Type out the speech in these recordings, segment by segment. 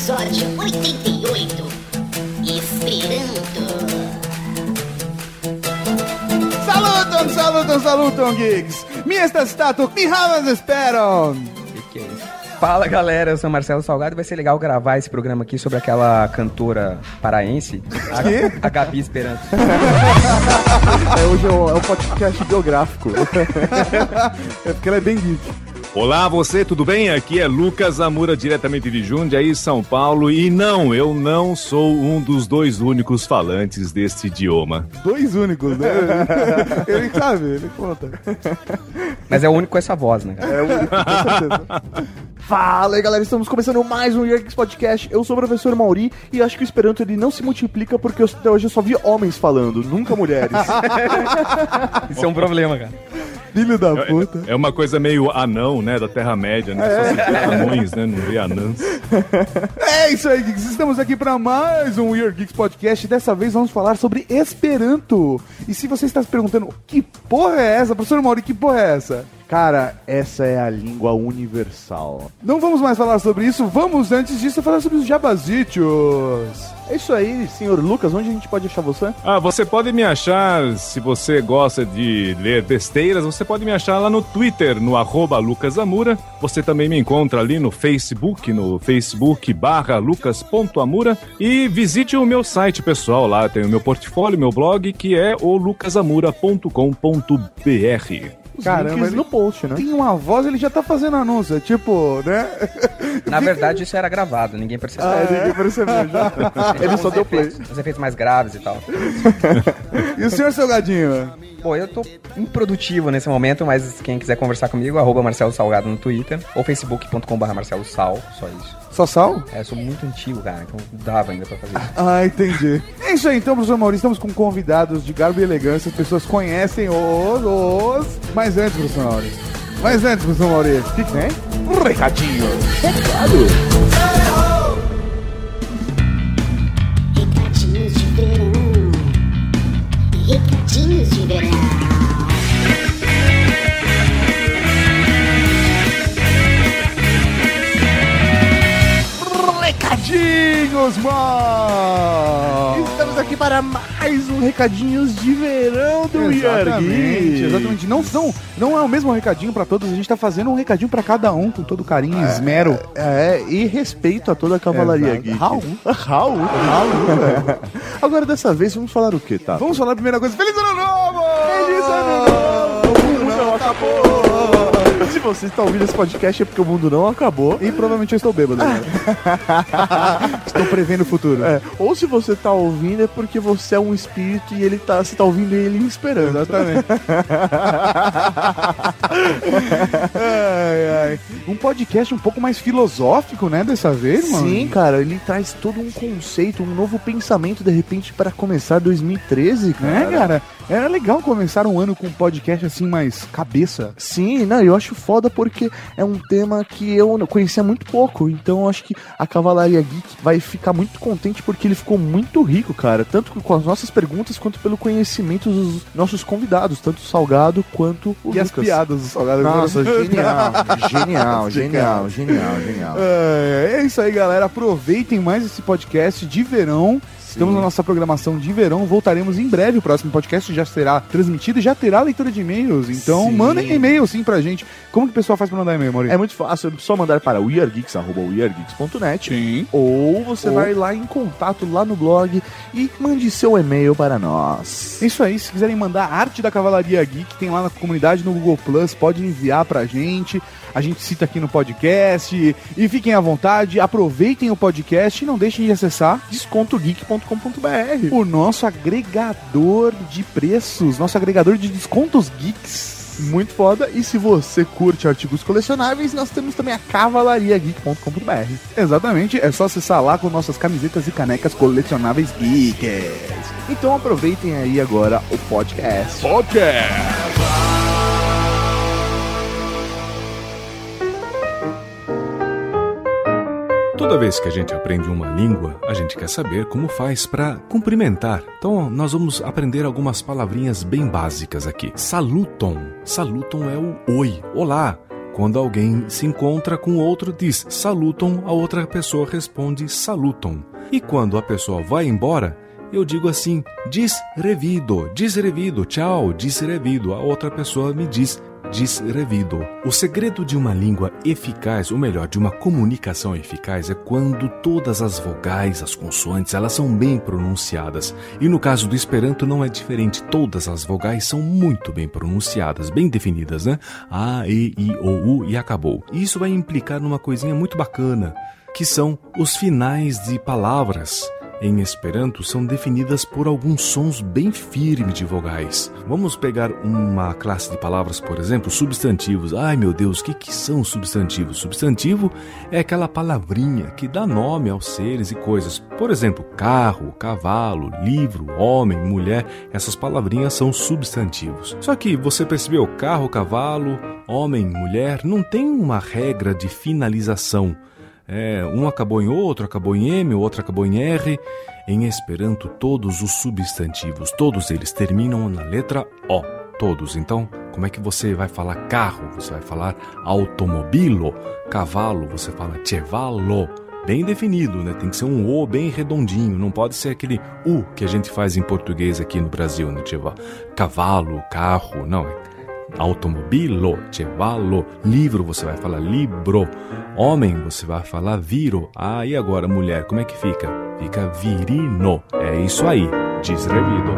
Episódio 88 Esperanto. Salutam, salutam, salutam, geeks! Mi estas stato, mi havas esperon! Que que é isso? Fala galera, eu sou Marcelo Salgado e vai ser legal gravar esse programa aqui sobre aquela cantora paraense, a, a Gabi Esperanto. É, hoje é o, é o podcast biográfico. É porque ela é bem geek. Olá, você, tudo bem? Aqui é Lucas Amura, diretamente de Jundiaí, São Paulo. E não, eu não sou um dos dois únicos falantes deste idioma. Dois únicos, né? ele sabe, ele conta. Mas é o único com essa voz, né? cara? É o único, com certeza. Fala aí, galera, estamos começando mais um Year Geeks Podcast. Eu sou o professor Mauri e acho que o Esperanto ele não se multiplica porque eu, até hoje eu só vi homens falando, nunca mulheres. Isso é um problema, cara. Filho da puta. É uma coisa meio anão, né? Da Terra-média, né? Só se anões, né? Não vê anãs. É isso aí, geeks. Estamos aqui para mais um Weird Geeks Podcast. Dessa vez vamos falar sobre Esperanto. E se você está se perguntando, que porra é essa? Professor Mauri, que porra é essa? Cara, essa é a língua universal. Não vamos mais falar sobre isso. Vamos, antes disso, falar sobre os jabazitos. É isso aí, senhor Lucas, onde a gente pode achar você? Ah, você pode me achar, se você gosta de ler besteiras, você pode me achar lá no Twitter, no arroba lucasamura. Você também me encontra ali no Facebook, no Facebook barra lucas.amura. E visite o meu site pessoal lá, tem o meu portfólio, meu blog, que é o lucasamura.com.br. Os Caramba, links ele- no post, né? Tem uma voz, ele já tá fazendo anúncio. é Tipo, né? Na verdade, isso era gravado, ninguém percebeu. Ah, ninguém percebeu já. Ele só deu play. efeitos- Os efeitos mais graves e tal. E o senhor Salgadinho? Pô, eu tô improdutivo nesse momento, mas quem quiser conversar comigo, arroba Marcelo Salgado no Twitter, ou facebook.com.br Marcelo Sal, só isso. Só sal? É, eu sou muito antigo, cara, então dava ainda pra fazer isso. Ah, entendi. É isso aí, então, professor Maurício. Estamos com convidados de garbo e elegância. As pessoas conhecem os, os. Mas antes, professor Maurício. Mas antes, professor Maurício, o que, que tem? Um recadinho. Recadinhos de verão. Recadinhos de verão. Recadinhos, mano! Estamos aqui para mais um Recadinhos de Verão do Exatamente, exatamente. Não, não, não é o mesmo recadinho pra todos, a gente tá fazendo um recadinho pra cada um, com todo carinho e esmero. É, e respeito a toda a cavalaria Exato. geek. Raul. Raul. Raul. Agora, dessa vez, vamos falar o que, tá? Vamos falar a primeira coisa. Feliz ano novo! Feliz ano novo! O mundo não acabou! Se você está ouvindo esse podcast é porque o mundo não acabou. E provavelmente eu estou bêbado. né? estou prevendo o futuro. É, ou se você tá ouvindo é porque você é um espírito e ele tá, você tá ouvindo ele em esperança. Exatamente. ai, ai. Um podcast um pouco mais filosófico, né, dessa vez, mano? Sim, cara, ele traz todo um conceito, um novo pensamento de repente para começar 2013, cara. É, cara, era legal começar um ano com um podcast assim mais cabeça. Sim, não, eu acho foda porque é um tema que eu conhecia muito pouco, então eu acho que a Cavalaria Geek vai ficar muito contente porque ele ficou muito rico, cara, tanto com as nossas perguntas quanto pelo conhecimento dos nossos convidados, tanto o Salgado quanto o E as Lucas. piadas do Salgado. Nossa, genial, genial, genial, cara. genial, genial. É, é isso aí, galera. Aproveitem mais esse podcast de verão. Estamos na nossa programação de verão. Voltaremos em breve. O próximo podcast já será transmitido e já terá leitura de e-mails. Então, Sim. mandem e-mail sim pra gente. Como que o pessoal faz pra mandar e-mail, Maurício? É muito fácil, é só mandar para weargeeks.net Sim. ou você Ou- vai lá em contato lá no blog e mande seu e-mail para nós. É Isso aí, se quiserem mandar arte da Cavalaria Geek, tem lá na comunidade no Google Plus, pode enviar pra gente. A gente cita aqui no podcast. E fiquem à vontade, aproveitem o podcast e não deixem de acessar descontogeek.com.br. o nosso agregador de preços, nosso agregador de descontos geeks. Muito foda. E se você curte artigos colecionáveis, nós temos também a cavalariageek.com.br. Exatamente, é só acessar lá com nossas camisetas e canecas colecionáveis geeks. Então aproveitem aí agora o podcast. Toda vez que a gente aprende uma língua, a gente quer saber como faz para cumprimentar. Então, nós vamos aprender algumas palavrinhas bem básicas aqui. Saluton. Saluton é o oi, olá. Quando alguém se encontra com outro, diz saluton, a outra pessoa responde saluton. E quando a pessoa vai embora, eu digo assim, desrevido, desrevido, tchau, desrevido. A outra pessoa me diz desrevido. O segredo de uma língua eficaz, ou melhor, de uma comunicação eficaz, é quando todas as vogais, as consoantes, elas são bem pronunciadas. E no caso do Esperanto não é diferente. Todas as vogais são muito bem pronunciadas, bem definidas, né? A, E, I, O, U e acabou. E isso vai implicar numa coisinha muito bacana, que são os finais de palavras em Esperanto são definidas por alguns sons bem firmes de vogais. Vamos pegar uma classe de palavras, por exemplo, substantivos. Ai meu Deus, o que, que são substantivos? Substantivo é aquela palavrinha que dá nome aos seres e coisas. Por exemplo, carro, cavalo, livro, homem, mulher. Essas palavrinhas são substantivos. Só que você percebeu, carro, cavalo, homem, mulher, não tem uma regra de finalização. É, um acabou em outro, acabou em M, o outro acabou em R. Em Esperanto, todos os substantivos, todos eles terminam na letra O. Todos. Então, como é que você vai falar carro? Você vai falar automobilo. Cavalo, você fala chevalo. Bem definido, né? Tem que ser um O bem redondinho. Não pode ser aquele U que a gente faz em português aqui no Brasil, né? Cavalo, carro. Não, é automobilo, chevalo, livro você vai falar libro, homem você vai falar viro. Ah, e agora mulher, como é que fica? Fica virino. É isso aí, desrevido.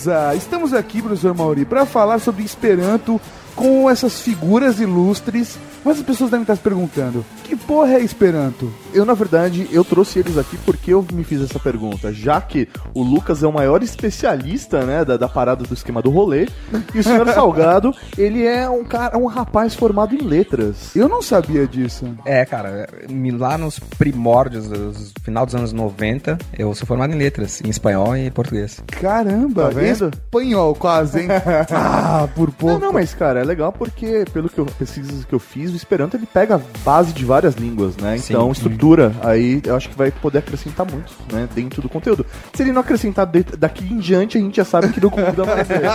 Beleza! Estamos aqui, professor Mauri, para falar sobre Esperanto com essas figuras ilustres. Mas as pessoas devem estar se perguntando: que porra é Esperanto? Eu, na verdade, eu trouxe eles aqui porque eu me fiz essa pergunta, já que o Lucas é o maior especialista, né, da, da parada do esquema do rolê, e o senhor Salgado, ele é um cara, um rapaz formado em letras. Eu não sabia disso. É, cara, me- lá nos primórdios, dos- final dos anos 90, eu sou formado em letras, em espanhol e português. Caramba, Tá vendo? espanhol quase, hein? ah, por pouco. Não, não, mas cara, é legal porque, pelo que eu pesquisas que eu fiz, o Esperanto ele pega a base de várias línguas, né? Sim. Então, estrutura, aí eu acho que vai poder acrescentar muito, né, dentro do conteúdo. Se ele não acrescentar daqui em diante, a gente já sabe que não convida mais ele.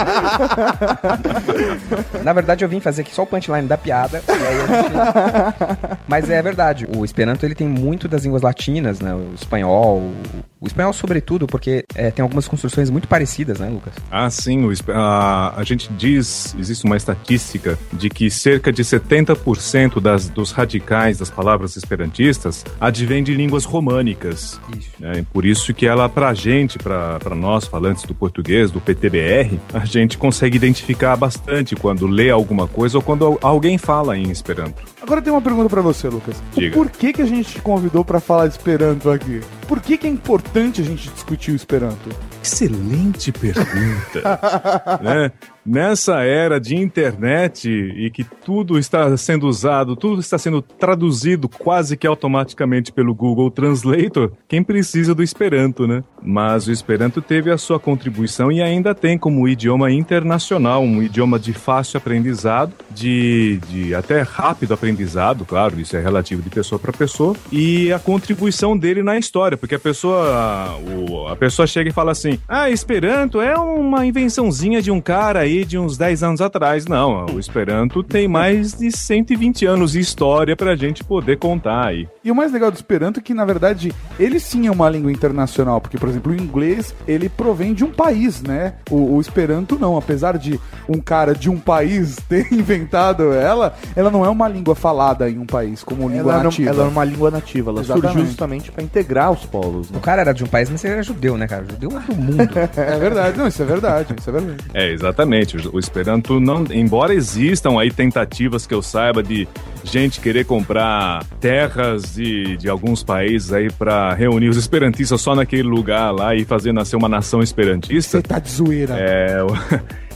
Na verdade, eu vim fazer aqui só o punchline da piada. e gente- Mas é verdade. O Esperanto ele tem muito das línguas latinas, né? O espanhol. O, o espanhol, sobretudo, porque é, tem algumas construções muito parecidas, né, Lucas? Ah, sim, o a, a gente diz, existe uma estatística de que cerca de 70% das, dos radicais das palavras esperantistas advém de línguas românicas. Isso. né? Por isso que ela, pra gente, pra, pra nós falantes do português, do PTBR, a gente consegue identificar bastante quando lê alguma coisa ou quando al- alguém fala em Esperanto. Agora tem uma pergunta pra você, Lucas. Diga. Por que, que a gente te convidou pra falar de Esperanto aqui? Por que, que é importante a gente discutir o Esperanto? Excelente pergunta. né? Nessa era de internet e que tudo está sendo usado, tudo está sendo traduzido quase que automaticamente pelo Google Translator, quem precisa do Esperanto, né? Mas o Esperanto teve a sua contribuição e ainda tem como idioma internacional, um idioma de fácil aprendizado, de, de até rápido aprendizado, claro, isso é relativo de pessoa para pessoa, e a contribuição dele na história, porque a pessoa, a pessoa chega e fala assim: ah, Esperanto é uma invençãozinha de um cara aí de uns 10 anos atrás. Não, o Esperanto tem mais de 120 anos de história pra gente poder contar aí. E o mais legal do Esperanto é que, na verdade, ele sim é uma língua internacional, porque, por exemplo, o inglês, ele provém de um país, né? O, o Esperanto não, apesar de um cara de um país ter inventado ela, ela não é uma língua falada em um país, como língua Ela, não, nativa. ela é uma língua nativa, ela Exatamente. surgiu justamente para integrar os povos. Né? O cara era de um país, mas ele era judeu, né, cara? Judeu é do mundo. É verdade, não, isso é verdade, isso é verdade. É, exatamente. O o Esperanto não. Embora existam aí tentativas que eu saiba de gente querer comprar terras de, de alguns países aí pra reunir os esperantistas só naquele lugar lá e fazer nascer uma nação esperantista. Você tá de zoeira. É,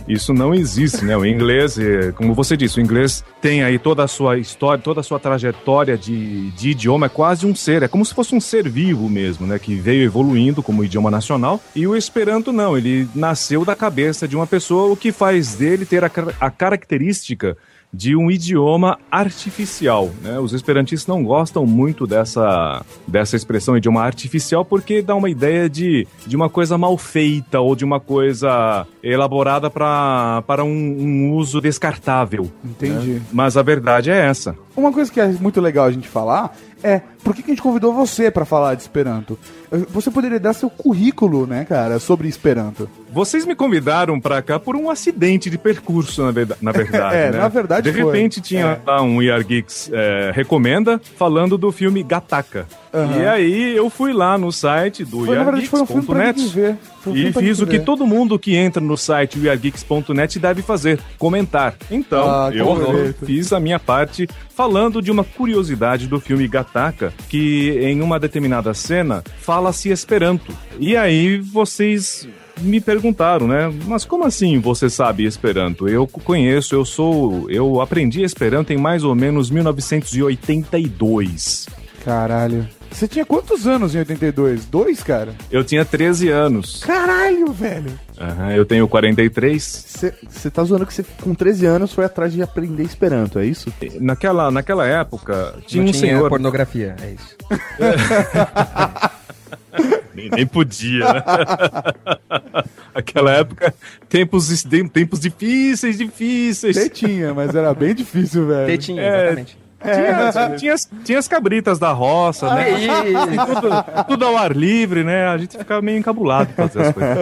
Isso não existe, né? O inglês, eh, como você disse, o inglês tem aí toda a sua história, toda a sua trajetória de, de idioma, é quase um ser, é como se fosse um ser vivo mesmo, né? Que veio evoluindo como idioma nacional. E o Esperanto não, ele nasceu da cabeça de uma pessoa, o que faz dele ter a, a característica de um idioma artificial. Né? Os esperantistas não gostam muito dessa, dessa expressão idioma artificial porque dá uma ideia de, de uma coisa mal feita ou de uma coisa elaborada pra, para um, um uso descartável. Entendi. Mas a verdade é essa. Uma coisa que é muito legal a gente falar é por que, que a gente convidou você pra falar de Esperanto? Você poderia dar seu currículo, né, cara, sobre Esperanto. Vocês me convidaram pra cá por um acidente de percurso, na, verda- na verdade. É, né? na verdade De foi. repente tinha É. lá um ER Geeks é, Recomenda falando do filme Gataca. Aham. E aí eu fui lá no site do Foi, na verdade, foi um filme pra ver. E fiz o que todo mundo que entra no site weargeeks.net deve fazer, comentar. Então, Ah, eu perfeito. fiz a minha parte falando de uma curiosidade do filme Gataca, que em uma determinada cena fala-se Esperanto. E aí vocês me perguntaram, né? Mas como assim você sabe Esperanto? Eu conheço, eu sou, eu aprendi Esperanto em mais ou menos 1982. Caralho. Você tinha quantos anos em 82? Dois, cara? Eu tinha 13 anos. Caralho, velho. Aham, eu tenho 43. Você tá zoando que você com 13 anos foi atrás de aprender Esperanto, é isso? Naquela, naquela época, tinha Não um tinha senhor. pornografia, é isso. Nem, nem podia, né? Aquela época, tempos, tempos difíceis, difíceis. Você tinha, mas era bem difícil, velho. Tetinha, É, exatamente. Tinha, tinha, as- tinha as cabritas da roça, né? Tudo, tudo ao ar livre, né? A gente ficava meio encabulado pra fazer as coisas.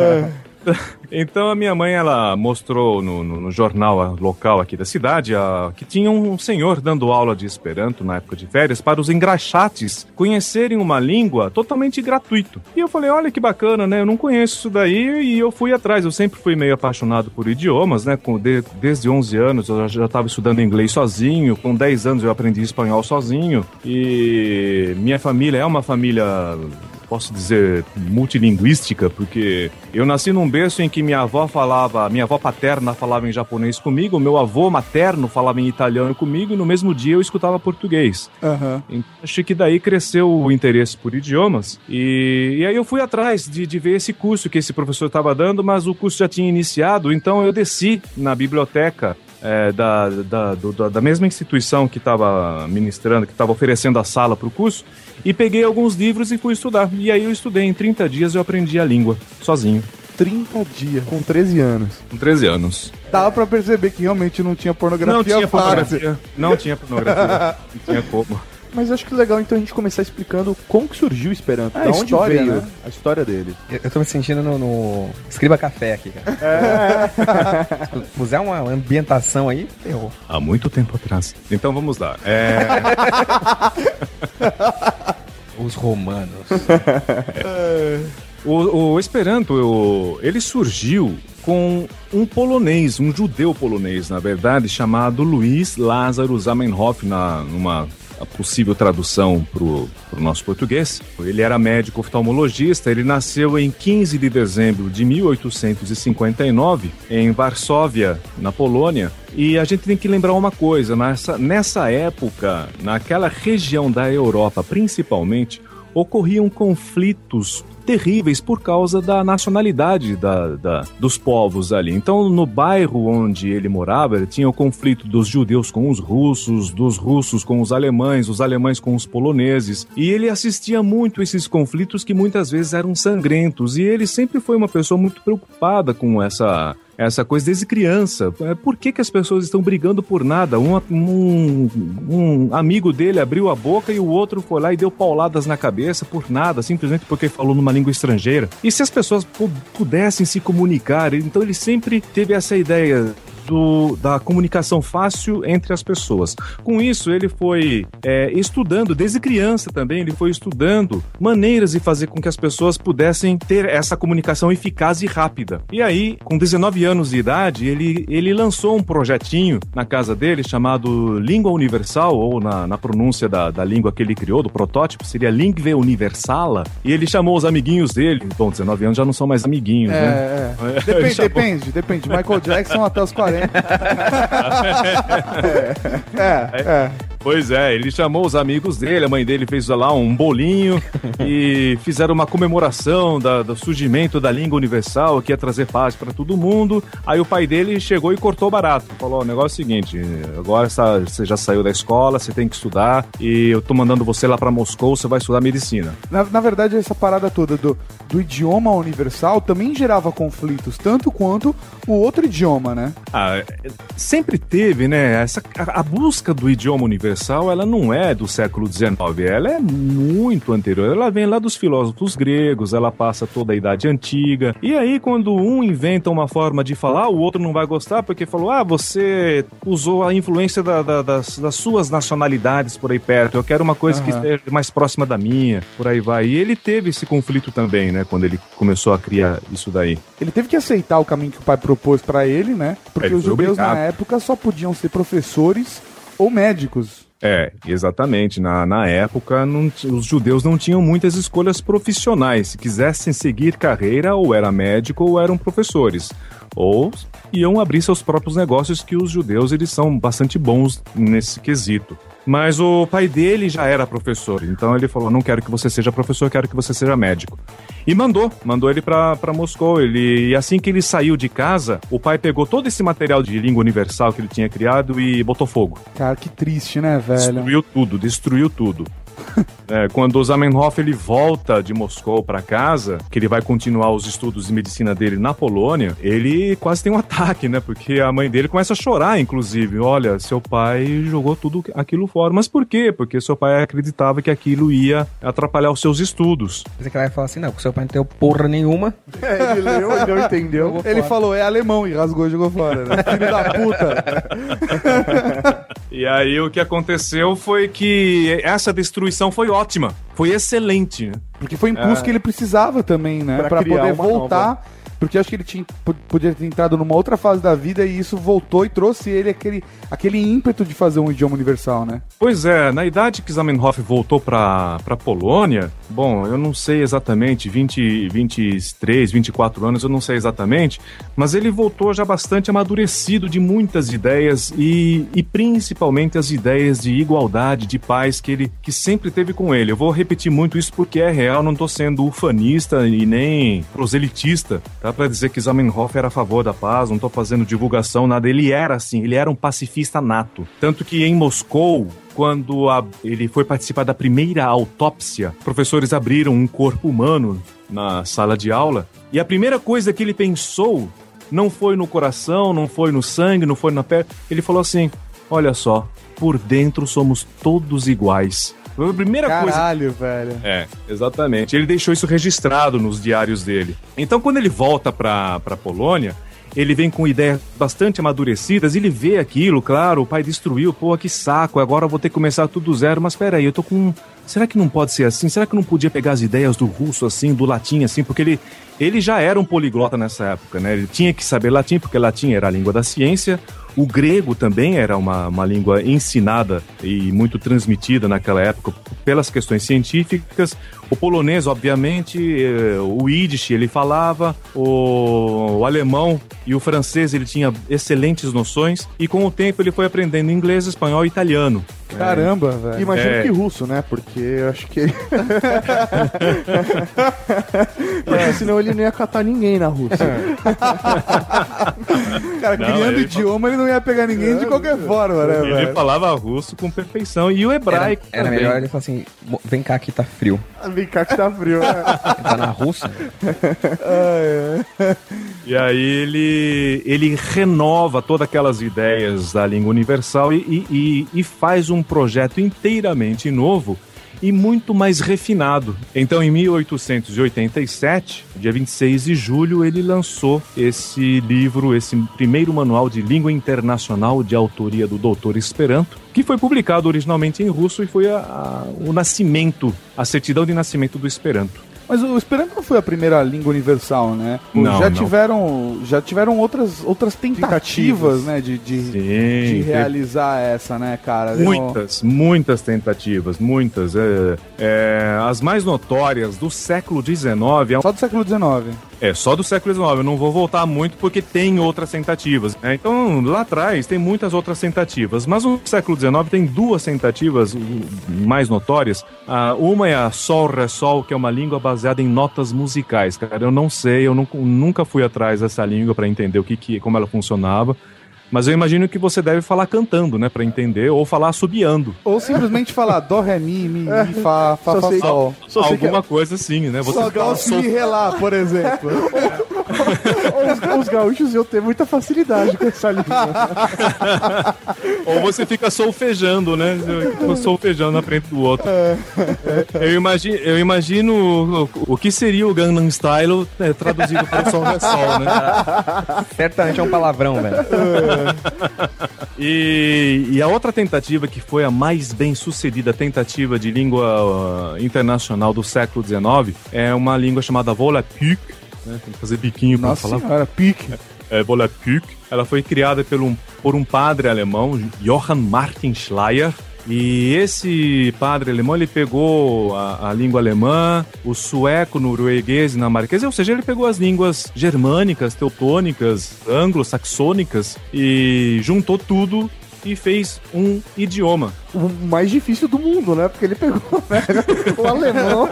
Então a minha mãe ela mostrou no, no- no jornal local aqui da cidade ah, que tinha um senhor dando aula de Esperanto na época de férias para os engraxates conhecerem uma língua totalmente gratuito. E eu falei, olha que bacana, né? Eu não conheço isso daí e eu fui atrás. Eu sempre fui meio apaixonado por idiomas, né? Com, de- desde 11 anos eu já estava estudando inglês sozinho. Com 10 anos eu aprendi espanhol sozinho. E minha família é uma família posso dizer, multilinguística, porque eu nasci num berço em que minha avó falava, minha avó paterna falava em japonês comigo, meu avô materno falava em italiano comigo, e no mesmo dia eu escutava português. Aham. Então, acho que daí cresceu o interesse por idiomas. E, e aí eu fui atrás de, de ver esse curso que esse professor estava dando, mas o curso já tinha iniciado, então eu desci na biblioteca. é, da, da, do- da mesma instituição que estava ministrando, que estava oferecendo a sala para o curso, e peguei alguns livros e fui estudar. E aí eu estudei, em 30 dias eu aprendi a língua, sozinho, 30 dias. Com 13 anos. com 13 anos. Dava pra perceber que realmente não tinha pornografia Não tinha fácil. pornografia. Não tinha pornografia. Não tinha como. Mas eu acho que legal então a gente começar explicando como que surgiu o Esperanto, A da onde história, veio né? a história dele. eu, eu tô me sentindo no, no Escriba Café aqui, cara. Se puser uma ambientação aí, ferrou. Há muito tempo atrás. Então vamos lá. É, Os romanos. o, o Esperanto, o- ele surgiu com um polonês, um judeu polonês, na verdade, chamado Luiz Lázaro Zamenhof, na, numa possível tradução para o nosso português. Ele era médico oftalmologista, ele nasceu em 15 de dezembro de 1859, em Varsóvia, na Polônia. E a gente tem que lembrar uma coisa, nessa, nessa época, naquela região da Europa principalmente, ocorriam conflitos terríveis por causa da nacionalidade da, da- dos povos ali. Então, no bairro onde ele morava, ele tinha o conflito dos judeus com os russos, dos russos com os alemães, os alemães com os poloneses. E ele assistia muito esses conflitos que muitas vezes eram sangrentos. E ele sempre foi uma pessoa muito preocupada com essa essa coisa desde criança. É, Por que, que as pessoas estão brigando por nada? Um, um, um amigo dele abriu a boca e o outro foi lá e deu pauladas na cabeça por nada, simplesmente porque falou numa língua estrangeira. E se as pessoas pu- pudessem se comunicar? Então ele sempre teve essa ideia do, da comunicação fácil entre as pessoas. Com isso, ele foi é, estudando, desde criança também, ele foi estudando maneiras de fazer com que as pessoas pudessem ter essa comunicação eficaz e rápida. E aí, com 19 anos de idade, ele, ele lançou um projetinho na casa dele chamado Língua Universal, ou na, na pronúncia da, da língua que ele criou, do protótipo, seria Lingve Universala. E ele chamou os amiguinhos dele, bom, 19 anos já não são mais amiguinhos, né? É, é. Depende, Chamou- depende, depende. Michael Jackson até os 40. 哈哈哈哈哈哈！哎哎。Pois é, ele chamou os amigos dele, a mãe dele fez lá um bolinho e fizeram uma comemoração da- do surgimento da língua universal que ia trazer paz para todo mundo. Aí o pai dele chegou e cortou barato. Falou: o negócio é o seguinte, agora você já saiu da escola, você tem que estudar e eu tô mandando você lá para Moscou, você vai estudar medicina. Na, na verdade, essa parada toda do, do idioma universal também gerava conflitos, tanto quanto o outro idioma, né? Ah, sempre teve, né? Essa, a, a busca do idioma universal, ela não é do século XIX, ela é muito anterior. Ela vem lá dos filósofos gregos, ela passa toda a Idade Antiga. E aí, quando um inventa uma forma de falar, o outro não vai gostar, porque falou: ah, você usou a influência da- da- das, das suas nacionalidades por aí perto, eu quero uma coisa que Aham. esteja mais próxima da minha, por aí vai. E ele teve esse conflito também, né? Quando ele começou a criar isso daí. Ele teve que aceitar o caminho que o pai propôs pra ele, né? Porque Ele os judeus na obrigado. época só podiam ser professores ou médicos. É, exatamente. Na, na época, não os judeus não tinham muitas escolhas profissionais. Se quisessem seguir carreira, ou era médico ou eram professores. Ou iam abrir seus próprios negócios, que os judeus eles são bastante bons nesse quesito. Mas o pai dele já era professor, então ele falou: não quero que você seja professor, quero que você seja médico. E mandou, mandou ele pra pra Moscou. Ele, e assim que ele saiu de casa, o pai pegou todo esse material de língua universal que ele tinha criado e botou fogo. Cara, que triste, né, velho? Destruiu tudo, destruiu tudo. É, quando o Zamenhof ele volta de Moscou para casa, que ele vai continuar os estudos de medicina dele na Polônia, ele quase tem um ataque, né? Porque a mãe dele começa a chorar, inclusive. Olha, seu pai jogou tudo aquilo fora. Mas por quê? Porque seu pai acreditava que aquilo ia atrapalhar os seus estudos. Mas é que ela vai falar assim, não, que seu pai não tem porra nenhuma. É, ele leu e não entendeu. Ele falou, é alemão, e rasgou e jogou fora, né? Filho da puta. E aí o que aconteceu foi que essa destruição foi ótima, foi excelente? Porque foi o impulso que ele precisava também, né? Pra Pra, criar poder voltar. Porque acho que ele tinha, po- podia ter entrado numa outra fase da vida e isso voltou e trouxe ele aquele, aquele ímpeto de fazer um idioma universal, né? Pois é, na idade que Zamenhof voltou para a Polônia, bom, eu não sei exatamente, 20, 23, 24 anos, eu não sei exatamente, mas ele voltou já bastante amadurecido de muitas ideias e, e principalmente as ideias de igualdade, de paz que ele que sempre teve com ele. Eu vou repetir muito isso porque é real, não estou sendo ufanista e nem proselitista, tá? Para dizer que Zamenhof era a favor da paz, não estou fazendo divulgação, nada. Ele era assim, ele era um pacifista nato. Tanto que em Moscou, quando a- ele foi participar da primeira autópsia, professores abriram um corpo humano na sala de aula e a primeira coisa que ele pensou não foi no coração, não foi no sangue, não foi na pele. Ele falou assim: Olha só, por dentro somos todos iguais. Foi a primeira coisa Caralho, velho. é, exatamente. Ele deixou isso registrado nos diários dele. Então, quando ele volta pra, pra Polônia, ele vem com ideias bastante amadurecidas, ele vê aquilo, claro, o pai destruiu, pô, que saco, agora eu vou ter que começar tudo do zero, mas peraí, eu tô com... Será que não pode ser assim? Será que não podia pegar as ideias do russo assim, do latim assim? Porque ele, ele já era um poliglota nessa época, né? Ele tinha que saber latim, porque latim era a língua da ciência, o grego também era uma, uma língua ensinada e muito transmitida naquela época pelas questões científicas. O polonês, obviamente, eh, o Yiddish ele falava, o, o alemão e o francês ele tinha excelentes noções e com o tempo ele foi aprendendo inglês, espanhol e italiano. Caramba, velho. Imagino É. que russo, né? Porque eu acho que. Porque senão ele não ia catar ninguém na Rússia. Cara, Não, criando ele- idioma, ele não ia pegar ninguém de qualquer forma, né, Ele velho? falava russo com perfeição e o Era, hebraico era também. melhor ele falar assim, "Mo- vem cá que tá frio. Vem cá que tá frio, né? Tá na Rússia. E aí ele, ele renova todas aquelas ideias da língua universal e- e- e faz um projeto inteiramente novo e muito mais refinado. Então, em 1887, dia 26 de julho, ele lançou esse livro, esse primeiro manual de língua internacional de autoria do Doutor Esperanto, que foi publicado originalmente em russo e foi a- a- o nascimento, a certidão de nascimento do Esperanto. Mas o Esperanto não foi a primeira língua universal, né? Não, já não. tiveram já tiveram outras outras tentativas, Tentativas. né, de, de, Sim, de teve- realizar essa, né, cara? Muitas, muitas tentativas, muitas. É, é, as mais notórias do século XIX é, Só do século XIX. É só do século XIX. Eu não vou voltar muito porque tem outras tentativas. né? Então, lá atrás tem muitas outras tentativas. Mas no século XIX tem duas tentativas mais notórias. Ah, uma é a Sol Ré Sol, que é uma língua baseada em notas musicais. Cara, eu não sei, eu nu- nunca fui atrás dessa língua para entender o que, que, como ela funcionava. Mas eu imagino que você deve falar cantando, né, para entender, ou falar assobiando. Ou simplesmente falar dó, ré, mi, mi, mi, fá, fá, Só fá, sei- sol. Só sei que Alguma coisa assim, né? Você Só dó, si, ré, lá, por exemplo. os, os gaúchos iam ter muita facilidade com essa língua. Ou você fica solfejando, né? Solfejando na frente do outro. Eu imagino, eu imagino o, o que seria o Gangnam Style né, traduzido para o Sol Sol, né? Certamente é um palavrão, velho. E, e a outra tentativa, que foi a mais bem sucedida tentativa de língua uh, internacional do século XIX, é uma língua chamada Volapük. Né? Tem que fazer biquinho para Nossa falar. senhora, pique. é, Volapük. Ela foi criada por um, por um padre alemão, Johann Martin Schleyer. E esse padre alemão, ele pegou a, a língua alemã, o sueco, norueguês e dinamarquês, ou seja, ele pegou as línguas germânicas, teutônicas, anglo-saxônicas e juntou tudo e fez um idioma. O mais difícil do mundo, né? Porque ele pegou né? o alemão.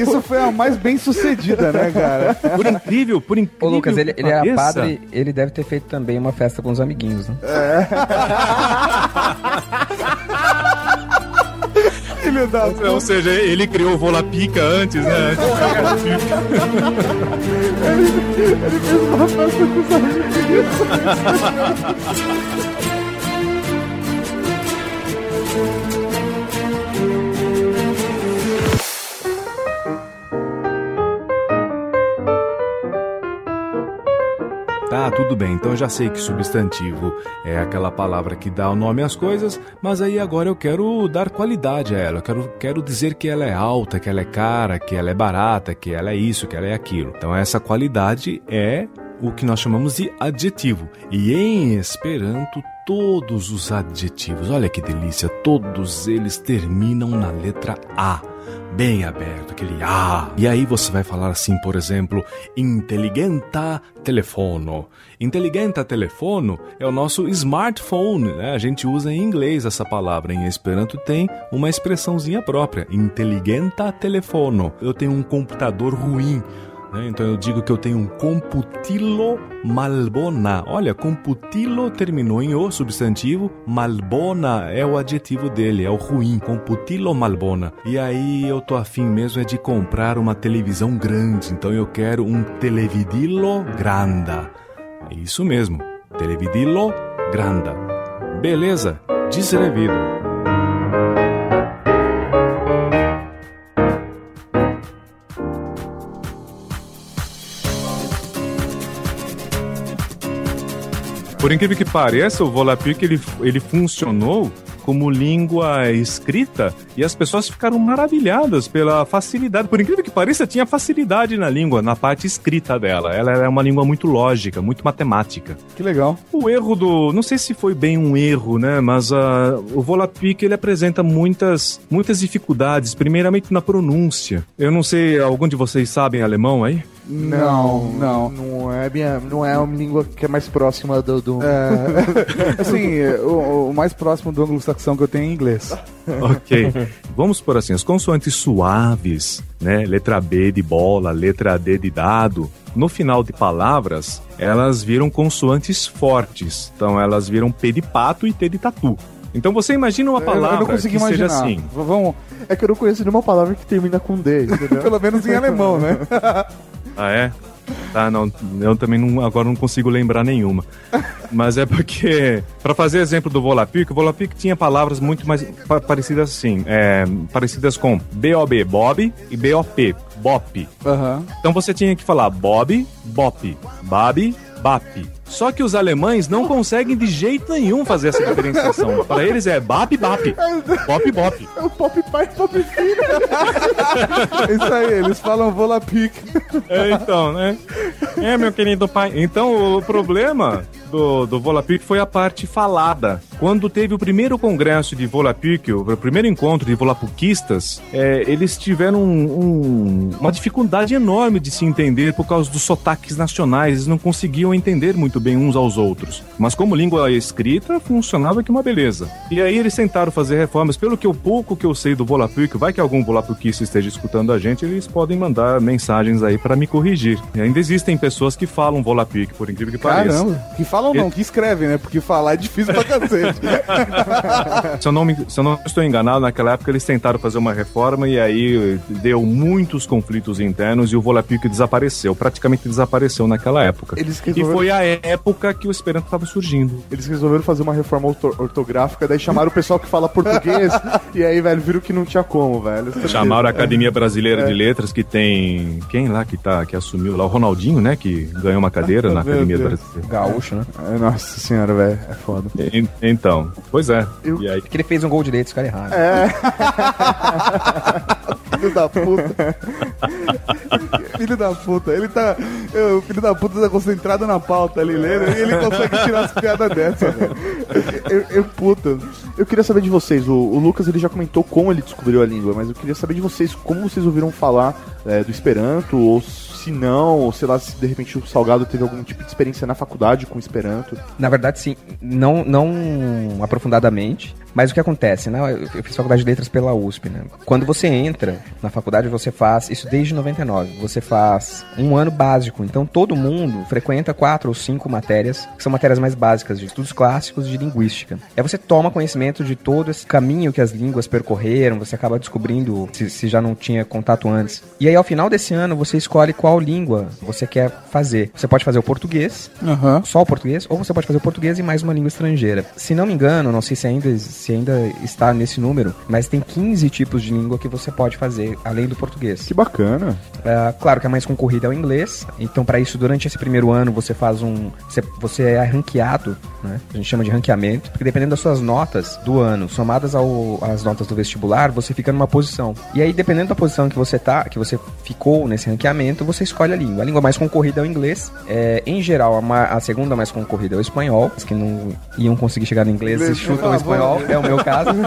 Isso foi a mais bem sucedida, né, cara? Por incrível, por incrível Ô, Lucas, ele, ele era pareça, padre, ele deve ter feito também uma festa com os amiguinhos, né? Filho da Ou seja, ele criou o Volapica antes, né? Tá, tudo bem. Então eu já sei que substantivo é aquela palavra que dá o nome às coisas, mas aí agora eu quero dar qualidade a ela. Eu quero, quero dizer que ela é alta, que ela é cara, que ela é barata, que ela é isso, que ela é aquilo. Então essa qualidade é o que nós chamamos de adjetivo. E em Esperanto, todos os adjetivos, olha que delícia, todos eles terminam na letra A. Bem aberto, aquele A. E aí você vai falar assim, por exemplo, inteligenta telefono. Inteligenta telefono é o nosso smartphone, né? A gente usa em inglês essa palavra. Em Esperanto tem uma expressãozinha própria, inteligenta telefono. Eu tenho um computador ruim. Né? Então eu digo que eu tenho um computilo malbona. Olha, computilo terminou em o substantivo, malbona é o adjetivo dele, é o ruim, computilo malbona. E aí eu tô afim mesmo é de comprar uma televisão grande, então eu quero um televidilo granda. É isso mesmo, televidilo granda. Beleza, desrevido. Por incrível que pareça, o Volapük ele, ele funcionou como língua escrita e as pessoas ficaram maravilhadas pela facilidade. Por incrível que pareça, tinha facilidade na língua, na parte escrita dela. Ela é uma língua muito lógica, muito matemática. Que legal. O erro do. Não sei se foi bem um erro, né? Mas ah, o Volapük ele apresenta muitas, muitas dificuldades, primeiramente na pronúncia. Eu não sei, algum de vocês sabem alemão aí? Não, não. Não é, minha, não é uma língua que é mais próxima do. do... É, assim, o, o mais próximo do anglo-saxão que eu tenho é inglês. Ok. Vamos por assim, as consoantes suaves, né? Letra B de bola, letra D de dado. No final de palavras, elas viram consoantes fortes. Então elas viram P de pato e T de tatu. Então você imagina uma palavra eu não consegui que imaginar. seja assim. Vamos, É que eu não conheço nenhuma palavra que termina com D, entendeu? pelo menos em alemão, né? Ah, é? Tá, não, eu também não, agora não consigo lembrar nenhuma. Mas é porque, para fazer exemplo do Volapic, o Volapic tinha palavras muito mais pa- parecidas assim, é, parecidas com B-O-B, Bob, e B-O-P, Bop. Aham. Então você tinha que falar Bob, Bop, Babi, Bap. Só que os alemães não conseguem de jeito nenhum fazer essa diferenciação. Para eles é Bap, Bap, Bop, Bop. É o pop pai e pop filho. Isso aí, eles falam Volapic. É, então, né? É, meu querido pai. Então, o problema do, do Volapic foi a parte falada. Quando teve o primeiro congresso de Volapic, o primeiro encontro de volapuquistas, é, eles tiveram um- um- uma dificuldade enorme de se entender por causa dos sotaques nacionais. Eles não conseguiam entender muito bem uns aos outros. Mas como língua escrita, funcionava que uma beleza. E aí eles tentaram fazer reformas. Pelo que eu pouco que eu sei do Volapic, vai que algum volapuquista esteja escutando a gente, eles podem mandar mensagens aí para me corrigir. E ainda existem pessoas que falam Volapic, por incrível que pareça. Caramba. Que falam não, que escrevem, né? Porque falar é difícil pra cacete. Se eu, não me- se eu não estou enganado, naquela época eles tentaram fazer uma reforma e aí deu muitos conflitos internos e o Volapic desapareceu, praticamente desapareceu naquela época. Eles E resolveram, foi a época que o Esperanto estava surgindo. eles resolveram fazer uma reforma orto- ortográfica, daí chamaram o pessoal que fala português, e aí, velho, viram que não tinha como, velho. Chamaram a Academia Brasileira de Letras, que tem. Quem lá que tá que assumiu lá? O Ronaldinho, né? Que ganhou uma cadeira na Academia. Brasileira. Gaúcho, né? É, Nossa senhora, velho, é foda. En- Então, pois é. Eu- E aí, Porque ele fez um gol direito, os caras erraram. Filho da puta. filho da puta. Ele tá. O filho da puta tá concentrado na pauta ali lendo e ele consegue tirar as piadas dessa, velho. Eu, eu, puta, eu queria saber de vocês, o, o Lucas ele já comentou como ele descobriu a língua, mas eu queria saber de vocês como vocês ouviram falar é, do Esperanto, ou se não, ou sei lá, se de repente o Salgado teve algum tipo de experiência na faculdade com Esperanto. Na verdade, sim. Não, não aprofundadamente. Mas o que acontece, né? Eu fiz faculdade de letras pela USP, né? Quando você entra na faculdade, você faz, isso desde 99, você faz um ano básico. Então todo mundo frequenta quatro ou cinco matérias, que são matérias mais básicas de estudos clássicos de linguística. Aí você toma conhecimento de todo esse caminho que as línguas percorreram, você acaba descobrindo se, se já não tinha contato antes. E aí ao final desse ano, você escolhe qual língua você quer fazer. Você pode fazer o português, Aham. só o português, ou você pode fazer o português e mais uma língua estrangeira. Se não me engano, não sei se ainda, se ainda está nesse número, mas tem 15 tipos de língua que você pode fazer além do português. Que bacana. É, claro que a mais concorrida é o inglês, então para isso, durante esse primeiro ano, você faz um. Você, você é ranqueado, né? A gente chama de ranqueamento, porque dependendo das suas notas do ano, somadas ao, às notas do vestibular, você fica numa posição. E aí, dependendo da posição que você tá, que você ficou nesse ranqueamento, você escolhe a língua. A língua mais concorrida é o inglês. É, em geral, a, ma- a segunda mais concorrida é o espanhol. Os que não iam conseguir chegar no inglês, Inglês, chutam o espanhol, é o meu caso.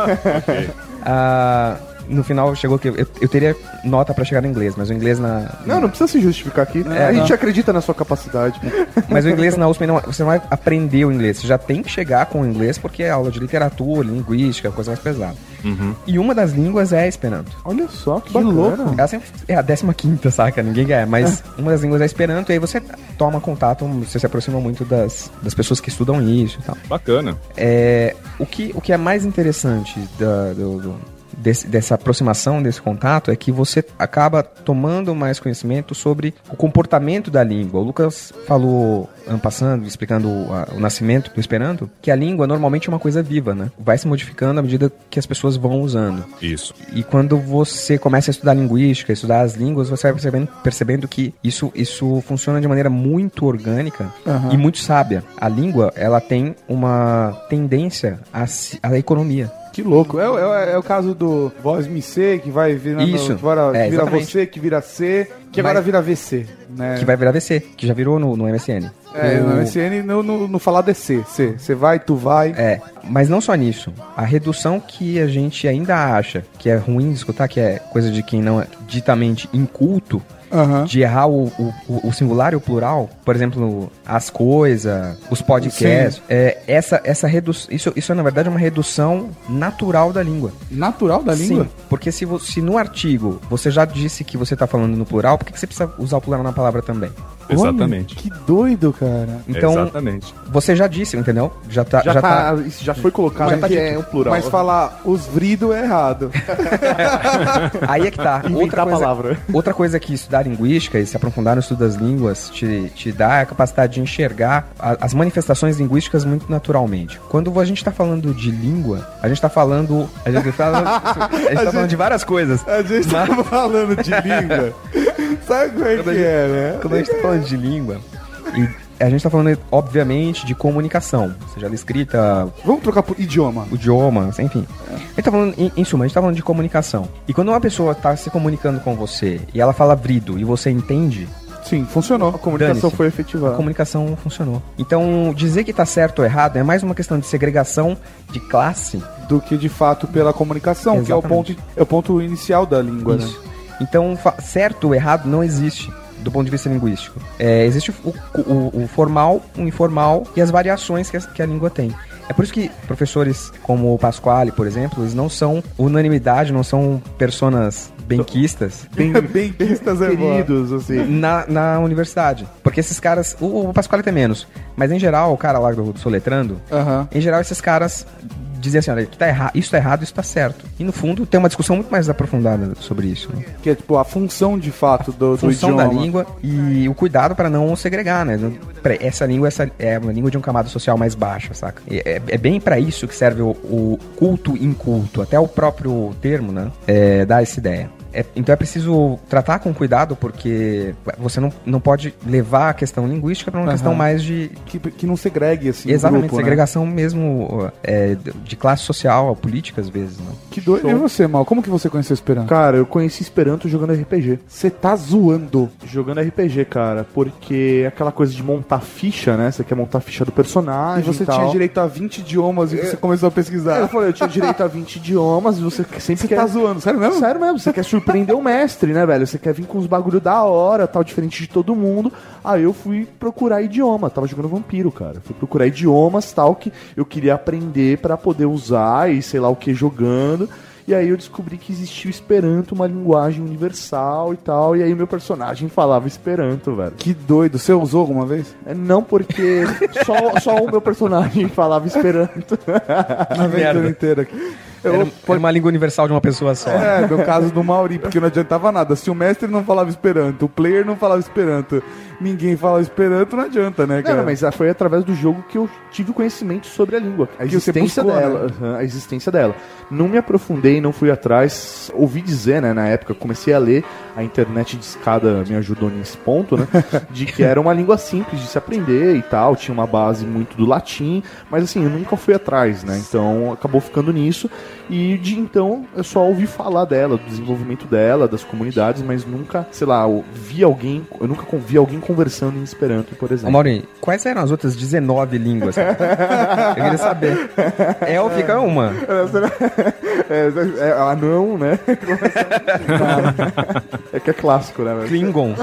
Ah, no final chegou que eu, eu teria nota pra chegar no inglês, mas o inglês na. Não, não precisa se justificar aqui. É, a gente não. acredita na sua capacidade. Mas o inglês na USP não, você não vai aprender o inglês, você já tem que chegar com o inglês porque é aula de literatura, linguística, coisa mais pesada. E uma das línguas é Esperanto. Olha só, que, Que louco. Ela sempre é a 15 saca? Ninguém ganha. Mas uma das línguas é Esperanto, e aí você toma contato, você se aproxima muito das, das pessoas que estudam isso e tal. bacana. É, o, que, o que é mais interessante da- do- do- desse- dessa aproximação, desse contato, é que você acaba tomando mais conhecimento sobre o comportamento da língua. O Lucas falou, passando, explicando o, a- o nascimento do Esperanto, que a língua normalmente é uma coisa viva, né? Vai se modificando à medida que as pessoas vão usando. Isso. E quando você começa a estudar linguística, estudar as línguas, você vai percebendo, percebendo que isso, isso funciona de maneira muito orgânica e muito sábia. A língua, ela tem uma tendência à, à economia. Que louco. É, o- é, é o caso do voz me C, que vai virar, Isso. que vira, É, vira exatamente. você, que vira C, que Mas- agora vira VC. Né? Que vai virar VC, que já virou no, no MSN. É, O- no MSN no, no, no falar DC. C. Você vai, tu vai. É, mas não só nisso. A redução que a gente ainda acha que é ruim de escutar, que é coisa de quem não é ditamente inculto, Aham. de errar o, o, o singular e o plural, por exemplo, as coisas, os podcasts, é, essa, essa redução, isso, isso é na verdade uma redução natural da língua. Natural da língua? Sim, porque se, se no artigo você já disse que você está falando no plural, por que, que você precisa usar o plural na palavra também? Exatamente. Que doido, cara. Então, Exatamente. você já disse, entendeu? Já tá. Já, Já, tá, tá. isso já foi colocado Mas que tá é um plural. Mas falar os vrido é errado. Aí é que tá. Inventar Outra a coisa, palavra. outra coisa que estudar linguística e se aprofundar no estudo das línguas te, te dá é a capacidade de enxergar a- as manifestações linguísticas muito naturalmente. Quando a gente tá falando de língua, a gente tá falando. A gente, fala, a gente tá falando de várias coisas. A gente tá falando de língua. Sabe como é que é, né? Quando a gente tá falando de língua, e a gente tá falando, obviamente, de comunicação. Seja ela escrita, Vamos trocar por idioma. idioma, enfim. A gente tá falando, em, em suma, a gente tá falando de comunicação. E quando uma pessoa tá se comunicando com você e ela fala vrido e você entende, Sim, funcionou. A comunicação foi a efetivada. comunicação funcionou. Então, dizer que tá certo ou errado é mais uma questão de segregação de classe. Do que de fato pela comunicação, que é o, ponto, Exatamente. é o ponto inicial da língua, né? Isso. Então, fa- certo ou errado não existe do ponto de vista linguístico. É, existe o, o- o formal, o informal e as variações que a, que a língua tem. É por isso que professores como o Pasquale, por exemplo, eles não são unanimidade, não são personas benquistas Bem, pistas é. Queridos, assim. na, na universidade. Porque esses caras, o, o Pasquale tem menos, mas em geral, o cara lá do, do Soletrando, Aham. em geral, esses caras dizem assim, olha, que tá erra isso tá errado, isso tá certo. E no fundo tem uma discussão muito mais aprofundada sobre isso. Né? Que é tipo a função de fato do, do função idioma. da língua e o cuidado para não segregar, né? Essa língua essa é uma língua de um camada social mais baixa, saca? É, é bem para isso que serve o, o culto inculto. Até o próprio termo, né? É, dá essa ideia. É, então é preciso tratar com cuidado porque você não, não pode levar a questão linguística para uma Aham. questão mais de Que, que não segregue assim. exatamente grupo, né? segregação mesmo é, de- classe social, política às vezes. Né? Que doido. E você, Mal? Como que você conheceu Esperanto? Cara, eu conheci Esperanto jogando RPG. Você tá zoando. Jogando RPG, cara, porque é aquela coisa de montar ficha, né? Você quer montar a ficha do E personagem você e tal. tinha direito a 20 idiomas e você começou a É, pesquisar. Eu falei, eu tinha direito a 20 idiomas e você sempre Você quer... tá zoando, sério mesmo? Sério mesmo, você quer surpreender o mestre, né, velho? Você quer vir com os bagulho da hora, tal, diferente de todo mundo. Aí eu fui procurar idioma, tava jogando vampiro, cara. Fui procurar idiomas, tal, que eu queria aprender pra poder usar e sei lá o que jogando. E aí eu descobri que existia o Esperanto, uma linguagem universal e tal. E aí meu personagem falava Esperanto, velho. Que doido. Você usou alguma vez? É, Não porque só, só o meu personagem falava Esperanto. A aventura inteira. Eu, Era, era uma língua universal de uma pessoa só. É, no caso do Mauri, porque não adiantava nada. Se o mestre não falava Esperanto, o player não falava Esperanto, ninguém falava Esperanto, não adianta, né, cara? não, mas foi através do jogo que eu tive o conhecimento sobre a língua, a Que existência buscou, dela, né? aham, a existência dela. Não me aprofundei, não fui atrás, ouvi dizer, né, na época, comecei a ler, a internet de escada me ajudou nesse ponto, né, de que era uma língua simples de se aprender e tal, tinha uma base muito do latim, mas assim, eu nunca fui atrás, né, então acabou ficando nisso, e de então eu só ouvi falar dela, do desenvolvimento dela, das comunidades, mas nunca, sei lá, eu vi alguém, eu nunca vi alguém conversando em Esperanto, por Ô, exemplo. Maurinho, quais eram as outras 19 línguas? Eu queria saber. Élfica é uma. É, é, é anão, né? é que é clássico, né? Klingon,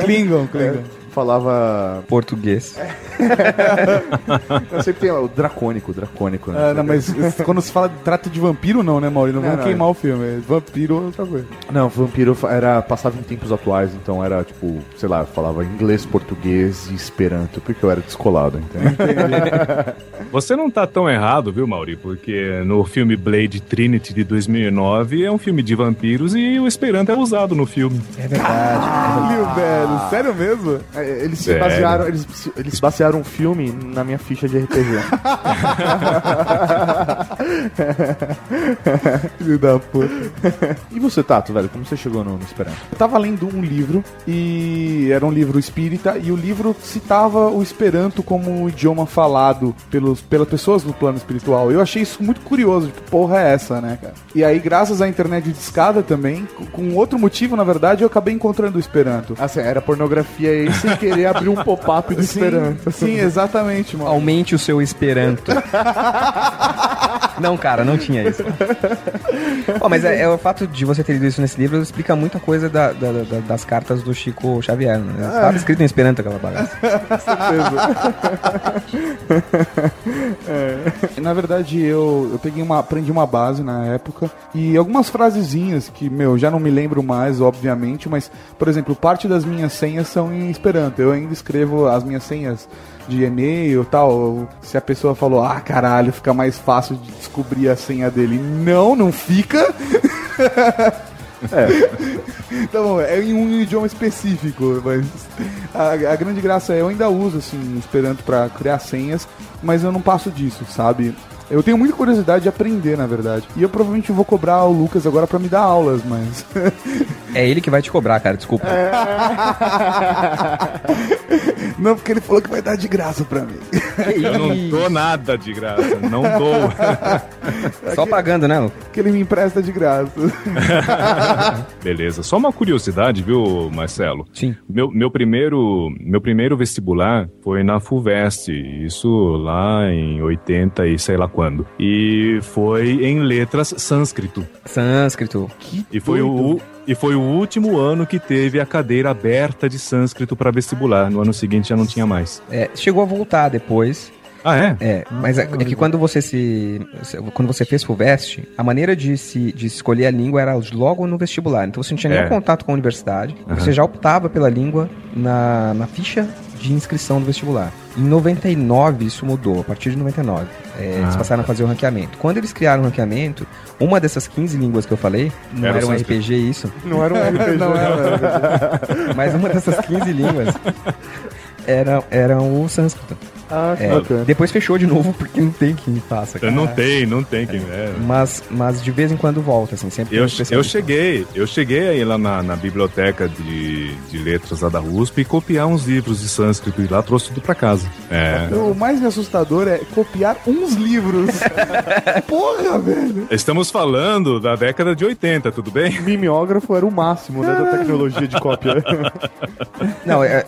Klingon, Klingon. Falava. português. Eu sempre tem o dracônico, dracônico, né? Ah, não, mas quando se fala trata de vampiro, não, né, Mauri? Não, Não, vamos não, queimar o filme. Vampiro é outra coisa. Não, vampiro era passava em tempos atuais, então era tipo, sei lá, falava inglês, português e esperanto, porque eu era descolado, entendeu? Você não tá tão errado, viu, Mauri? Porque no filme Blade Trinity de 2009 é um filme de vampiros e o Esperanto é usado no filme. É verdade. Caralho, velho. Sério mesmo? É, Eles se Sério? basearam, eles, eles basearam um filme na minha ficha de RPG. Filho da puta. e você, Tato, velho, como você chegou no, no Esperanto? Eu tava lendo um livro e era um livro espírita e o livro citava o Esperanto como um idioma falado pelos, pelas pessoas do plano espiritual. Eu achei isso muito curioso, que porra é essa, né, cara? E aí, graças à internet de escada também, com- outro motivo, na verdade, eu acabei encontrando o Esperanto. Assim, era pornografia aí sem querer abrir um pop-up do Esperanto. Sim, exatamente, mano. Aumente o seu esperanto. Não, cara, não tinha isso. Ó, mas é, é o fato de você ter lido isso nesse livro explica muita coisa da- da- da- das cartas do Chico Xavier. Né? Tava escrito em esperanto aquela bagaça. Na verdade, eu, eu peguei uma, aprendi uma base na época e algumas frasezinhas que, meu, já não me lembro mais, obviamente, mas, por exemplo, parte das minhas senhas são em Esperanto. Eu ainda escrevo as minhas senhas de e-mail tal. Se a pessoa falou, ah, caralho, fica mais fácil de descobrir a senha dele. Não, não fica. Então, é em um idioma específico, mas a, a grande graça é eu ainda uso assim Esperanto para criar senhas, mas eu não passo disso, sabe? Eu tenho muita curiosidade de aprender, na verdade. E eu provavelmente vou cobrar o Lucas agora para me dar aulas, mas É ele que vai te cobrar, cara, desculpa. não porque ele falou que vai dar de graça para mim. Eu não dou nada de graça, não dou. Só pagando, né? Lu? que ele me empresta de graça. Beleza, só uma curiosidade, viu, Marcelo? Sim. Meu, meu, primeiro, meu primeiro vestibular foi na FUVEST, isso lá em 80 e sei lá quando. E foi em letras sânscrito. Sânscrito. E foi, o, e foi o último ano que teve a cadeira aberta de sânscrito para vestibular. No ano seguinte já não tinha mais. É, chegou a voltar depois. Ah, é? É, mas é, é que quando você se. Quando você fez FUVEST, a maneira de se de escolher a língua era logo no vestibular. Então você não tinha nenhum É. contato com a universidade. Você já optava pela língua na, na ficha de inscrição do vestibular. Em 99 isso mudou, a partir de 99. É, Eles Ah. passaram a fazer o ranqueamento. Quando eles criaram o ranqueamento, uma dessas 15 línguas que eu falei, não Era era, um. RPG isso, Não era um RPG. não era. mas uma dessas 15 línguas era, era o sânscrito. Ah, É, bacana. depois fechou de novo porque não tem quem faça. cara. Não tem, não tem quem. É. Mas, mas de vez em quando volta, assim, sempre Eu, eu cheguei, eu cheguei aí lá na, na biblioteca de, de letras lá da USP e copiar uns livros de sânscrito e lá trouxe tudo pra casa. É. O mais assustador é copiar uns livros. Porra, velho. Estamos falando da década de 80, tudo bem? Mimeógrafo era o máximo né, da tecnologia de cópia. Não, é,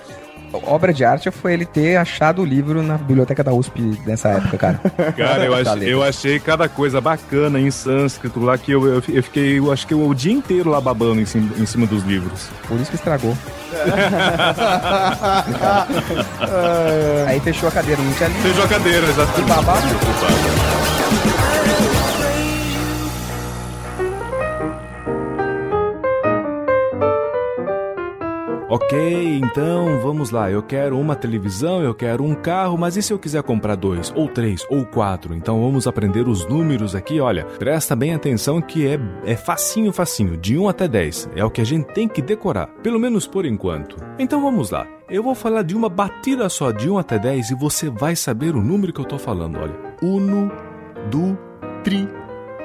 obra de arte foi ele ter achado o livro na biblioteca da USP nessa época, cara. Cara, eu, ach- letra. eu achei cada coisa bacana em sânscrito lá que eu, eu, eu fiquei, eu acho que o dia inteiro lá babando em cima, em cima dos livros. Por isso que estragou. Aí fechou a cadeira, não tinha livro. Fez a cadeira, já Que babado. Ok, então vamos lá. Eu quero uma televisão, eu quero um carro, mas e se eu quiser comprar dois, ou três, ou quatro? Então vamos aprender os números aqui. Olha, presta bem atenção que é, é facinho, facinho, de 1 até 10. É o que a gente tem que decorar, pelo menos por enquanto. Então vamos lá. Eu vou falar de uma batida só, de 1 até 10, e você vai saber o número que eu tô falando. Olha, uno, du, tri,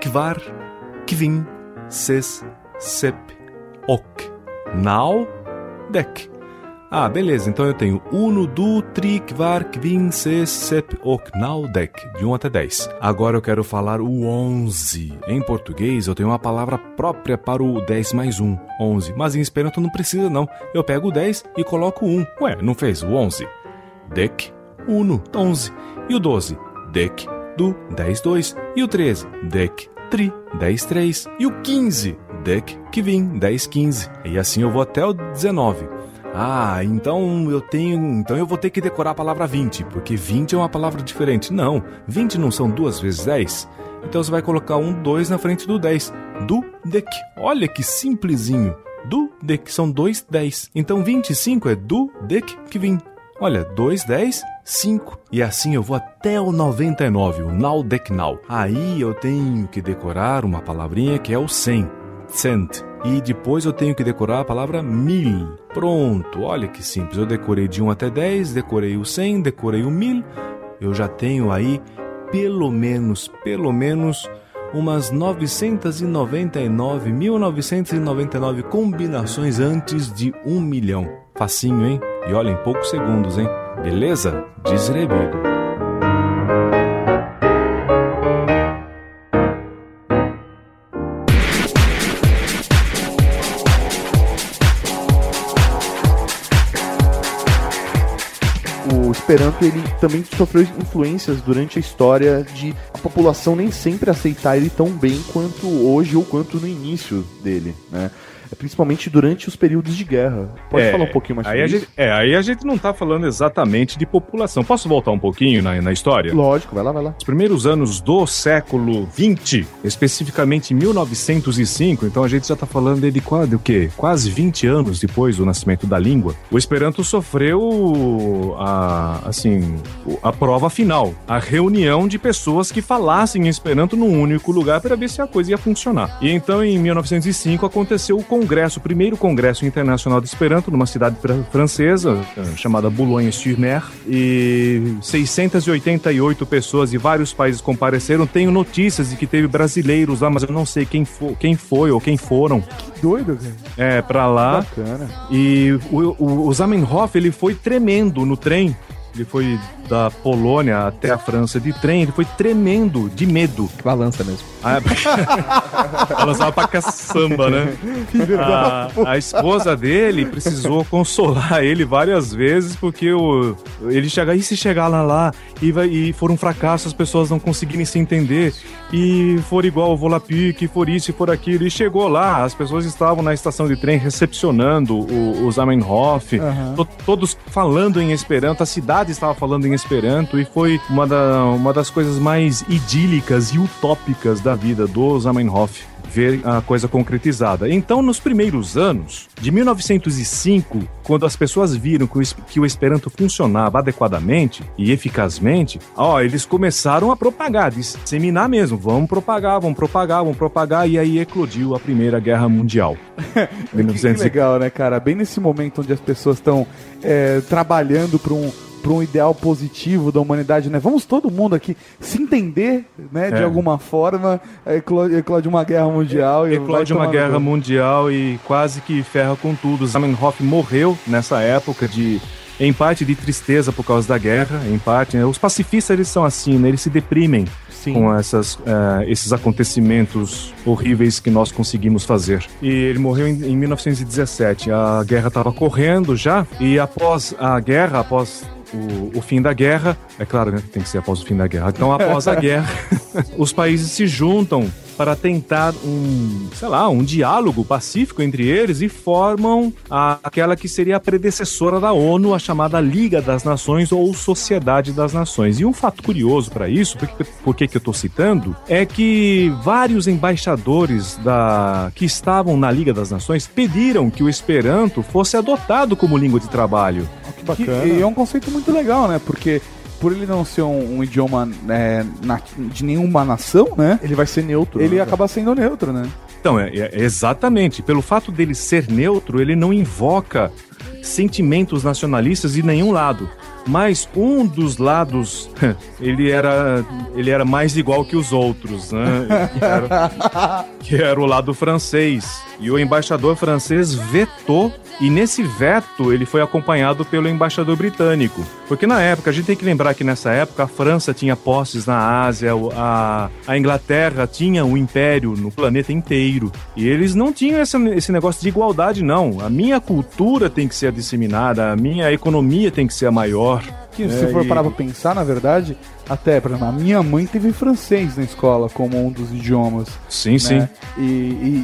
kvar, kvin, ses, sep, ok. Now, Deck. Ah, beleza. Então eu tenho uno, du, tri, kvar, kvin, ses, sep, ok, nau, deck. De 1 até 10. Agora eu quero falar o 11. Em português eu tenho uma palavra própria para o 10 mais 1. 11. Mas em Esperanto não precisa não. Eu pego o 10 e coloco 1. Ué, não fez o 11? Deck, uno, 11. E o 12? Deck, du, 10, 2. E o 13? Deck, tri, 10, 3. E o 15? Deck, que vim, 10, 15. E assim eu vou até o 19. Ah, então eu tenho. Então eu vou ter que decorar a palavra 20, porque 20 é uma palavra diferente. Não, 20 não são duas vezes 10. Então você vai colocar um 2 na frente do 10. Do deck. Olha que simplesinho. Do deck são dois 10. Então 25 é do deck que vim. Olha, 2, 10, 5. E assim eu vou até o 99, o now deck now. Aí eu tenho que decorar uma palavrinha que é o 100. Cent. E depois eu tenho que decorar a palavra mil. Pronto, olha que simples. Eu decorei de 1 até 10, decorei o 100, decorei o mil. Eu já tenho aí pelo menos, pelo menos umas 999, 1999 combinações antes de um milhão. Facinho, hein? E olha, em poucos segundos, hein? Beleza? Desrebido. o Esperanto ele também sofreu influências durante a história de a população nem sempre aceitar ele tão bem quanto hoje ou quanto no início dele, né? Principalmente durante os períodos de guerra. Pode É, falar um pouquinho mais sobre gente, É, aí a gente não tá falando exatamente de população. Posso voltar um pouquinho na, na história? isso? Lógico, vai lá, vai lá. Os primeiros anos do século XX, especificamente em 1905, então a gente já tá falando de quase, o quê? Quase 20 anos depois do nascimento da língua. O Esperanto sofreu a, assim, a prova final, a reunião de pessoas que falassem Esperanto num único lugar para ver se a coisa ia funcionar. E então em 1905 aconteceu o congresso, o primeiro congresso internacional de Esperanto numa cidade fra- francesa eh, chamada Boulogne-sur-Mer e 688 pessoas de vários países compareceram. Tenho notícias de que teve brasileiros lá, mas eu não sei quem, fo quem foi ou quem foram Que doido, cara. é, para lá. Bacana. E o, o, o Zamenhof, ele foi tremendo no trem. Ele foi da Polônia até a França de trem, ele foi tremendo de medo. Balança mesmo. Ah, Ela usava pra caçamba, né? A, a esposa dele precisou consolar ele várias vezes porque o, ele chega e se chegar lá, lá e, vai, e for um fracasso, as pessoas não conseguirem se entender e for igual o Volapük, for isso e for aquilo. E chegou lá, as pessoas estavam na estação de trem recepcionando o, o Zamenhof, Aham. to- todos falando em Esperanto, a cidade estava falando em Esperanto e foi uma, da- uma das coisas mais idílicas e utópicas da vida do Zamenhof. Ver a coisa concretizada. Então, nos primeiros anos, de 1905, quando as pessoas viram que o, Esperanto funcionava adequadamente e eficazmente, ó, eles começaram a propagar, disseminar mesmo. Vamos propagar, vamos propagar, vamos propagar, e aí eclodiu a Primeira Guerra Mundial. Que 1905. legal, né, cara? Bem nesse momento onde as pessoas estão é, trabalhando para um, pra um ideal positivo da humanidade, né? Vamos todo mundo aqui se entender, né? De É. alguma forma, eclo- eclode uma guerra mundial. e Eclode uma guerra mundial e quase que ferra com tudo. Zamenhof morreu nessa época de em parte de tristeza por causa da guerra, em parte, né? os pacifistas eles são assim, né? eles se deprimem Sim. com essas, eh, esses acontecimentos horríveis que nós conseguimos fazer. E ele morreu em, em 1917. A guerra estava correndo já e após a guerra, após o, o fim da guerra, é claro, né? Tem que ser após o fim da guerra. Então, após a guerra, os países se juntam para tentar um, sei lá, um diálogo pacífico entre eles e formam a- aquela que seria a predecessora da ONU, a chamada Liga das Nações ou Sociedade das Nações. E um fato curioso para isso, por que, por que eu estou citando, é que vários embaixadores da, que estavam na Liga das Nações pediram que o Esperanto fosse adotado como língua de trabalho. Que Que- bacana. e é um conceito muito legal, né? Porque por ele não ser um, um idioma é, de nenhuma nação, né? Ele vai ser neutro. Ele né? acaba sendo neutro, né? Então, é, é- exatamente. Pelo fato dele ser neutro, ele não invoca sentimentos nacionalistas de nenhum lado. Mas um dos lados, ele era, ele era mais igual que os outros, né? Que era, que era o lado francês. E o embaixador francês vetou, e nesse veto ele foi acompanhado pelo embaixador britânico. Porque na época, a gente tem que lembrar que nessa época a França tinha posses na Ásia, a, a Inglaterra tinha um império no planeta inteiro. E eles não tinham esse, esse negócio de igualdade, não. A minha cultura tem que ser disseminada, a minha economia tem que ser a maior. Que se É, for e- parar pra pensar, na verdade, até, por exemplo, a minha mãe teve francês na escola como um dos idiomas. Sim, sim. né? E,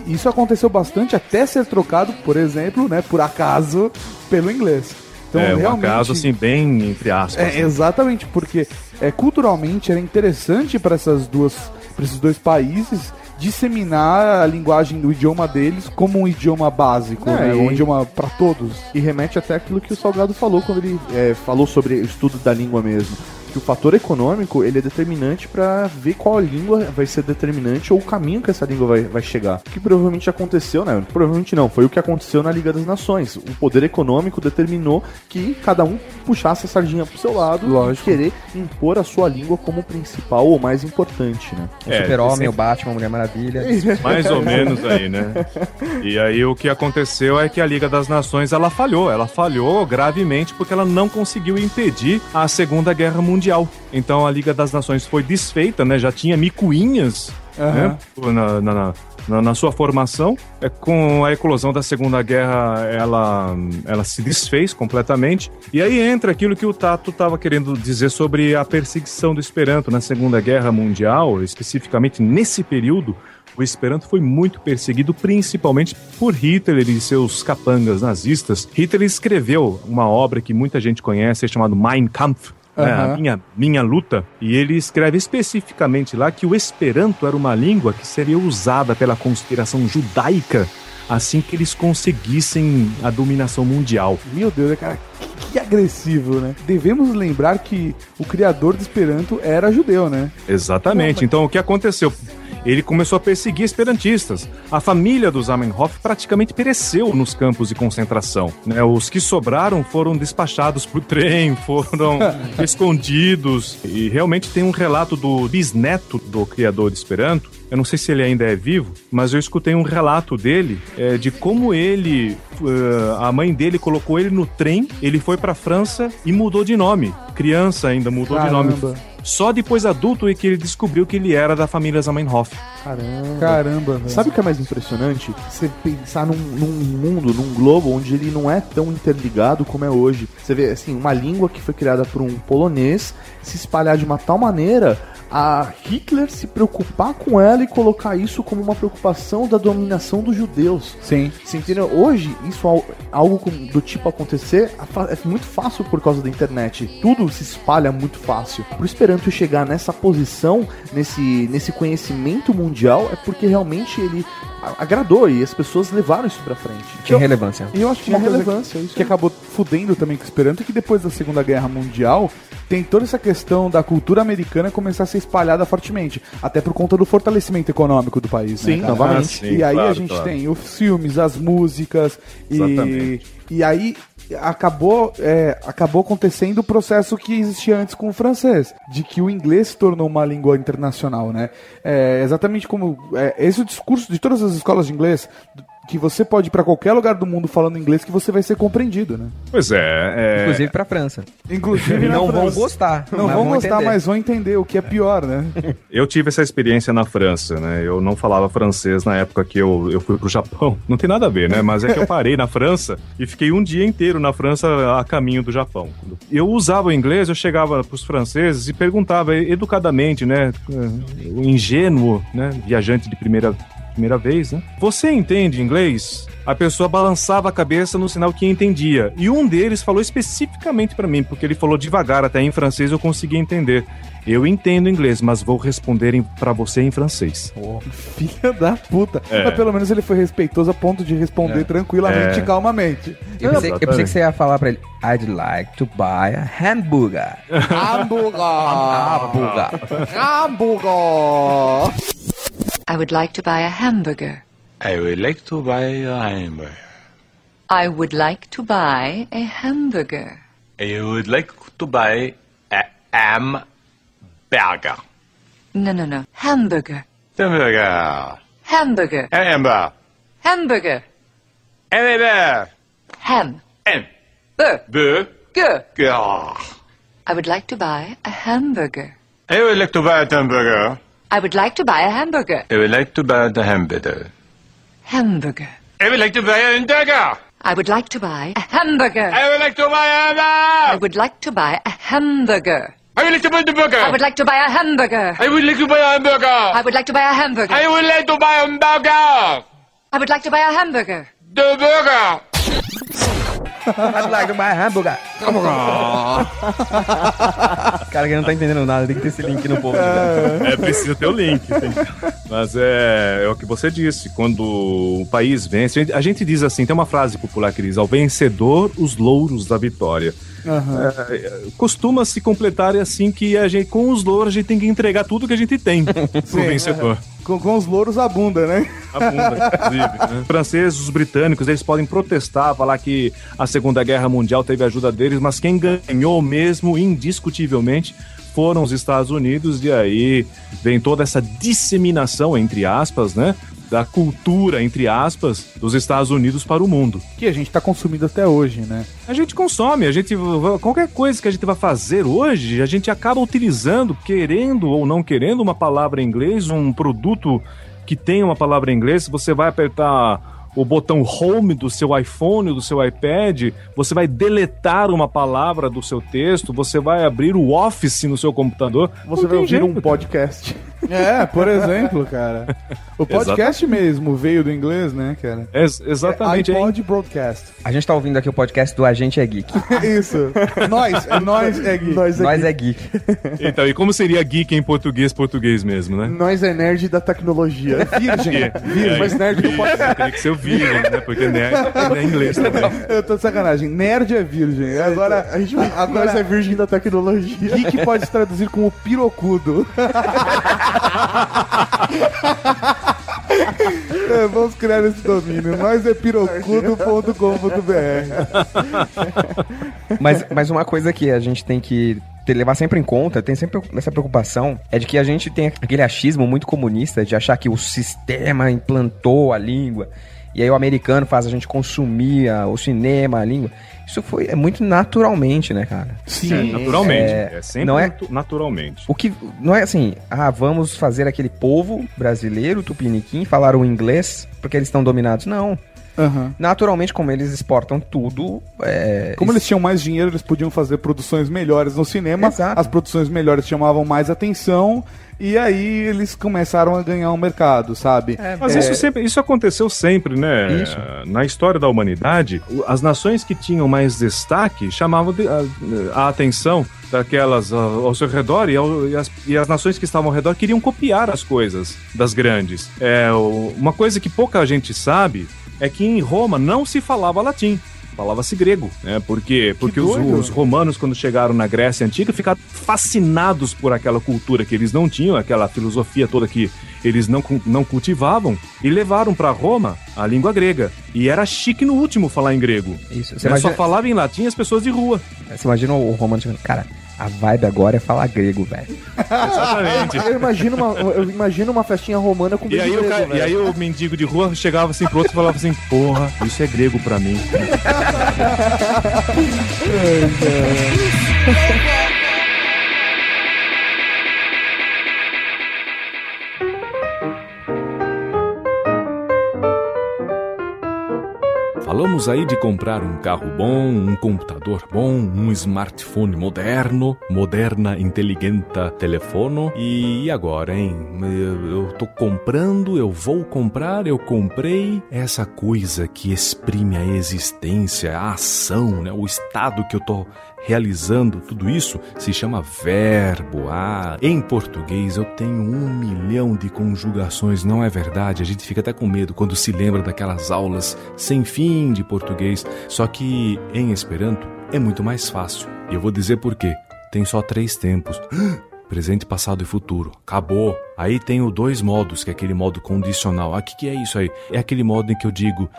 e isso aconteceu bastante até ser trocado, por exemplo, né, por acaso, pelo inglês. Então, é um realmente, acaso assim, bem entre aspas. É, exatamente, porque é, culturalmente era interessante para essas duas, para esses dois países disseminar a linguagem do idioma deles como um idioma básico, É, né? um idioma para todos. E remete até aquilo que o Salgado falou quando ele é, falou sobre o estudo da língua mesmo. Que o fator econômico ele é determinante para ver qual língua vai ser determinante ou o caminho que essa língua vai, vai chegar. O que provavelmente aconteceu, né? Provavelmente não, foi o que aconteceu na Liga das Nações. O poder econômico determinou que cada um puxasse a sardinha pro seu lado Lógico. e querer impor a sua língua como principal ou mais importante, né? O É, Super-Homem, sempre- o Batman, a Mulher Maravilha. Mais ou menos aí, né? E aí o que aconteceu é que a Liga das Nações ela falhou, ela falhou gravemente porque ela não conseguiu impedir a Segunda Guerra Mundial. Então a Liga das Nações foi desfeita, né? Já tinha micuinhas né? na, na- na- na sua formação. É, com a eclosão da Segunda Guerra, ela, ela se desfez completamente. E aí entra aquilo que o Tato estava querendo dizer sobre a perseguição do Esperanto na Segunda Guerra Mundial, especificamente nesse período, O Esperanto foi muito perseguido, principalmente por Hitler e seus capangas nazistas. Hitler escreveu uma obra que muita gente conhece, chamada Mein Kampf, Aham. a minha, minha luta, e ele escreve especificamente lá que o Esperanto era uma língua que seria usada pela conspiração judaica assim que eles conseguissem a dominação mundial. Meu Deus, cara, que, que agressivo, né? Devemos lembrar que o criador do Esperanto era judeu, né? Exatamente. Então, o que aconteceu? Ele começou a perseguir esperantistas. A família do Zamenhof praticamente pereceu nos campos de concentração. né? Os que sobraram foram despachados por trem, foram escondidos. E realmente tem um relato do bisneto do criador de Esperanto. Eu não sei se ele ainda é vivo, mas eu escutei um relato dele é, de como ele, eh, a mãe dele colocou ele no trem, ele foi pra França e mudou de nome. Criança ainda mudou de nome. Só depois adulto é que ele descobriu que ele era da família Zamenhof. Caramba. Caramba, velho. Sabe o que é mais impressionante? Você pensar num, num mundo, num globo onde ele não é tão interligado como é hoje. Você vê, assim, uma língua que foi criada por um polonês se espalhar de uma tal maneira a Hitler se preocupar com ela e colocar isso como uma preocupação da dominação dos judeus. Sim. Você entendeu? Hoje, isso al- algo do tipo acontecer é é muito fácil por causa da internet. Tudo se espalha muito fácil. Pro Esperanto chegar nessa posição, nesse, nesse conhecimento mundial, é porque realmente ele agradou e as pessoas levaram isso pra frente. Tinha relevância. E eu acho que Tinha uma coisa relevância, isso que acabou fudendo também com o Esperanto é que depois da Segunda Guerra Mundial tem toda essa questão da cultura americana começar a ser espalhada fortemente, até por conta do fortalecimento econômico do país. Sim, né, novamente. Ah, sim, e aí a claro, gente claro. tem os filmes, as músicas e, Exatamente. e aí acabou é, acabou acontecendo o processo que existia antes com o francês, de que o inglês se tornou uma língua internacional, né? É, exatamente como é, esse é o discurso de todas as escolas de inglês que você pode ir pra qualquer lugar do mundo falando inglês que você vai ser compreendido, né? Pois é. é... Inclusive pra França. Inclusive não vão França. gostar. Não vão gostar, entender. mas vão entender o que é pior, né? Eu tive essa experiência na França, né? Eu não falava francês na época que eu, eu fui pro Japão. Não tem nada a ver, né? Mas é que eu parei na França e fiquei um dia inteiro na França a caminho do Japão. Eu usava o inglês, eu chegava pros franceses e perguntava educadamente, né? O ingênuo, né? Viajante de primeira, primeira vez, né? Você entende inglês? A pessoa balançava a cabeça no sinal que entendia. E um deles falou especificamente pra mim, porque ele falou devagar, até em francês eu conseguia entender. Eu entendo inglês, mas vou responder pra você em francês. Filha da puta. É. Mas pelo menos ele foi respeitoso a ponto de responder tranquilamente É. e calmamente. Eu pensei, eu pensei que você ia falar pra ele, I'd like to buy a hamburger. Hambúrguer! Hamburger. Hambúrguer! I would like to buy a hamburger. I would like to buy a hamburger. I would like to buy a hamburger. I would like to buy a hamburger. No, no, no. Hamburger. Hamburger. Hamburger. Hamburger. Hamburger. Hamburger. Ham. Hamburger. Burger. I would like to buy a hamburger. I would like to buy a hamburger. I would like to buy a hamburger. I would like to buy the hamburger. Hamburger. I would like to buy a hamburger. I would like to buy a hamburger. I would like to buy a I hamburger. would like to buy a hamburger. I would like to buy the burger. I would like to buy a hamburger. I would like to buy a hamburger. I would like to buy a hamburger. I would like to buy a hamburger. I would like to buy a hamburger. The burger. I'd like to buy a hamburger. Cara que não tá entendendo nada, tem que ter esse link no post. né? É preciso ter o link. tem- Mas é, é o que você disse. Quando o país vence, a gente, a gente diz assim: tem uma frase popular que diz, ao vencedor, os louros da vitória. É, costuma se completar assim que a gente, com os louros, a gente tem que entregar tudo que a gente tem pro Sim, vencedor. Com, com os louros a bunda, né? A bunda, inclusive. né? Os franceses, os britânicos, eles podem protestar, falar que a Segunda Guerra Mundial teve a ajuda deles, mas quem ganhou mesmo, indiscutivelmente, foram os Estados Unidos, e aí vem toda essa disseminação, entre aspas, né? Da cultura, entre aspas, dos Estados Unidos para o mundo. Que a gente tá consumindo até hoje, né? A gente consome, a gente qualquer coisa que a gente vai fazer hoje, a gente acaba utilizando, querendo ou não querendo, uma palavra em inglês, um produto que tem uma palavra em inglês. Você vai apertar o botão home do seu iPhone, do seu iPad, você vai deletar uma palavra do seu texto, você vai abrir o Office no seu computador. Você vai ouvir um jeito, podcast. É, por exemplo, cara. O podcast mesmo veio do inglês, né, cara? Ex- exatamente. É hein? iPod Broadcast. A gente tá ouvindo aqui o podcast do Agente é Geek. Isso. nós, é nós, é Gui. Nós é, Nós é geek. Então, e como seria geek em português, português mesmo, né? nós é nerd da tecnologia. Virgem. É, Mas nerd não pode isso, Teria que ser o virgem, né? Porque nerd é inglês também. Eu tô de sacanagem. Nerd é virgem. Agora, A gente, agora nós é virgem da tecnologia. geek pode se traduzir como pirocudo. É, vamos criar esse domínio. Nós é pirocudo.com.br. Mas, mas uma coisa que a gente tem que levar sempre em conta, tem sempre essa preocupação, é de que a gente tem aquele achismo muito comunista de achar que o sistema implantou a língua. E aí o americano faz a gente consumir a- o cinema, a língua. Isso foi é muito naturalmente, né, cara? Sim. Naturalmente. É, É, sempre não é- natu- naturalmente. O que não é assim, ah, vamos fazer aquele povo brasileiro, tupiniquim, falar o inglês porque eles estão dominados. Não. Aham. Naturalmente, como eles exportam tudo, é, Como eles tinham mais dinheiro, eles podiam fazer produções melhores no cinema. Exato. As produções melhores chamavam mais atenção. E aí eles começaram a ganhar um mercado, sabe? Mas isso sempre, isso aconteceu sempre, né? Isso. Na história da humanidade, o- as nações que tinham mais destaque chamavam de- a, a atenção daquelas ao, ao seu redor e, ao- e as, e as nações que estavam ao redor queriam copiar as coisas das grandes. É, o- uma coisa que pouca gente sabe é que em Roma não se falava latim. Falava-se grego, né? Porque, porque os, os romanos, quando chegaram na Grécia Antiga, ficaram fascinados por aquela cultura que eles não tinham, aquela filosofia toda que eles não, não cultivavam, e levaram para Roma a língua grega. E era chique no último falar em grego. Isso. Você Você imagina, só falava em latim as pessoas de rua. você imagina o romano chegando, cara, a vibe agora é falar grego, velho. Exatamente. Eu imagino uma, eu imagino uma festinha romana com E aí, o grego, ca- e aí o mendigo de rua chegava assim pro outro e falava assim, porra, isso é grego pra mim. Falamos aí de comprar um carro bom, um computador bom, um smartphone moderno, moderna, inteligenta telefono. E agora, hein? Eu, eu tô comprando, eu vou comprar, eu comprei essa coisa que exprime a existência, a ação, né? O estado que eu tô realizando tudo isso se chama verbo. Ah, em português eu tenho um milhão de conjugações, não é verdade? A gente fica até com medo quando se lembra daquelas aulas sem fim de português. Só que em Esperanto é muito mais fácil. E eu vou dizer por quê. Tem só três tempos. Presente, passado e futuro. Acabou. Aí tenho dois modos, que é aquele modo condicional. Ah, que, que é isso aí? É aquele modo em que eu digo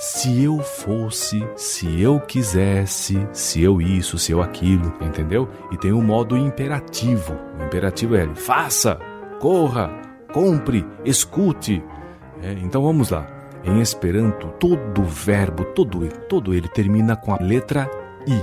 se eu fosse, se eu quisesse, se eu isso, se eu aquilo, entendeu? E tem o modo imperativo. O imperativo é faça, corra, compre, escute. É, então vamos lá. Em Esperanto, todo verbo, todo, todo ele termina com a letra I.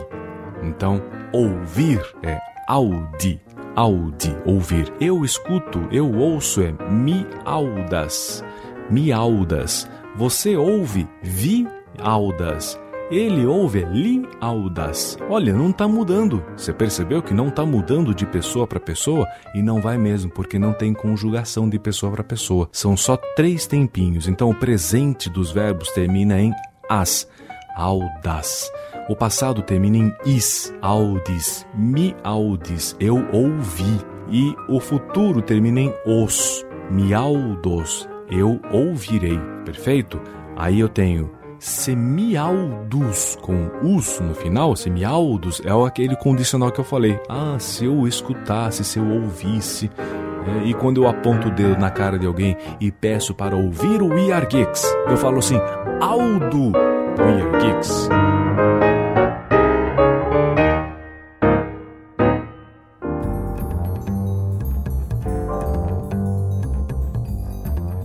Então, ouvir é audi, audi, ouvir. Eu escuto, eu ouço é miaudas, miaudas. Você ouve vi-audas. Ele ouve li-audas. Olha, não tá mudando. Você percebeu que não tá mudando de pessoa para pessoa? E não vai mesmo, porque não tem conjugação de pessoa para pessoa. São só três tempinhos. Então o presente dos verbos termina em as. Audas. O passado termina em is, audis, mi audis, eu ouvi. E o futuro termina em os, miaudos, eu ouvirei. Perfeito? Aí eu tenho semiaudos com us no final, semiaudos é aquele condicional que eu falei. Ah, se eu escutasse, se eu ouvisse. É, e quando eu aponto o dedo na cara de alguém e peço para ouvir o We Are Geeks, eu falo assim, Aldo We Are Geeks.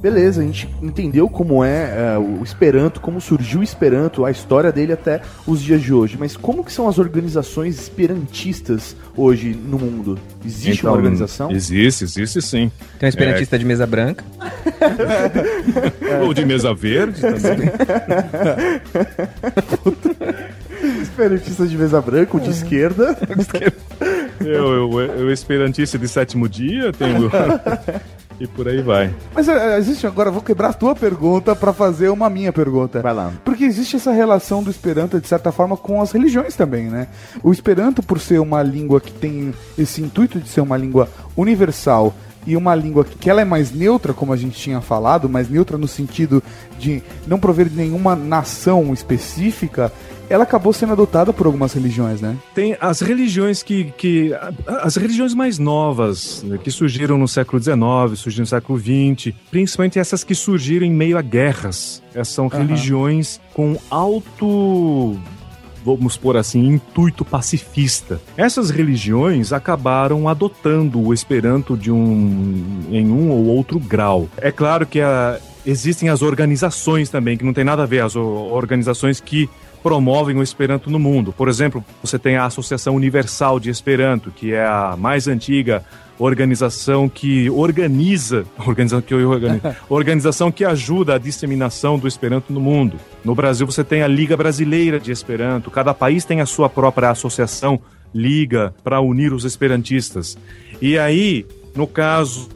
Beleza, a gente entendeu como é, é, o Esperanto, como surgiu o Esperanto, a história dele até os dias de hoje. Mas como que são as organizações esperantistas hoje no mundo? Existe Então, uma organização? Existe, existe sim. Tem um esperantista de mesa branca. Ou de mesa verde também. Esperantista de mesa branca, o de esquerda. Eu, eu, eu esperantista de sétimo dia, tenho e por aí vai. Mas é, existe agora, eu vou quebrar a tua pergunta pra fazer uma minha pergunta. Vai lá. Porque existe essa relação do Esperanto, de certa forma, com as religiões também, né? O Esperanto, por ser uma língua que tem esse intuito de ser uma língua universal e uma língua que ela é mais neutra, como a gente tinha falado, mais neutra no sentido de não prover de nenhuma nação específica, ela acabou sendo adotada por algumas religiões, né? Tem as religiões que. que as religiões mais novas, né, que surgiram no século XIX, surgiram no século XX, principalmente essas que surgiram em meio a guerras. Essas são religiões com alto. Vamos pôr assim, intuito pacifista. Essas religiões acabaram adotando o Esperanto de um em um ou outro grau. É claro que a- existem as organizações também, que não tem nada a ver, as organizações que promovem o Esperanto no mundo. Por exemplo, você tem a Associação Universal de Esperanto, que é a mais antiga organização que organiza, organização que organiza, organização que ajuda a disseminação do Esperanto no mundo. No Brasil você tem a Liga Brasileira de Esperanto, cada país tem a sua própria associação, liga para unir os esperantistas. E aí, no caso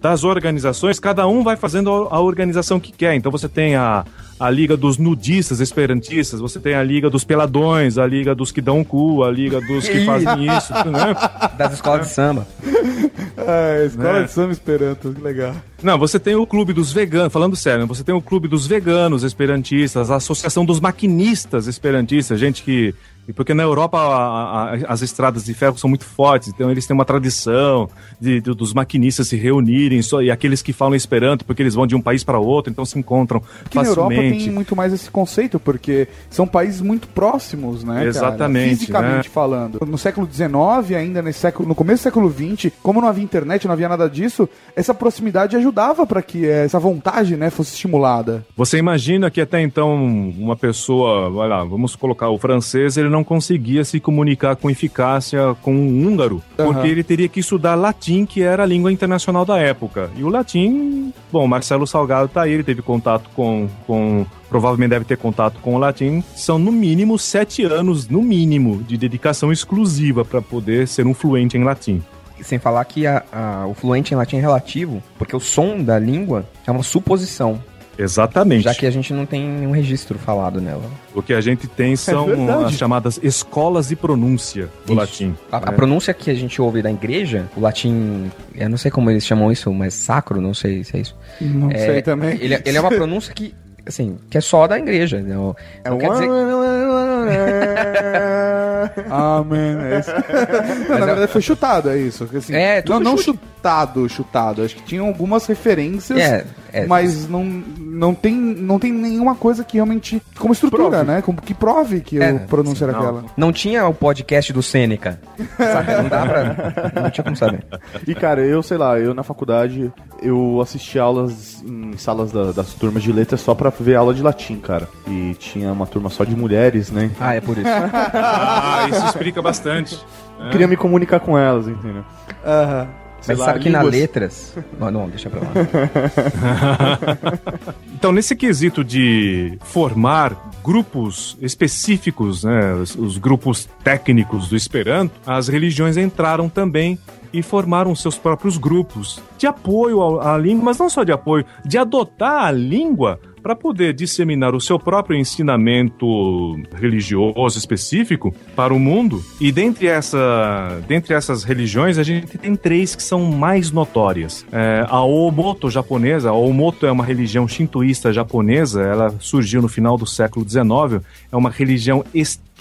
das organizações, cada um vai fazendo a organização que quer. Então você tem a, a Liga dos Nudistas Esperantistas, você tem a Liga dos Peladões, a Liga dos que dão cu, a Liga dos que fazem isso, né? Das escolas de samba. Ah, escola Né? de samba Esperanto, que legal. Não, você tem o Clube dos Veganos, falando sério, você tem o Clube dos Veganos Esperantistas, a Associação dos Maquinistas Esperantistas, gente que. E Porque na Europa a- a- as estradas de ferro são muito fortes, então eles têm uma tradição de, de- dos maquinistas se reunirem, só, e aqueles que falam Esperanto, porque eles vão de um país para outro, então se encontram Que na Europa facilmente. tem muito mais esse conceito, porque são países muito próximos, né? cara? Exatamente, Fisicamente né? falando. No século XIX, ainda nesse século, no começo do século XX, como não havia internet, não havia nada disso, essa proximidade ajudava para que essa vontade, né, fosse estimulada. Você imagina que até então uma pessoa, vai lá, vamos colocar o francês, ele não conseguia se comunicar com eficácia com o húngaro, porque ele teria que estudar latim, que era a língua internacional da época. E o latim, bom, Marcelo Salgado tá aí, ele teve contato com, com provavelmente deve ter contato com o latim. São no mínimo sete anos, no mínimo, de dedicação exclusiva para poder ser um fluente em latim. Sem falar que a- a- o fluente em latim é relativo, porque o som da língua é uma suposição, Exatamente. já que a gente não tem nenhum registro falado nela. O que a gente tem são verdade. as chamadas escolas de pronúncia do Isso. latim. A, a né? pronúncia que a gente ouve da igreja, o latim, eu não sei como eles chamam isso, mas sacro, não sei se é isso. Não É, sei também. Ele, ele é uma pronúncia que, assim, que é só da igreja. Não, não quer dizer... Amém. É isso. Na verdade foi chutado, é isso. Assim, É, não, tudo não chute. chutado, chutado. Acho que tinham algumas referências, É, é, mas não, não, tem, não tem nenhuma coisa que realmente. Como estrutura, Prove. né? Como que prove que É, a pronúncia era não. aquela. Não tinha o podcast do Sêneca. Sabe? Não dá pra. Não tinha como saber. E cara, eu sei lá, eu na faculdade, eu assisti aulas em salas da- das turmas de letras só pra ver aula de latim, cara. E tinha uma turma só de mulheres, né? Ah, é por isso. Ah, isso explica bastante. Eu Queria me comunicar com elas, entendeu? Aham. Sei Mas lá, sabe que na línguas- letras. Não, não, deixa pra lá. Então, nesse quesito de formar grupos específicos, né, os, os grupos técnicos do Esperanto, as religiões entraram também e formaram seus próprios grupos de apoio à língua, mas não só de apoio, de adotar a língua para poder disseminar o seu próprio ensinamento religioso específico para o mundo. E dentre, essa, dentre essas religiões, a gente tem três que são mais notórias. É, a Omoto japonesa, a Omoto é uma religião shintoísta japonesa, ela surgiu no final do século XIX, é uma religião extremamente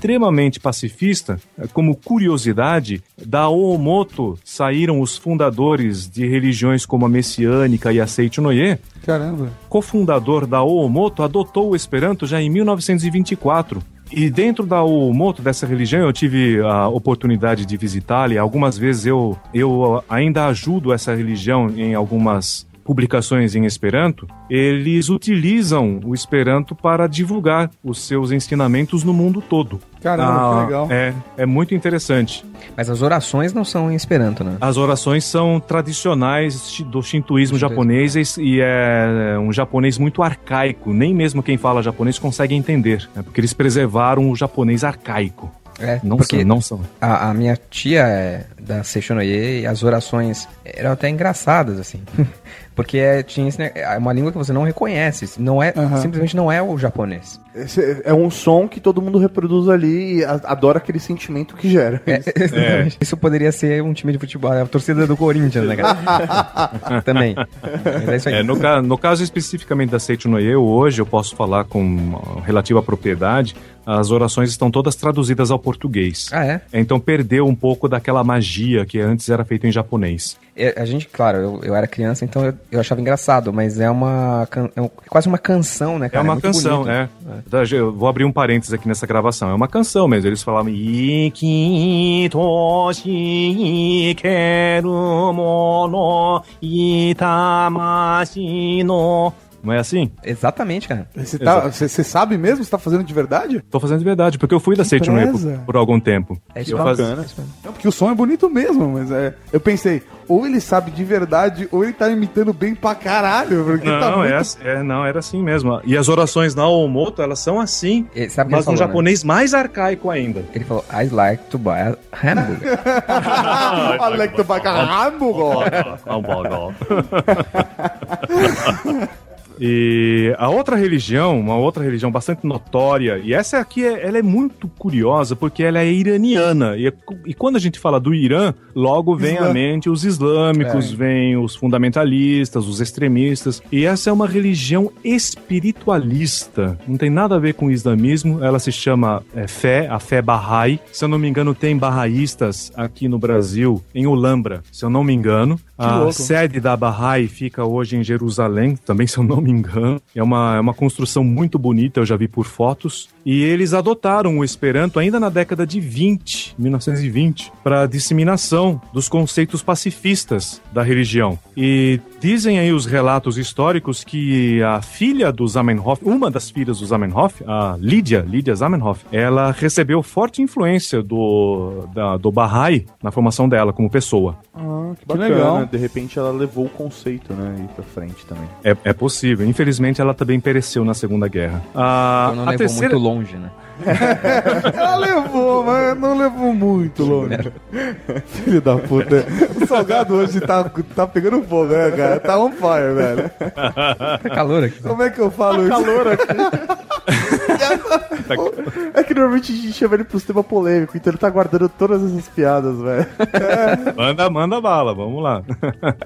pacifista. É, Como curiosidade, da Omoto saíram os fundadores de religiões como a messiânica e a Seichonoye, Caramba. cofundador da Oomoto, adotou o Esperanto já em 1924. E dentro da Oomoto, dessa religião, eu tive a oportunidade de visitá-la e algumas vezes eu, eu ainda ajudo essa religião em algumas publicações em Esperanto. Eles utilizam o Esperanto para divulgar os seus ensinamentos no mundo todo. Caramba, Ah, que legal. É, é muito interessante. Mas as orações não são em Esperanto, né? As orações são tradicionais do shintoísmo Shintoísmo. japonês e e é um japonês muito arcaico. Nem mesmo quem fala japonês consegue entender, né? porque eles preservaram o japonês arcaico. É, Não porque são, não são. A, a minha tia é da Seishonoye, as orações eram até engraçadas, assim. Porque é, tinha é uma língua que você não reconhece, não é, Aham. simplesmente não é o japonês. Esse é um som que todo mundo reproduz ali e adora aquele sentimento que gera. É, exatamente. Isso poderia ser um time de futebol, a torcida do Corinthians, né, cara? Também. É isso aí. É, no, ca- no caso especificamente da Seitonoye, hoje eu posso falar com relativa propriedade, as orações estão todas traduzidas ao português. Ah, é? Então perdeu um pouco daquela magia que antes era feita em japonês. É, A gente, claro, eu, eu era criança, então eu, eu achava engraçado, mas é uma. É um- quase uma canção, né, É cara? uma muito canção, bonito. é. Tá, Eu vou abrir um parênteses aqui nessa gravação. É uma canção mesmo. Eles falavam Iki toshi keru mono itamashi no. Não é assim? Exatamente, cara. Você tá, você- você sabe mesmo? Você tá fazendo de verdade? Tô fazendo de verdade, porque eu fui da Seitonoye preza. por, por algum tempo. É isso Eu que faz- bacana. Não, porque o som é bonito mesmo, mas é. Eu pensei, ou ele sabe de verdade, ou ele tá imitando bem pra caralho. Porque tá Não, muito... é, assim- é, não, era assim mesmo. E as orações na Omoto, elas são assim, E que mas falou, né? japonês mais arcaico ainda. Ele falou, I'd like to buy a hamburger. Alec do Bacarrambo, E a outra religião, uma outra religião bastante notória, e essa aqui é, ela é muito curiosa porque ela é iraniana. E, é e quando a gente fala do Irã, logo vem à Islã. mente os islâmicos, vem os fundamentalistas, os extremistas. E essa é uma religião espiritualista. Não tem nada a ver com o islamismo. Ela se chama é, fé, a fé Bahá'í. Se eu não me engano, tem barraístas aqui no Brasil, em Ulambra, se eu não me engano. a louco. sede da Bahá'í fica hoje em Jerusalém, também se eu não me engano. É uma, é uma construção muito bonita, eu já vi por fotos. E eles adotaram o Esperanto ainda na década de 20, 1920, para disseminação dos conceitos pacifistas da religião. E dizem aí os relatos históricos que a filha do Zamenhof, uma das filhas do Zamenhof, a Lídia, Lídia Zamenhof, ela recebeu forte influência do, da, do Bahá'í na formação dela como pessoa. Ah, que bacana. legal. De repente ela levou o conceito, né, aí pra frente também. É, é possível. Infelizmente, ela também pereceu na Segunda Guerra. A, Então não a levou terceira... muito longe, né? Ela levou, mas não levou muito longe. Filho da puta. O salgado hoje tá, tá pegando fogo, né, cara? Tá on fire, velho. Tá calor aqui. Como é que eu falo isso? Calor aqui. é que normalmente a gente chama ele pros temas polêmicos, então ele tá guardando todas essas piadas, velho. Manda, manda bala, vamos lá.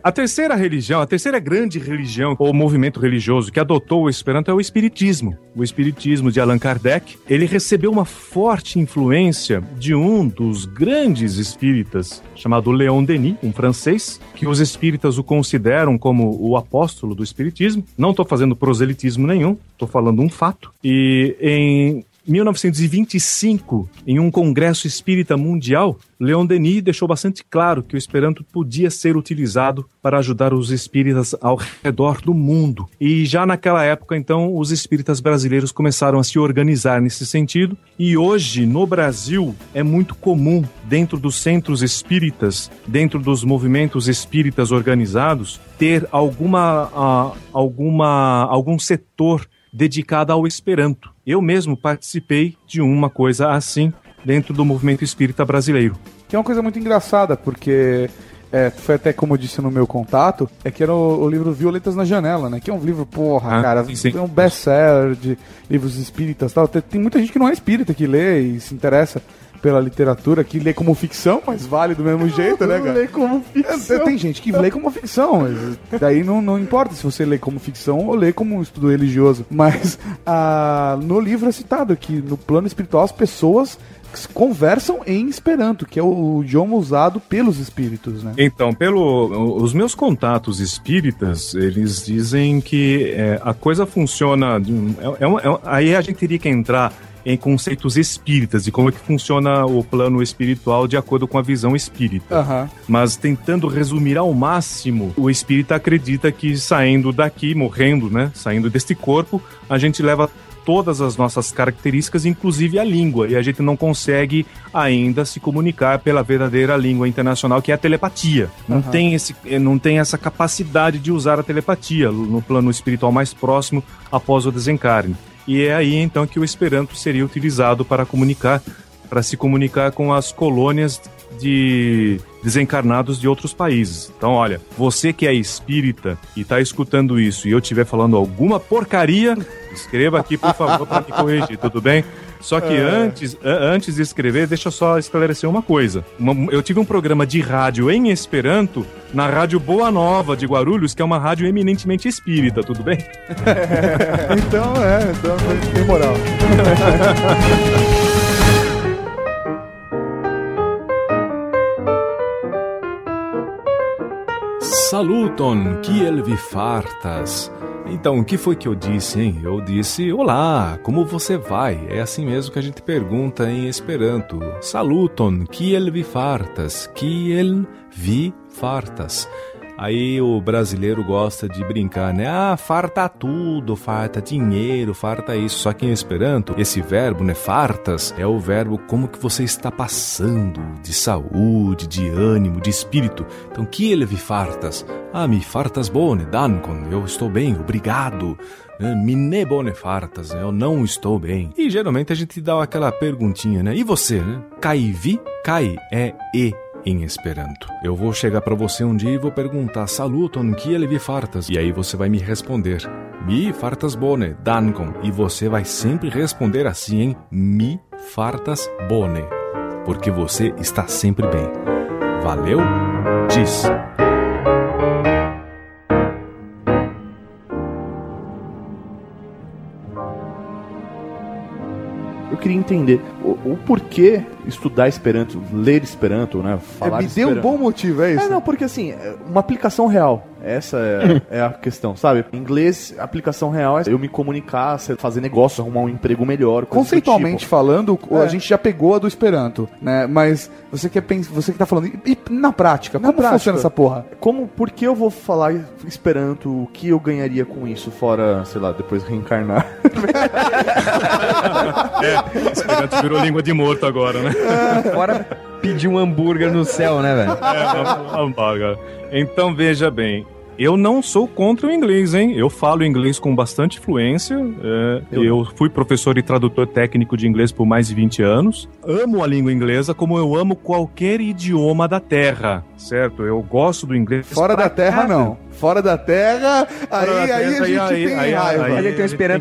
a terceira religião, a terceira grande religião ou movimento religioso que adotou o Esperanto é o Espiritismo. O Espiritismo de Allan Kardec, ele recebeu uma forte influência de um dos grandes espíritas, chamado Leon Denis, um francês, que os espíritas o consideram como o apóstolo do Espiritismo. Não estou fazendo proselitismo nenhum, estou falando um fato. E em 1925, em um congresso espírita mundial, Leon Denis deixou bastante claro que o Esperanto podia ser utilizado para ajudar os espíritas ao redor do mundo. E já naquela época, então, os espíritas brasileiros começaram a se organizar nesse sentido. E hoje, no Brasil, é muito comum, dentro dos centros espíritas, dentro dos movimentos espíritas organizados, ter alguma, ah, alguma, algum setor dedicado ao Esperanto. Eu mesmo participei de uma coisa assim dentro do movimento espírita brasileiro. Que é uma coisa muito engraçada, porque é, foi até como eu disse no meu contato, é que era o, o livro Violetas na Janela, né? Que é um livro, porra, Ah, cara, sim, sim. é um best-seller de livros espíritas e tal. Tem, tem muita gente que não é espírita que lê e se interessa pela literatura, que lê como ficção, mas vale do mesmo jeito, né, cara? Lê como ficção. É, Tem gente que lê como ficção, mas daí não, não importa se você lê como ficção ou lê como um estudo religioso. Mas ah, no livro é citado que no plano espiritual as pessoas conversam em Esperanto, que é o idioma usado pelos espíritos, né? Então, pelo os meus contatos espíritas, eles dizem que é, a coisa funciona. é- é é aí a gente teria que entrar em conceitos espíritas e como é que funciona o plano espiritual de acordo com a visão espírita. Aham. Mas tentando resumir ao máximo, o espírita acredita que saindo daqui, morrendo, né, saindo deste corpo, a gente leva todas as nossas características, inclusive a língua, e a gente não consegue ainda se comunicar pela verdadeira língua internacional, que é a telepatia. Não, Aham. tem, esse, eh, não tem essa capacidade de usar a telepatia no plano espiritual mais próximo após o desencarne. E é aí então que o Esperanto seria utilizado para comunicar, para se comunicar com as colônias de desencarnados de outros países. Então, olha, você que é espírita e tá escutando isso e eu estiver falando alguma porcaria, escreva aqui, por favor, para me corrigir, tudo bem? Só que antes, a- antes de escrever, deixa eu só esclarecer uma coisa. Eu tive um programa de rádio em Esperanto na Rádio Boa Nova de Guarulhos, que é uma rádio eminentemente espírita, tudo bem? Então, é, então tem moral. Saluton, kiel vi fartas? Então, o que foi que eu disse, hein? Eu disse, olá, como você vai? É assim mesmo que a gente pergunta em Esperanto. Saluton, kiel vi fartas? Kiel vi fartas? Aí o brasileiro gosta de brincar, né? Ah, farta tudo, farta dinheiro, farta isso. Só que em Esperanto, esse verbo, né, fartas, é o verbo como que você está passando, de saúde, de ânimo, de espírito. Então, que ele vi fartas? Ah, mi fartas bone, dankon, eu estou bem, obrigado. né? Mine bone fartas, eu não estou bem. E geralmente a gente dá aquela perguntinha, né? E você, né? Caivi? Cai é e em Esperanto. Eu vou chegar pra você um dia e vou perguntar Saluton, que ele vi fartas? E aí você vai me responder Mi fartas bone, dankon. E você vai sempre responder assim, hein? Mi fartas bone. Porque você está sempre bem. Valeu? Diz. Eu queria entender o, o porquê estudar Esperanto, ler Esperanto, né? Falar É, me deu um bom motivo, é isso? É, não, porque assim, é uma aplicação real. Essa é, é a questão, sabe? Em inglês, aplicação real é eu me comunicar, fazer negócio, arrumar um emprego melhor. Conceitualmente tipo. falando, o- a É. gente já pegou a do Esperanto, né? Mas você quer pensar, você que tá falando, e, na prática, Na como prática. funciona essa porra? Como, por que eu vou falar Esperanto? O que eu ganharia com isso, fora, sei lá, depois reencarnar? Esperanto virou língua de morto agora, né? Fora pedir um hambúrguer no céu, né, velho? É, cara. Então veja bem. Eu não sou contra o inglês, hein? Eu falo inglês com bastante fluência. é, eu fui professor e tradutor técnico de inglês por mais de 20 anos. Amo a língua inglesa como eu amo qualquer idioma da Terra, certo? Eu gosto do inglês. Fora da Terra, caramba. não. Fora da Terra, aí, Fora da aí a Terra, gente aí- tem aí- raiva. aí- a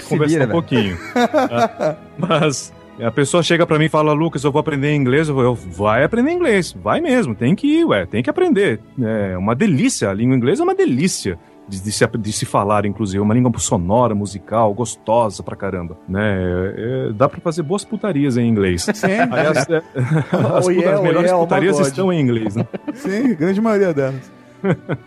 conversar se vira, um pouquinho. Ah, Mas a pessoa chega pra mim e fala, Lucas, eu vou aprender inglês. Eu vou, eu, vai aprender inglês. Vai mesmo, tem que ir, ué, tem que aprender. É uma delícia, a língua inglesa é uma delícia. De, de se, de se falar, inclusive, é uma língua sonora, musical, gostosa pra caramba, né? É, é, dá pra fazer boas putarias em inglês. Sim, Aliás, é, as, Oh, as oh, melhores my putarias estão em inglês, né? sim, grande maioria delas.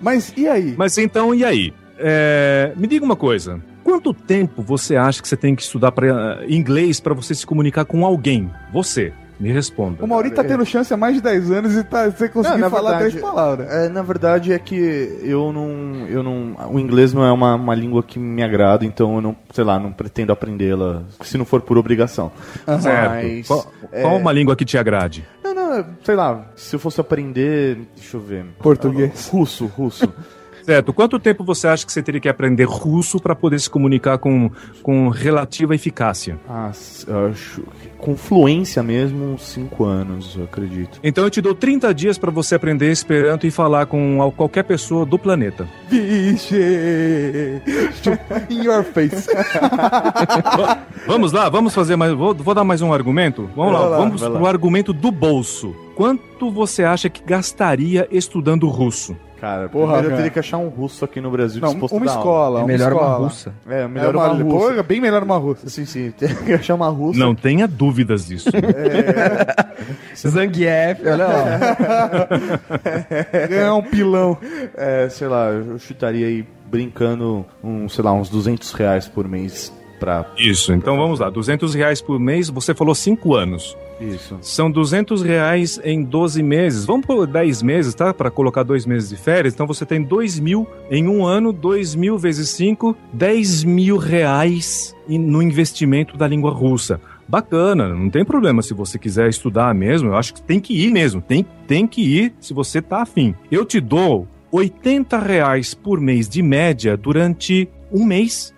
Mas e aí? Mas então, e aí? É, me diga uma coisa. Quanto tempo você acha que você tem que estudar pra, inglês para você se comunicar com alguém? Você. Me responda. O Mauri tá tendo chance há mais de 10 anos e tá, você conseguiu falar verdade, 10 palavras. É, na verdade é que eu não, eu não, o inglês não é uma, uma língua que me agrada, então eu não, sei lá, não pretendo aprendê-la, se não for por obrigação. Certo. Mas, qual, é, qual uma língua que te agrade? Não, não, sei lá, se eu fosse aprender, deixa eu ver. Português. Russo, russo. Certo. Quanto tempo você acha que você teria que aprender russo para poder se comunicar com, com relativa eficácia? ah, acho, com fluência mesmo, uns 5 anos, eu acredito. Então eu te dou 30 dias para você aprender Esperanto e falar com al- qualquer pessoa do planeta. Vixe! In your face. Vamos lá, vamos fazer mais. Vou, vou dar mais um argumento? Vamos lá, lá, vamos vai lá. pro argumento do bolso. Quanto você acha que gastaria estudando russo? Cara, Porra, primeiro eu teria que achar um russo aqui no Brasil Não, disposto uma a dar aula. escola, É uma melhor escola. uma russa. É, É melhor uma, uma, russa. Pô, bem melhor uma russa. Sim, sim, tem que achar uma russa. Não tenha dúvidas disso. Zangief, olha lá. Ganhar um pilão. É, sei lá, eu chutaria aí brincando, um, sei lá, uns 200 reais por mês pra Isso, então vamos lá. 200 reais por mês, você falou 5 anos. isso. São 200 reais em 12 meses. Vamos por 10 meses, tá? Para colocar dois meses de férias. Então você tem 2 mil em um ano, 2 mil vezes 5, 10 mil reais no investimento da língua russa. Bacana, não tem problema se você quiser estudar mesmo. Eu acho que tem que ir mesmo. Tem, tem que ir se você tá afim. Eu te dou 80 reais por mês de média durante um mês.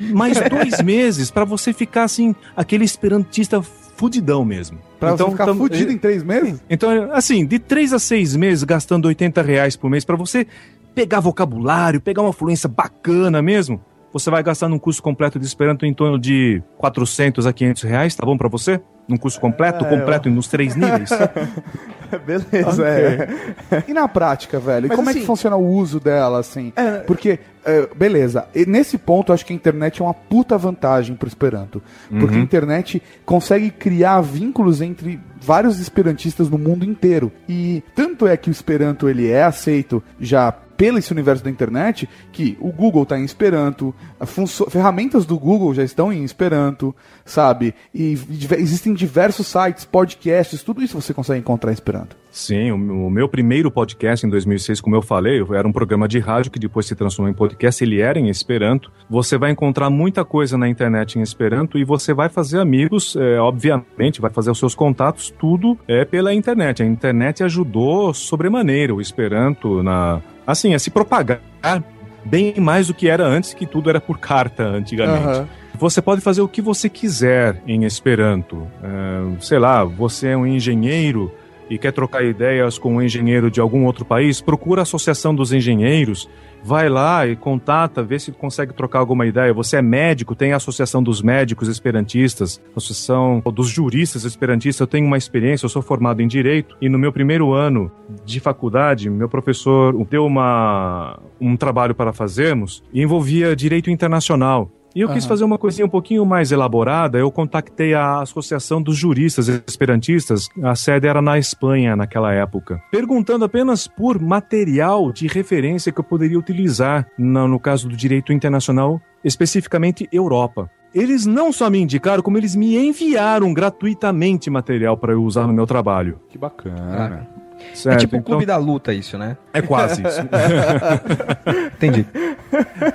Mais dois meses para você ficar assim, aquele esperantista fudidão mesmo. Pra você ficar tam- fudido em três meses? Então, assim, de três a seis meses gastando 80 reais por mês pra você pegar vocabulário, pegar uma fluência bacana mesmo, você vai gastar num curso completo de Esperanto em torno de 400 a 500 reais, tá bom pra você? Num curso completo, completo nos três níveis? Beleza, é. E na prática, velho? Mas como é assim- que funciona o uso dela, assim? É. Porque, é, beleza, e nesse ponto eu acho que a internet é uma puta vantagem pro Esperanto. Porque a internet consegue criar vínculos entre vários esperantistas no mundo inteiro. E tanto é que o Esperanto ele é aceito já pelo esse universo da internet que o Google tá em Esperanto, ferramentas do Google já estão em Esperanto, sabe? E diver- existem diversos sites, podcasts, tudo isso você consegue encontrar em Esperanto. Sim, o, meu primeiro podcast em 2006, como eu falei, era um programa de rádio que depois se transformou em podcast, ele era em Esperanto. Você vai encontrar muita coisa na internet em Esperanto e você vai fazer amigos, é, obviamente, vai fazer os seus contatos, tudo é pela internet. A internet ajudou sobremaneira o Esperanto na, assim, a se propagar bem mais do que era antes, que tudo era por carta antigamente. Aham. Você pode fazer o que você quiser em Esperanto. É, sei lá, você é um engenheiro e quer trocar ideias com um engenheiro de algum outro país, procura a Associação dos Engenheiros, vai lá e contata, vê se consegue trocar alguma ideia. Você é médico, tem a Associação dos Médicos Esperantistas, Associação dos Juristas Esperantistas. Eu tenho uma experiência, eu sou formado em Direito e no meu primeiro ano de faculdade, meu professor deu uma, um trabalho para fazermos e envolvia Direito Internacional. E eu quis fazer uma coisinha um pouquinho mais elaborada. Eu contactei a Associação dos Juristas Esperantistas, a sede era na Espanha naquela época, perguntando apenas por material de referência que eu poderia utilizar na- no caso do direito internacional, especificamente Europa. Eles não só me indicaram, como eles me enviaram gratuitamente material para eu usar no meu trabalho. Que bacana. É Certo? tipo o Então, clube da luta isso, né? é quase isso. Entendi.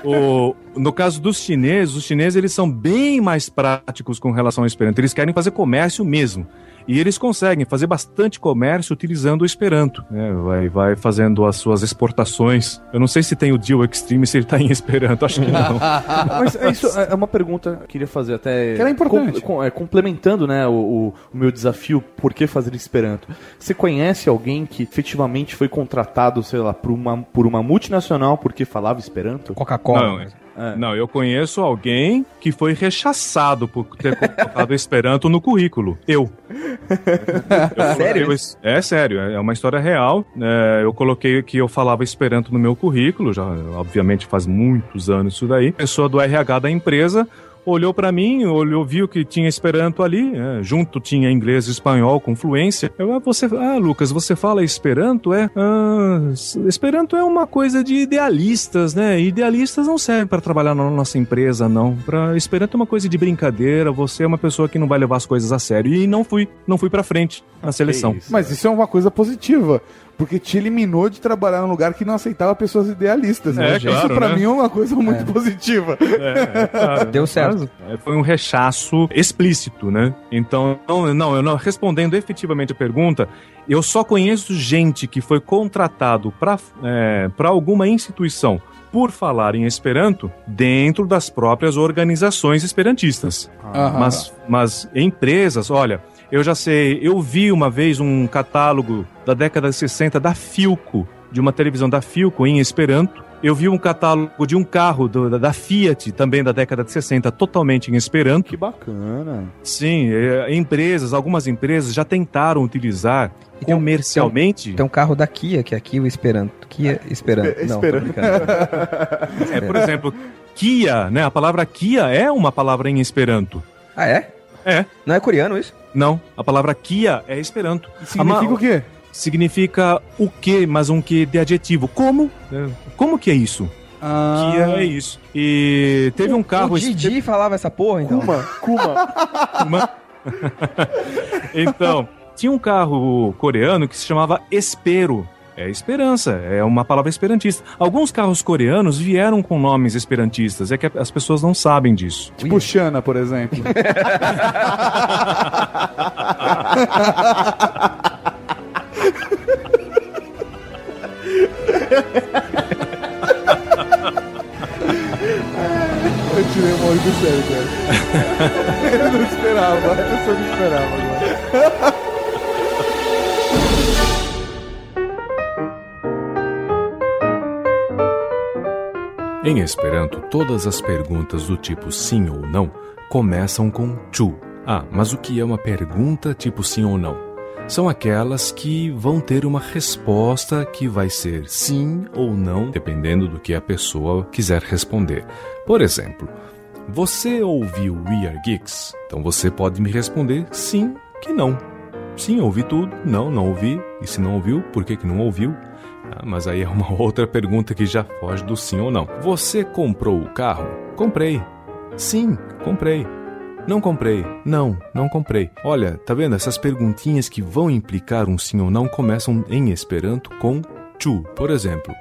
O- no caso dos chineses, os chineses eles são bem mais práticos com relação ao Esperanto. Eles querem fazer comércio mesmo. E eles conseguem fazer bastante comércio utilizando o Esperanto. né? Vai, vai fazendo as suas exportações. Eu não sei se tem o Deal Extreme, se ele tá em Esperanto. Acho que não. Mas é isso é uma pergunta que eu queria fazer até. Que era importante. com- é, complementando, né, o, o- o meu desafio, por que fazer Esperanto? Você conhece alguém que efetivamente foi contratado, sei lá, por uma, por uma multinacional porque falava Esperanto? Coca-Cola. Não, é. Não, eu conheço alguém que foi rechaçado por ter colocado Esperanto no currículo. Eu. Eu- Sério? eu- é sério, é uma história real. É, eu coloquei que eu falava Esperanto no meu currículo, já obviamente faz muitos anos isso daí. Pessoa do RH da empresa olhou pra mim, olhou, viu que tinha Esperanto ali, é, junto tinha inglês e espanhol com fluência. Eu, ah, você, ah, Lucas, você fala Esperanto? É, ah, Esperanto é uma coisa de idealistas, né? Idealistas não servem pra trabalhar na nossa empresa, não. Para Esperanto é uma coisa de brincadeira. Você é uma pessoa que não vai levar as coisas a sério. E não fui, não fui para frente na seleção. isso. Mas isso é uma coisa positiva. Porque te eliminou de trabalhar num lugar que não aceitava pessoas idealistas. né? É, Isso claro, pra né? mim é uma coisa muito positiva. É, é, claro. Deu certo. Mas, é, foi um rechaço explícito, né? Então, não, não, eu não respondendo efetivamente a pergunta, eu só conheço gente que foi contratado para é, pra alguma instituição por falar em Esperanto dentro das próprias organizações esperantistas. Aham. Mas, mas empresas, olha, eu já sei, eu vi uma vez um catálogo da década de 60 da Filco, de uma televisão da Filco em Esperanto. Eu vi um catálogo de um carro do- da, da Fiat, também da década de 60, totalmente em Esperanto. Que bacana. Sim, é, empresas, algumas empresas já tentaram utilizar E tem um- comercialmente. Tem um carro da Kia, que é aqui o Esperanto. Kia Esperanto. Espe- Não, Esperanto. brincando. é, por exemplo, Kia, né? A palavra Kia é uma palavra em Esperanto. Ah, é? É. Não é coreano isso? Não, a palavra Kia é Esperanto. Significa Ama- o quê? Significa o que, mas um que de adjetivo. Como? É, Como que é isso? Ah, Que é isso. E teve um carro. O Didi falava essa porra, então. Kuma, Kuma. Uma- então, tinha um carro coreano que se chamava Espero. É esperança, é uma palavra esperantista. Alguns carros coreanos vieram com nomes esperantistas, é que as pessoas não sabem disso. Tipo Xana, por exemplo. tirei o Mauri do sério, cara. Ele não esperava, a pessoa não esperava agora. Em Esperanto, todas as perguntas do tipo sim ou não começam com chu. Ah, mas o que é uma pergunta tipo sim ou não? São aquelas que vão ter uma resposta que vai ser sim ou não, dependendo do que a pessoa quiser responder. Por exemplo, você ouviu We Are Geeks? Então você pode me responder sim que não. Sim, ouvi tudo. Não, não ouvi. E se não ouviu, por que, que não ouviu? Ah, mas aí é uma outra pergunta que já foge do sim ou não. Você comprou o carro? Comprei. Sim, comprei. Não comprei. Não, não comprei. Olha, tá vendo? Essas perguntinhas que vão implicar um sim ou não começam em Esperanto com chu. Por exemplo,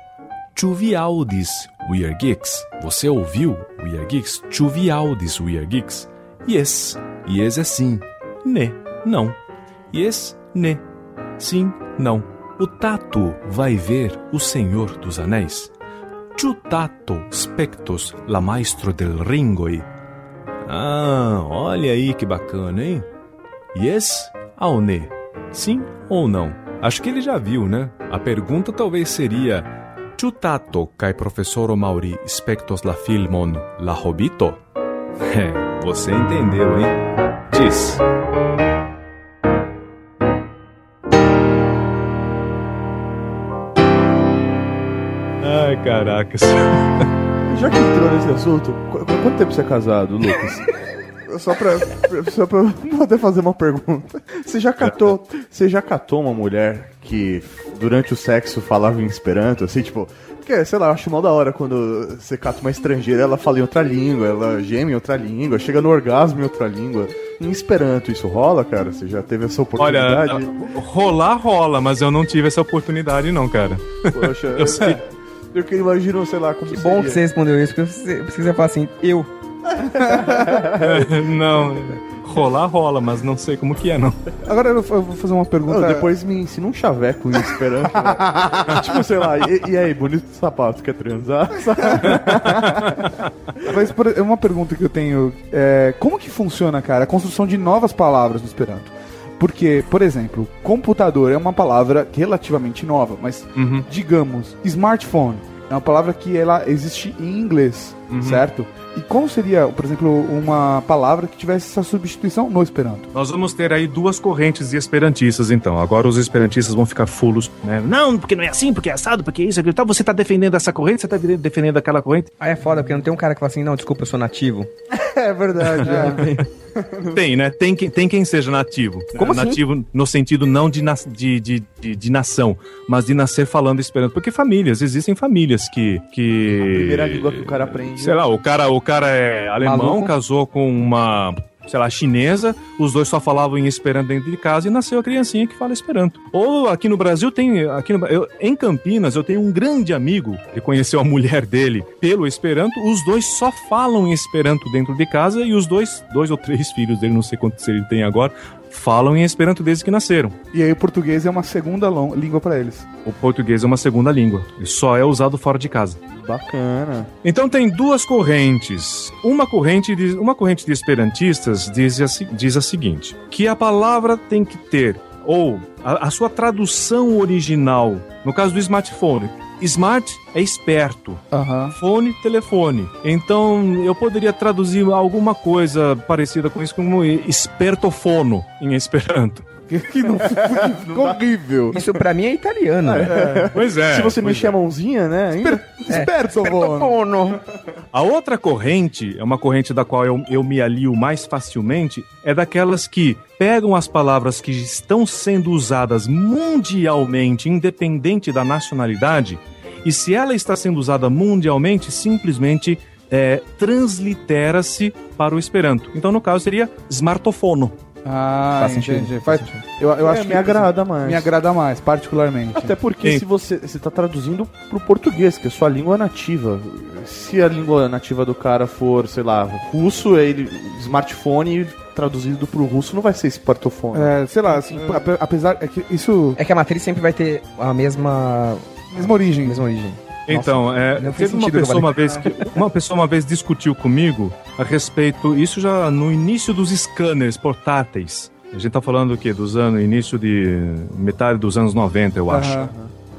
Chu vi audis We Are Geeks? Você ouviu We Are Geeks? Chu vi audis We Are Geeks? Yes. Yes é sim. Ne, não. Yes, ne. Sim, não. O Tato vai ver o Senhor dos Anéis? Chu Tato spectos la maestro del ringoi? Ah, olha aí que bacana, hein? Yes ou ne? Sim ou não? Acho que ele já viu, né? A pergunta talvez seria: Chu Tato kai professoro Mauri spectos la filmon la hobito? É, você entendeu, hein? Diz. Ai, caracas. Já que entrou nesse assunto, qu- quanto tempo você é casado, Lucas? Só pra, só pra poder fazer uma pergunta. Você já catou, você já catou uma mulher que durante o sexo falava em Esperanto, assim, tipo, porque, sei lá, eu acho mal da hora quando você cata uma estrangeira, ela fala em outra língua, ela geme em outra língua, chega no orgasmo em outra língua. Em Esperanto, isso rola, cara? Você já teve essa Olha, oportunidade? rolar rola, mas eu não tive essa oportunidade, não, cara. Poxa, Eu sei. Eu que imagino, sei lá, como Que bom que você respondeu isso, porque você precisa falar assim, eu. não, rolar rola, mas não sei como que é, não. Agora eu vou fazer uma pergunta. Não, depois me ensina um chaveco em Esperanto. né? tipo, sei lá, e, e aí, bonito sapato, quer transar? Mas por- é uma pergunta que eu tenho. É, como que funciona, cara, a construção de novas palavras no Esperanto? Porque, por exemplo, computador é uma palavra relativamente nova, mas Uhum. digamos, smartphone é uma palavra que ela existe em inglês, Uhum. certo? E como seria, por exemplo, uma palavra que tivesse essa substituição no Esperanto? Nós vamos ter aí duas correntes de esperantistas, então. Agora os esperantistas vão ficar fulos, né? Não, porque não é assim, porque é assado, porque é isso, aquilo tal. Você tá defendendo essa corrente, você tá defendendo aquela corrente. Aí é foda, porque não tem um cara que fala assim, não, desculpa, eu sou nativo. é verdade, é. Tem, né? Tem, quem- tem quem seja nativo. Como assim? nativo no sentido não de, nas- de, de, de, de nação, mas de nascer falando esperanto. Porque famílias, existem famílias que. que Primeira língua que o cara aprende. Sei lá, o cara, o cara é alemão, Maluco. casou com uma, sei lá, chinesa, os dois só falavam em Esperanto dentro de casa e nasceu a criancinha que fala Esperanto. Ou aqui no Brasil tem, aqui no, eu- em Campinas eu tenho um grande amigo que conheceu a mulher dele pelo Esperanto, os dois só falam em Esperanto dentro de casa e os dois, dois ou três filhos dele, não sei quantos ele tem agora, falam em Esperanto desde que nasceram. E aí o português é uma segunda língua pra eles. O português é uma segunda língua e só é usado fora de casa. Bacana. Então tem duas correntes. Uma corrente de, uma corrente de esperantistas diz a, diz a seguinte: que a palavra tem que ter ou a, a sua tradução original, no caso do smartphone. Smart é esperto, Aham. fone, telefone. Então eu poderia traduzir alguma coisa parecida com isso como espertofono em Esperanto. Que não ficou horrível. Isso pra mim é italiano, né? Pois é. Se você mexer a mãozinha, né? ainda- Esperto, Bono. Fono. A outra corrente, é uma corrente da qual eu, eu me alio mais facilmente, é daquelas que pegam as palavras que estão sendo usadas mundialmente, independente da nacionalidade, e se ela está sendo usada mundialmente, simplesmente é, translitera-se para o Esperanto. Então, no caso, seria smartofono. Ah, Faz sentido, entendi. faz Faz, eu, eu acho É, que me agrada mais. Me agrada mais, particularmente. Até porque Sim. se você você tá traduzindo pro português, que é sua língua nativa. Se a língua nativa do cara for, sei lá, russo, ele smartphone traduzido pro russo não vai ser smartphone. É, sei lá, assim, ape- apesar é que isso É que a matriz sempre vai ter a mesma, mesma origem. mesma origem. Então, é, não fez teve uma pessoa uma vez que uma pessoa uma vez discutiu comigo a respeito, isso já no início dos scanners portáteis. A gente tá falando o quê? Dos anos, início de metade dos anos 90, eu acho. Aham.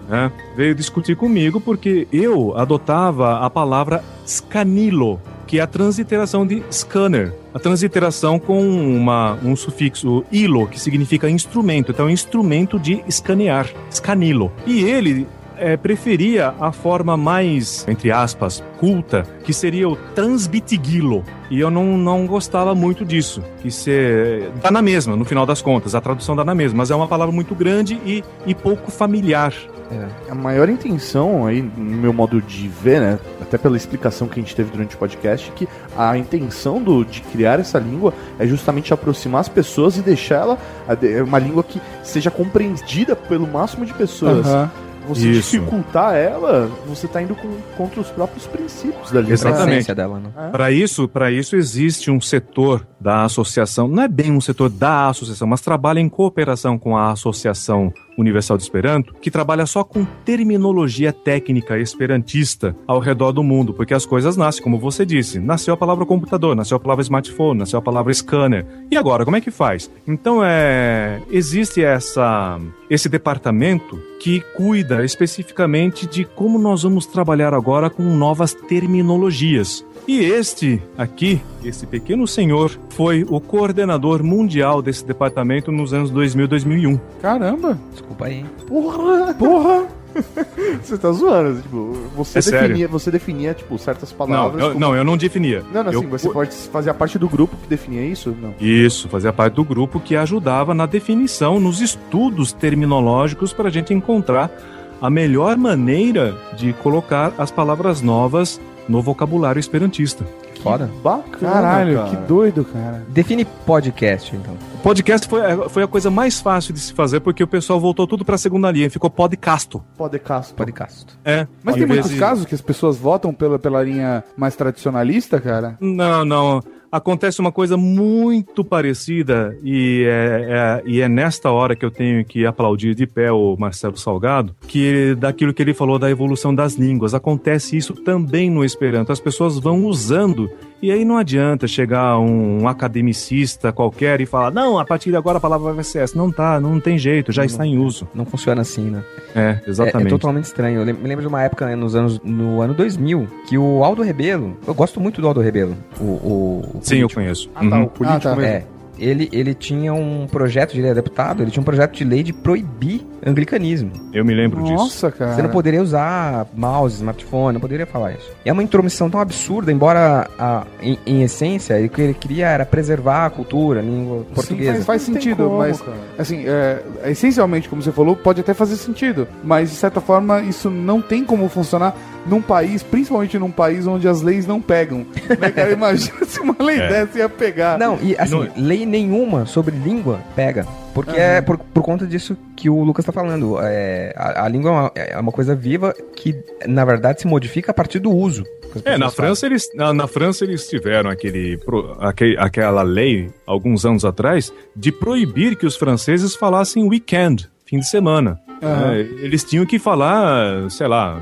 né? Veio discutir comigo porque eu adotava a palavra scanilo, que é a transliteração de scanner. A transliteração com uma, um sufixo ilo, que significa instrumento. Então, instrumento de escanear. Scanilo. E ele é, preferia a forma mais, entre aspas, culta, que seria o transbitigilo. E eu não, não gostava muito disso. Que se, dá na mesma, no final das contas. A tradução dá na mesma. Mas é uma palavra muito grande e, e pouco familiar. A maior intenção aí, no meu modo de ver, né? Até pela explicação que a gente teve durante o podcast, que a intenção do, de criar essa língua é justamente aproximar as pessoas e deixar ela de- uma língua que seja compreendida pelo máximo de pessoas. Aham. Você Isso. dificultar ela, você tá indo com- contra os próprios princípios da é Exatamente. dela, né? Para isso, para isso existe um setor da associação, não é bem um setor da associação, mas trabalha em cooperação com a Associação Universal de Esperanto, que trabalha só com terminologia técnica esperantista ao redor do mundo, porque as coisas nascem, como você disse, nasceu a palavra computador, nasceu a palavra smartphone, nasceu a palavra scanner. E agora, como é que faz? Então é, existe essa esse departamento que cuida especificamente de como nós vamos trabalhar agora com novas terminologias. E este aqui, esse pequeno senhor, foi o coordenador mundial desse departamento nos anos 2000 e 2001. Caramba. Desculpa aí. hein? Porra! Porra. Você tá zoando, tipo, você É sério. definia, você definia, tipo, certas Não, palavras. eu, como- não, eu não definia. Não, não, Eu- assim, você pode fazer parte do grupo que definia isso? Não. Isso, fazia parte do grupo que ajudava na definição, nos estudos terminológicos para a gente encontrar a melhor maneira de colocar as palavras novas no vocabulário esperantista. Foda. Bacana, Caralho, cara. que doido, cara. Define podcast, então. O podcast foi, foi a coisa mais fácil de se fazer porque o pessoal voltou tudo para a segunda linha, ficou podcasto. Podcast. Podcast. É, Mas tem muitos de- casos que as pessoas votam pela, pela linha mais tradicionalista, cara? Não, não. Acontece uma coisa muito parecida e é, é- e é nesta hora que eu tenho que aplaudir de pé o Marcelo Salgado, que daquilo que ele falou da evolução das línguas. Acontece isso também no Esperanto. As pessoas vão usando e aí não adianta chegar um academicista qualquer e falar, não, a partir de agora a palavra vai ser essa. Não tá, não tem jeito, já está em uso. Não funciona assim, né? É, É, é exatamente. totalmente estranho. Eu me lembro de uma época né, nos anos, no ano 2000 que o Aldo Rebelo, eu gosto muito do Aldo Rebelo, o, o, o Sim, eu político. conheço. Ah, tá, Uhum. o político Ah, tá. mesmo. É. Ele, ele tinha um projeto de lei, é deputado, ele tinha um projeto de lei de proibir anglicanismo. Eu me lembro disso. Nossa, cara. Você não poderia usar mouse, smartphone, não poderia falar isso. E é uma intromissão tão absurda, embora a- em, em essência, o que ele queria era preservar a cultura, a língua Sim, portuguesa. faz, faz sentido, como, mas cara. assim, é, essencialmente, como você falou, pode até fazer sentido, mas de certa forma isso não tem como funcionar num país, principalmente num país onde as leis não pegam. Né, cara? Imagina se uma lei É. dessa ia pegar. Não, e assim, não- lei nenhuma sobre língua pega. Porque é por, por conta disso que o Lucas tá falando. É, a, a língua é uma, é uma coisa viva que, na verdade, se modifica a partir do uso. É, na França eles, na, na França eles tiveram aquele, pro- aque- aquela lei, alguns anos atrás, de proibir que os franceses falassem weekend, fim de semana. Aham. É, eles tinham que falar, sei lá,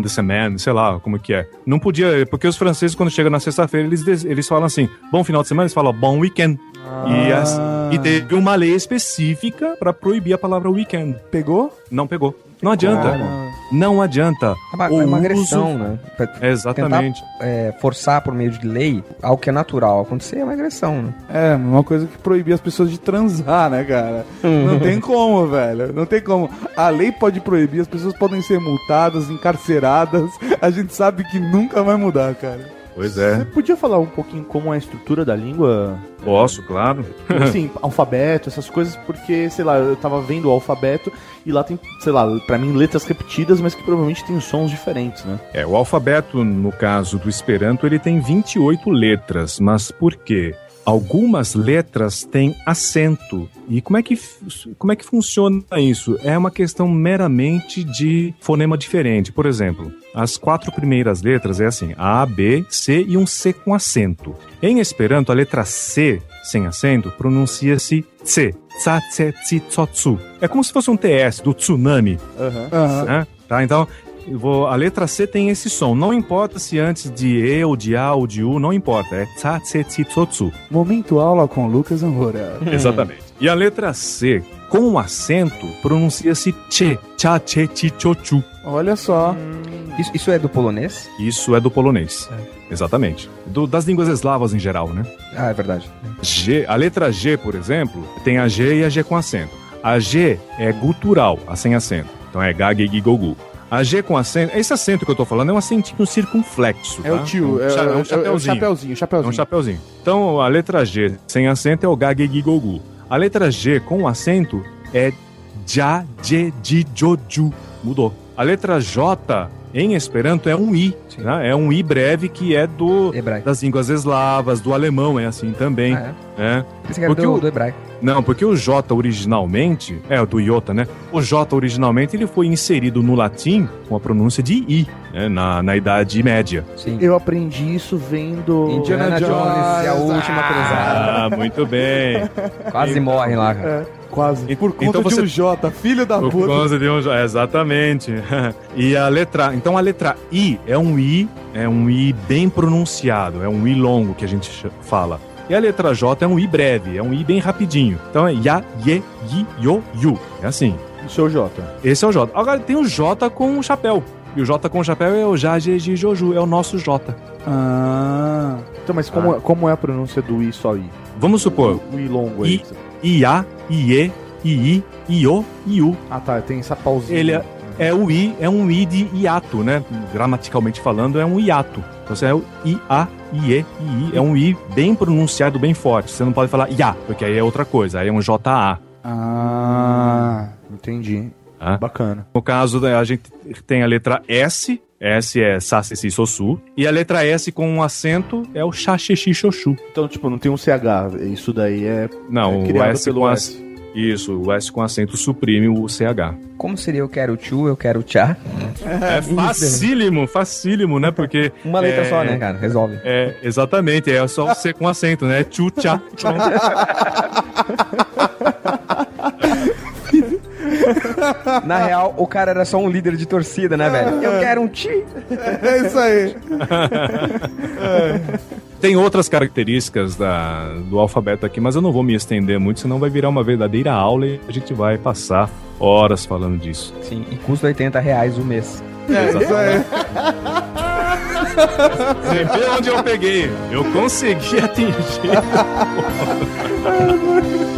de semaine, sei lá como que é. Não podia, porque os franceses quando chega na sexta-feira eles, eles falam assim, bom final de semana, eles falam bom weekend. E, as- e teve uma lei específica para proibir a palavra weekend. Pegou? Não pegou. Não adianta. Como? Não adianta. É uma, O é uma uso- agressão, né? Pra Exatamente. Tentar é, forçar por meio de lei algo que é natural acontecer é uma agressão, né? É, uma coisa que proibir as pessoas de transar, né, cara? Não tem como, velho. Não tem como. A lei pode proibir, as pessoas podem ser multadas, encarceradas. A gente sabe que nunca vai mudar, cara. Pois Você é. podia falar um pouquinho como é a estrutura da língua? Posso, claro. Assim, alfabeto, essas coisas, porque, sei lá, eu tava vendo o alfabeto e lá tem, sei lá, pra mim letras repetidas, mas que provavelmente tem sons diferentes, né? É, o alfabeto, no caso do Esperanto, ele tem 28 letras, mas por quê? Algumas letras têm acento. E como é que, como é que funciona isso? É uma questão meramente de fonema diferente. Por exemplo, as quatro primeiras letras é assim: A, B, C e um C com acento. Em Esperanto, a letra C sem acento pronuncia-se tse. Tsa, tse, tsi, tso, tsu. É como se fosse um TS do tsunami Aham. né? Tá, então, eu vou, a letra C tem esse som. Não importa se antes de E ou de A ou de U, não importa. É tsa, tse, tsi, tsotsu. Momento aula com Lucas Amora. Exatamente. E a letra C, com o acento, pronuncia-se che, cha, che, chi, cho, chu. Olha só. Isso, isso é do polonês? Isso é do polonês. Exatamente. Do- das línguas eslavas em geral, né? Ah, é verdade. G, a letra G, por exemplo, tem a G e a G com acento. A G é gutural, a sem acento. Então é ga, ge, gi, go, gu. A G com acento, esse acento que eu tô falando é um acentinho circunflexo. É o tá? tio, é, um, é, é um é o chapeuzinho. chapeuzinho, É chapeuzinho. um chapeuzinho. Então a letra G sem acento é o ga, ge, gi, go, gu. A letra G com acento é ja, je, ju. Mudou. A letra J em Esperanto é um I. né? É um I breve que é do Hebraico. das línguas eslavas, do alemão é assim também. Ah, é? né? Era Porque do, o- do hebraico. Não, porque o J originalmente, é o do Iota, né? O J originalmente ele foi inserido no latim com a pronúncia de I, né? na, na Idade Média. Sim. Eu aprendi isso vendo. Indiana Jones e a última cruzada. Ah, muito bem. Quase morrem lá, cara. É, quase. E- Por conta então de você- um J, filho da Por puta. causa de um J, exatamente. E a letra, então a letra I é um I, é um I bem pronunciado, é um I longo que a gente fala. E a letra J é um I breve, é um I bem rapidinho. Então é ya, ye, yi, yo, yu. É assim. Isso é o J. Esse é o J. Agora tem o J com o chapéu. E o J com o chapéu é o Jajeji Joju, é o nosso J. Ah. Então, mas como, como é a pronúncia do I só I? Vamos supor, O I longo aí. I. Ia, Ie, Ii, Io, Iu. Ah, tá. Tem essa pausinha. Ele é, é o I, é um I de hiato, né? Gramaticalmente falando, é um hiato. Então você é o I, A, Ie, Ii. É um I bem pronunciado, bem forte. Você não pode falar Ia, porque aí é outra coisa. Aí é um JA. Ah, entendi. Ah. Bacana. No caso, né, a gente tem a letra S. S é Sa, Se, Si, So, Su. E a letra S com um acento é o Xa, Xe, Xi, Xo, Xu. Então, tipo, não tem um CH. Isso daí é. Não, É o criado S pelo com S. ac- Isso, o S com acento suprime o CH. Como seria eu quero tchu, eu quero tchá? É facílimo, facílimo, né? Porque. Uma letra é, só, né, cara? Resolve. É, exatamente, é só o C com acento, né? Tchu, tchá. Na real, o cara era só um líder de torcida, né, velho? Eu quero um ti. É isso aí. Tem outras características da, do alfabeto aqui, mas eu não vou me estender muito, senão vai virar uma verdadeira aula e a gente vai passar horas falando disso. Sim, e custa 80 reais o mês. É isso aí. Você vê onde eu peguei? Eu consegui atingir.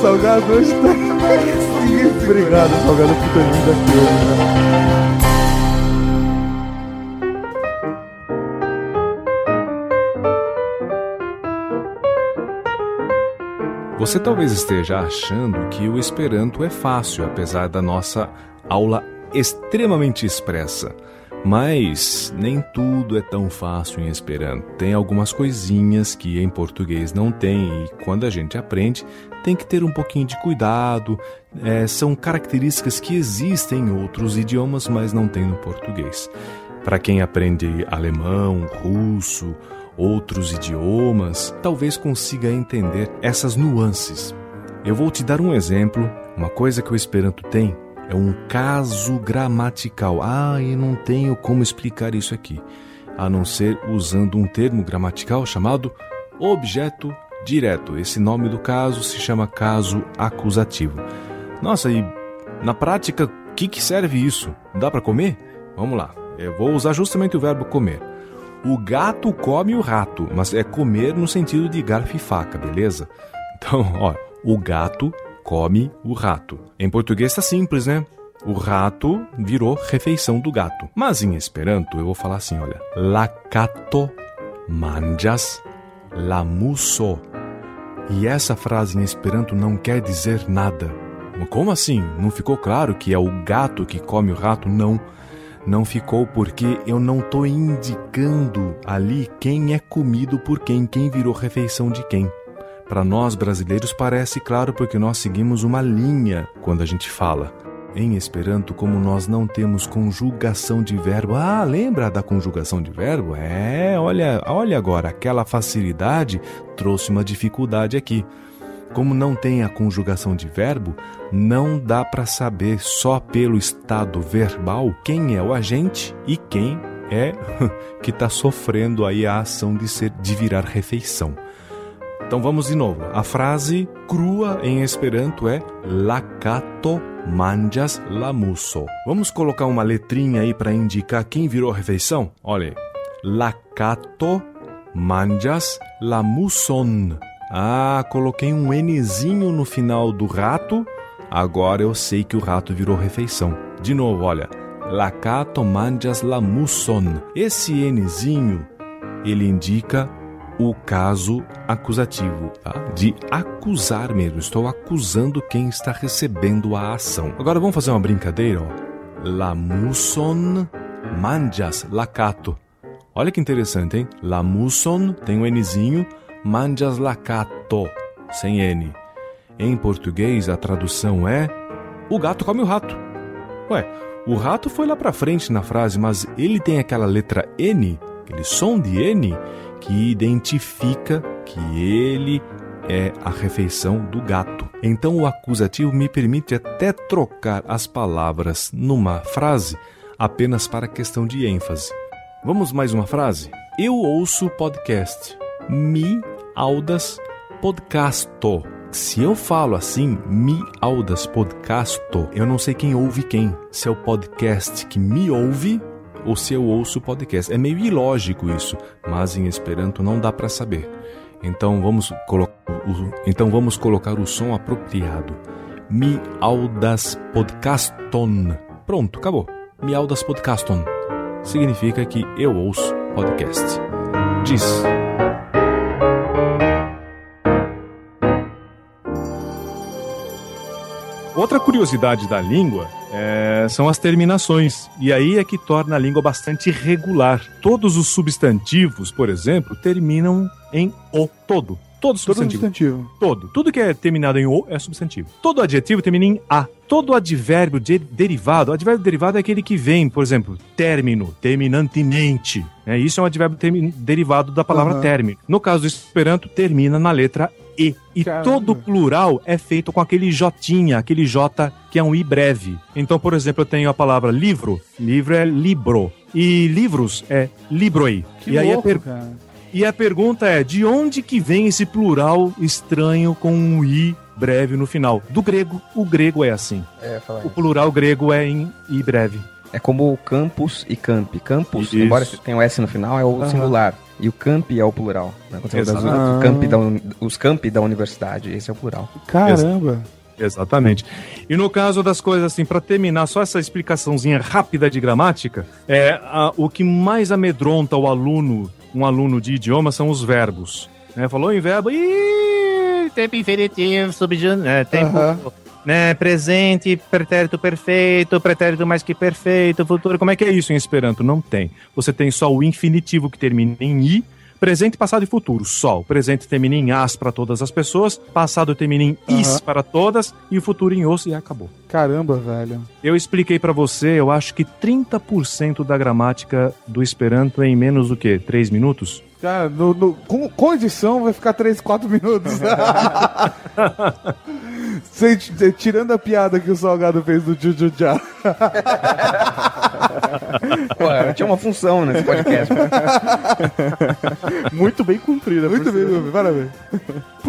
Salgado hoje tá. Sim, Obrigado, Salgado, por ter vindo aqui hoje, né? Você talvez esteja achando que o Esperanto é fácil, apesar da nossa aula extremamente expressa. Mas nem tudo é tão fácil em Esperanto. Tem algumas coisinhas que em português não tem e quando a gente aprende tem que ter um pouquinho de cuidado. É, são características que existem em outros idiomas, mas não tem no português. Para quem aprende alemão, russo, outros idiomas, talvez consiga entender essas nuances. Eu vou te dar um exemplo. Uma coisa que o Esperanto tem é um caso gramatical. Ah, eu não tenho como explicar isso aqui, a não ser usando um termo gramatical chamado objeto direto. Esse nome do caso se chama caso acusativo. Nossa, e na prática, o que, que serve isso? Dá para comer? Vamos lá. Eu vou usar justamente o verbo comer. O gato come o rato, mas é comer no sentido de garfo e faca, beleza? Então, ó, o gato come o rato. Em português tá simples, né? O rato virou refeição do gato. Mas em Esperanto eu vou falar assim, olha. La kato manjas la muso. E essa frase em Esperanto não quer dizer nada. Como assim? Não ficou claro que é o gato que come o rato? Não. Não ficou porque eu não estou indicando ali quem é comido por quem, quem virou refeição de quem. Para nós brasileiros parece claro porque nós seguimos uma linha quando a gente fala. Em Esperanto, como nós não temos conjugação de verbo, ah, lembra da conjugação de verbo? É, olha, olha agora, aquela facilidade trouxe uma dificuldade aqui. como não tem a conjugação de verbo, não dá para saber só pelo estado verbal quem é o agente e quem é que está sofrendo aí a ação de ser de virar refeição. Então vamos de novo. A frase crua em Esperanto é lakato manjas lamuso. Vamos colocar uma letrinha aí para indicar quem virou a refeição? Olha, aí. lakato manjas lamuson. Ah, coloquei um Nzinho no final do rato. Agora eu sei que o rato virou refeição. De novo, olha. Lakato manjas lamuson. Esse Nzinho, ele indica o caso acusativo, tá? de acusar mesmo. Estou acusando quem está recebendo a ação. Agora vamos fazer uma brincadeira, ó. Lamuson manjas lakato. Olha que interessante, hein? Lamuson tem um Nzinho, manjas lakato, sem N. Em português, a tradução é: o gato come o rato. Ué, o rato foi lá pra frente na frase, mas ele tem aquela letra N, aquele som de N, que identifica que ele é a refeição do gato. Então o acusativo me permite até trocar as palavras numa frase apenas para questão de ênfase. Vamos mais uma frase? Eu ouço podcast. Mi audas podcasto. Se eu falo assim, mi audas podcasto, eu não sei quem ouve quem. Se é o podcast que me ouve ou se eu ouço o podcast. É meio ilógico isso, mas em Esperanto não dá para saber. Então vamos, então vamos colocar o som apropriado. Mi audas podcaston. Pronto, acabou. Mi audas podcaston. Significa que eu ouço podcast. Diz. Outra curiosidade da língua é, são as terminações. E aí é que torna a língua bastante regular. Todos os substantivos, por exemplo, terminam em o todo. Todo Todo substantivo. substantivo. Todo. Tudo que é terminado em o é substantivo. Todo adjetivo termina em a. Todo advérbio de- derivado, advérbio derivado é aquele que vem, por exemplo, término, terminantemente. né? Isso é um advérbio derivado da palavra Aham. término. No caso do Esperanto, termina na letra e. E Caramba. todo plural é feito com aquele jotinha, aquele j que é um i breve. Então, por exemplo, eu tenho a palavra livro. Livro é libro. E livros é libroi. Que e aí a louco, per- cara. e a pergunta é: de onde que vem esse plural estranho com um i breve no final? Do grego. O grego é assim. É. O plural grego é em i breve. É como o campus e camp. Campus, Isso. embora tenha o S no final, é o Aham. singular. E o camp é o plural. Né? Quando você fala das- o camp da os campi da universidade, esse é o plural. Caramba. Exatamente. E no caso das coisas assim, para terminar só essa explicaçõezinha rápida de gramática, é a- o que mais amedronta o aluno, um aluno de idioma, são os verbos. Né? Falou em verbo, ih, tempo infinitivo, subjuntivo, é, tempo, Aham. Né, presente, pretérito perfeito, pretérito mais que perfeito, futuro. Como é que é isso em Esperanto? Não tem. Você tem só o infinitivo que termina em i, presente, passado e futuro. Só. O presente termina em as para todas as pessoas, passado termina em is para todas e o futuro em os e acabou. Caramba, velho. Eu expliquei para você, eu acho que 30% da gramática do Esperanto é em menos do que 3 minutos. Cara, no, no- com, com edição vai ficar 3, 4 minutos. Tirando a piada que o Salgado fez do Juju Já. Pô, tinha uma função nesse podcast. Muito bem cumprida. Muito bem, parabéns.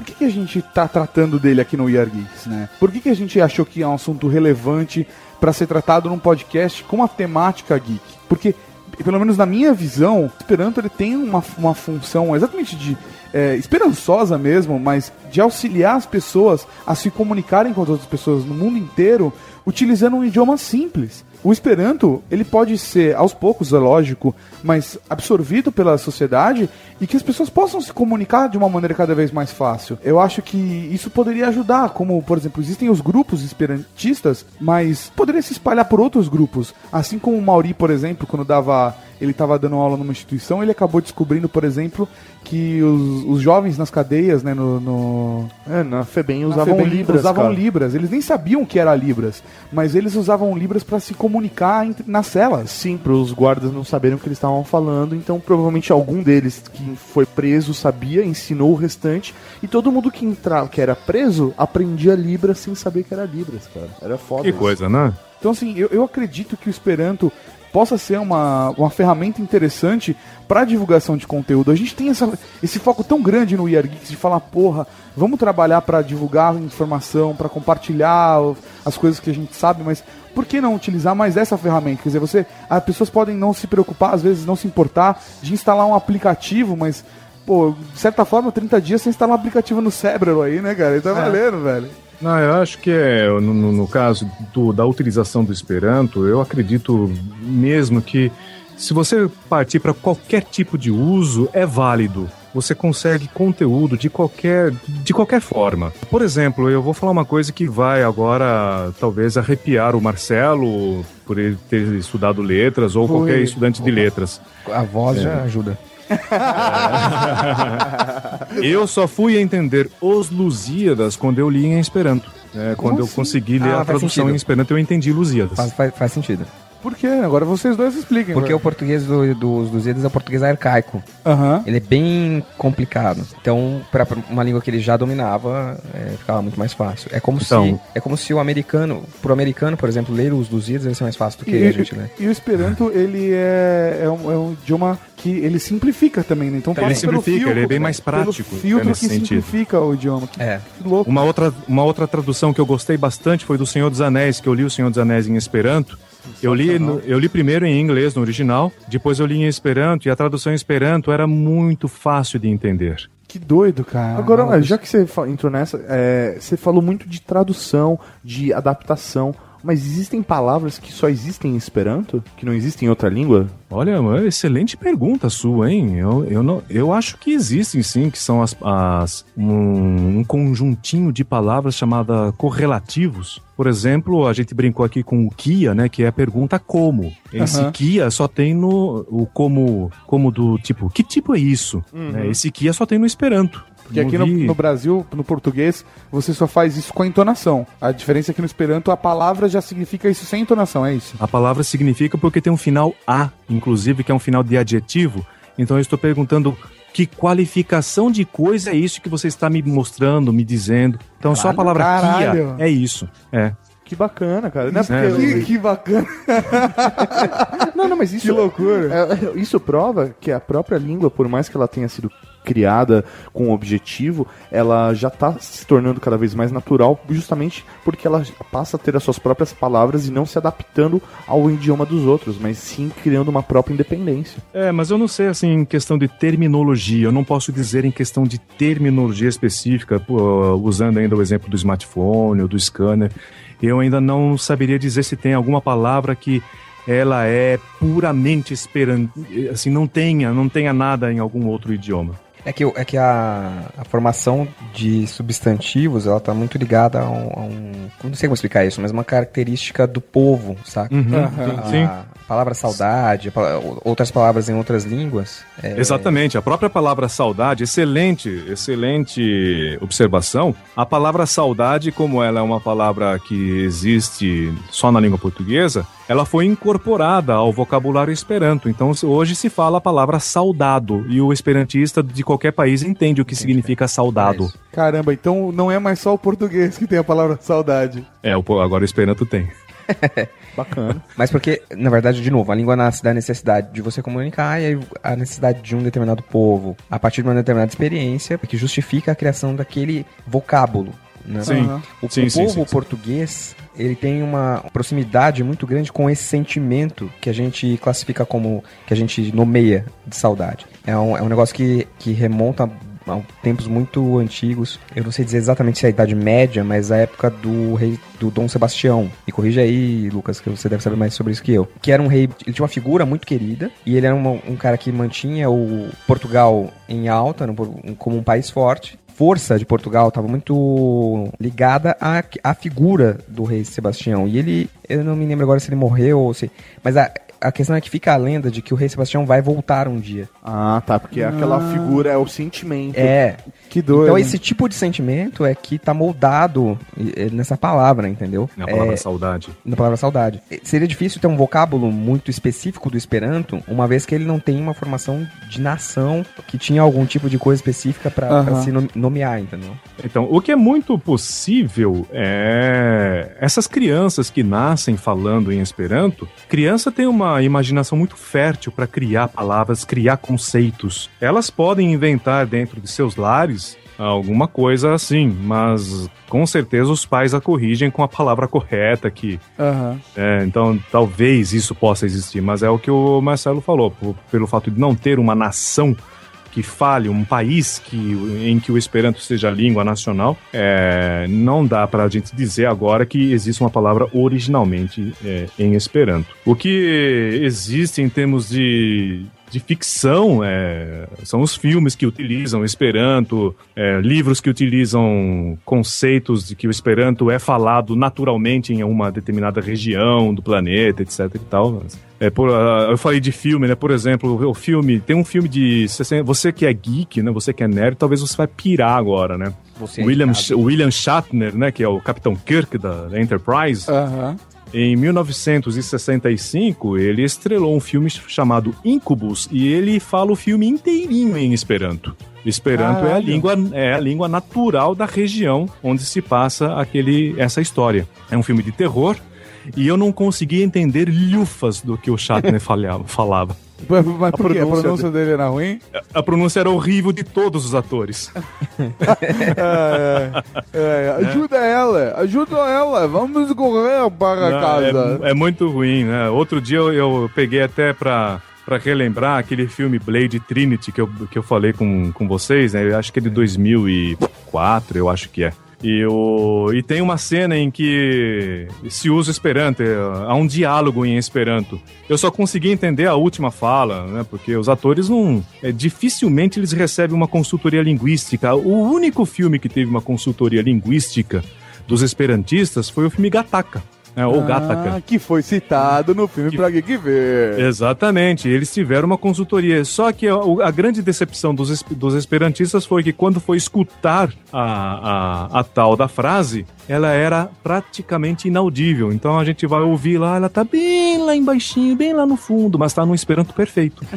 Que, que a gente tá tratando dele aqui no We Are Geeks, né? Por que, que a gente achou que é um assunto relevante para ser tratado num podcast com a temática geek? Porque, pelo menos na minha visão, Esperanto ele tem uma, uma função exatamente de é, esperançosa mesmo, mas de auxiliar as pessoas a se comunicarem com as outras pessoas no mundo inteiro utilizando um idioma simples. O Esperanto, ele pode ser, aos poucos, é lógico, mas absorvido pela sociedade e que as pessoas possam se comunicar de uma maneira cada vez mais fácil. Eu acho que isso poderia ajudar, como, por exemplo, existem os grupos esperantistas, mas poderia se espalhar por outros grupos. Assim como o Mauri, por exemplo, quando dava ele estava dando aula numa instituição, ele acabou descobrindo, por exemplo, que os, os jovens nas cadeias, né, no, no É, na FEBEM na usavam FEBEM, Libras, usavam cara. libras. Eles nem sabiam que era libras, mas eles usavam libras para se comunicar entre, nas celas. Sim, para os guardas não saberem o que eles estavam falando, então provavelmente algum deles que foi preso sabia, ensinou o restante, e todo mundo que entrava, que era preso, aprendia Libras sem saber que era Libras, cara. Era foda. Que isso. coisa, né? Então, assim, eu, eu acredito que o Esperanto possa ser uma, uma ferramenta interessante para divulgação de conteúdo. A gente tem essa, esse foco tão grande no Year Geeks de falar, porra, vamos trabalhar para divulgar informação, para compartilhar as coisas que a gente sabe, mas por que não utilizar mais essa ferramenta? Quer dizer, você, as pessoas podem não se preocupar, às vezes não se importar de instalar um aplicativo, mas Pô, de certa forma, 30 dias você instala um aplicativo no Cérebro aí, né, cara? E tá valendo, velho. Não, eu acho que é, no, no- caso do- da utilização do Esperanto, eu acredito mesmo que se você partir para qualquer tipo de uso, é válido. Você consegue conteúdo de qualquer, de qualquer forma. Por exemplo, eu vou falar uma coisa que vai agora talvez arrepiar o Marcelo por ele ter estudado letras ou Foi. qualquer estudante de letras. A voz já ajuda. Eu só fui entender os Lusíadas quando eu li em Esperanto. né? quando eu assim? consegui ler Ah, a tradução sentido. em Esperanto, eu entendi Lusíadas. Faz, faz, faz sentido. Por quê? Agora vocês dois expliquem. Porque velho. o português do- dos Lusíadas é o português arcaico. Aham. Ele é bem complicado. Então, para uma língua que ele já dominava, é, ficava muito mais fácil. É como Então- se é como se o americano, pro americano, por exemplo, ler os Lusíadas vai ser mais fácil do que E, a gente ler. e o Esperanto, ele é, é, um, é um idioma que ele simplifica também, né? Então Ele pelo simplifica, filtro, ele é bem mais pelo prático, filtro nesse que sentido. simplifica o idioma. Que, É. que louco. Uma outra, uma outra tradução que eu gostei bastante foi do Senhor dos Anéis, que eu li o Senhor dos Anéis em Esperanto. Eu li, no- eu li primeiro em inglês, no original, depois eu li em Esperanto, e a tradução em Esperanto era muito fácil de entender. Que doido, cara. Agora, já que você entrou nessa, é, você falou muito de tradução, de adaptação, mas existem palavras que só existem em Esperanto? Que não existem em outra língua? Olha, excelente pergunta sua, hein? Eu, eu, não, eu acho que existem sim, que são as, as- um, um conjuntinho de palavras chamada correlativos. Por exemplo, a gente brincou aqui com o Kia, né? Que é a pergunta como. Esse Aham. Kia só tem no o como, como do tipo, que tipo é isso? Né, Esse Kia só tem no Esperanto. Porque Não aqui no, no Brasil, no português, você só faz isso com a entonação. A diferença é que no Esperanto a palavra já significa isso sem entonação, é isso? A palavra significa porque tem um final A, inclusive, que é um final de adjetivo. Então eu estou perguntando que qualificação de coisa é isso que você está me mostrando, me dizendo. Então só a palavra Caralho. Kia é isso. É. Que bacana, cara. Não é É, porque- Que, que bacana. Não, não, mas isso. Que loucura. É, é, isso prova que a própria língua, por mais que ela tenha sido criada com um objetivo, ela já está se tornando cada vez mais natural, justamente porque ela passa a ter as suas próprias palavras e não se adaptando ao idioma dos outros, mas sim criando uma própria independência. É, mas eu não sei, assim, em questão de terminologia, eu não posso dizer em questão de terminologia específica, usando ainda o exemplo do smartphone ou do scanner, eu ainda não saberia dizer se tem alguma palavra que ela é puramente esperando, assim, não tenha, não tenha nada em algum outro idioma. É que, é que a, a formação de substantivos, ela tá muito ligada a um, a um- Não sei como explicar isso, mas uma característica do povo, saca? Aham. Sim. A palavra saudade, a outras palavras em outras línguas. é- Exatamente, a própria palavra saudade, excelente, excelente observação. A palavra saudade, como ela é uma palavra que existe só na língua portuguesa, ela foi incorporada ao vocabulário esperanto. Então hoje se fala a palavra saudado e o esperantista de qualquer país entende o que significa saudado. isso. Caramba, então não é mais só o português que tem a palavra saudade. É, agora o esperanto tem. Bacana. Mas porque, na verdade, de novo, a língua nasce da necessidade de você comunicar e aí a necessidade de um determinado povo, a partir de uma determinada experiência, que justifica a criação daquele vocábulo. Né? Sim. Aham. O, Sim, o sim, povo sim, sim. português, ele tem uma proximidade muito grande com esse sentimento que a gente classifica como, que a gente nomeia de saudade. É um, é um negócio que, que remonta a, a tempos muito antigos. Eu não sei dizer exatamente se é a Idade Média, mas a época do rei do Dom Sebastião. Me corrija aí, Lucas, que você deve saber mais sobre isso que eu. Que era um rei, ele tinha uma figura muito querida e ele era uma- um cara que mantinha o Portugal em alta, no- um- como um país forte força de Portugal estava muito ligada à, à figura do rei Sebastião. E ele, eu não me lembro agora se ele morreu ou se. Mas a- A questão é que fica a lenda de que o rei Sebastião vai voltar um dia. Ah, tá, porque aquela figura é o sentimento. É. Que doido. Então esse tipo de sentimento é que tá moldado nessa palavra, entendeu? É a palavra É, saudade. na palavra saudade. Seria difícil ter um vocábulo muito específico do Esperanto, uma vez que ele não tem uma formação de nação que tinha algum tipo de coisa específica Aham. se nom- nomear, entendeu? Então, o que é muito possível é essas crianças que nascem falando em Esperanto. Criança tem uma imaginação muito fértil para criar palavras, criar conceitos. Elas podem inventar dentro de seus lares alguma coisa assim, mas com certeza os pais a corrigem com a palavra correta que Aham. é, então, talvez isso possa existir, mas é o que o Marcelo falou, pelo fato de não ter uma nação que fale, um país que, em que o Esperanto seja a língua nacional, é, não dá para a gente dizer agora que existe uma palavra originalmente é, em Esperanto. O que existe em termos de, de ficção é, são os filmes que utilizam Esperanto, é, livros que utilizam conceitos de que o Esperanto é falado naturalmente em uma determinada região do planeta, etc e tal. É, por, ah, eu falei de filme, né? Por exemplo, o filme. Tem um filme de. 60 Você que é geek, né? Você que é nerd, talvez você vai pirar agora, né? Você é William, indicado. William Shatner, né? Que é o Capitão Kirk da, da Enterprise. Aham. Em 1965, ele estrelou um filme chamado Incubus e ele fala o filme inteirinho em Esperanto. Esperanto é a língua é a língua natural da região onde se passa aquele essa história. É um filme de terror e eu não conseguia entender lufas do que o Shatner falava. Mas por? A pronúncia pronúncia dele era ruim? A pronúncia era horrível de todos os atores. É, é, ajuda ela, ajuda ela, vamos correr para Não, casa. É, é muito ruim, né? Outro dia eu, eu peguei até pra, pra relembrar aquele filme Blade Trinity que eu, que eu falei com, com vocês, né? Eu acho que é de 2004, eu acho que é. E, o, e tem uma cena em que se usa Esperanto, é, há um diálogo em Esperanto. Eu só consegui entender a última fala, né? Porque os atores não. é, dificilmente eles recebem uma consultoria linguística. O único filme que teve uma consultoria linguística dos esperantistas foi o filme Gataca. Né, ou Gataca. Ah, que foi citado no filme Que- Pra Geek Ver. Exatamente, eles tiveram uma consultoria. Só que a, a grande decepção dos, es- dos esperantistas foi que quando foi escutar a, a, a tal da frase, ela era praticamente inaudível. Então a gente vai ouvir lá, ela tá bem lá embaixinho, bem lá no fundo, mas tá num esperanto perfeito.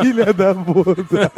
Filha da puta.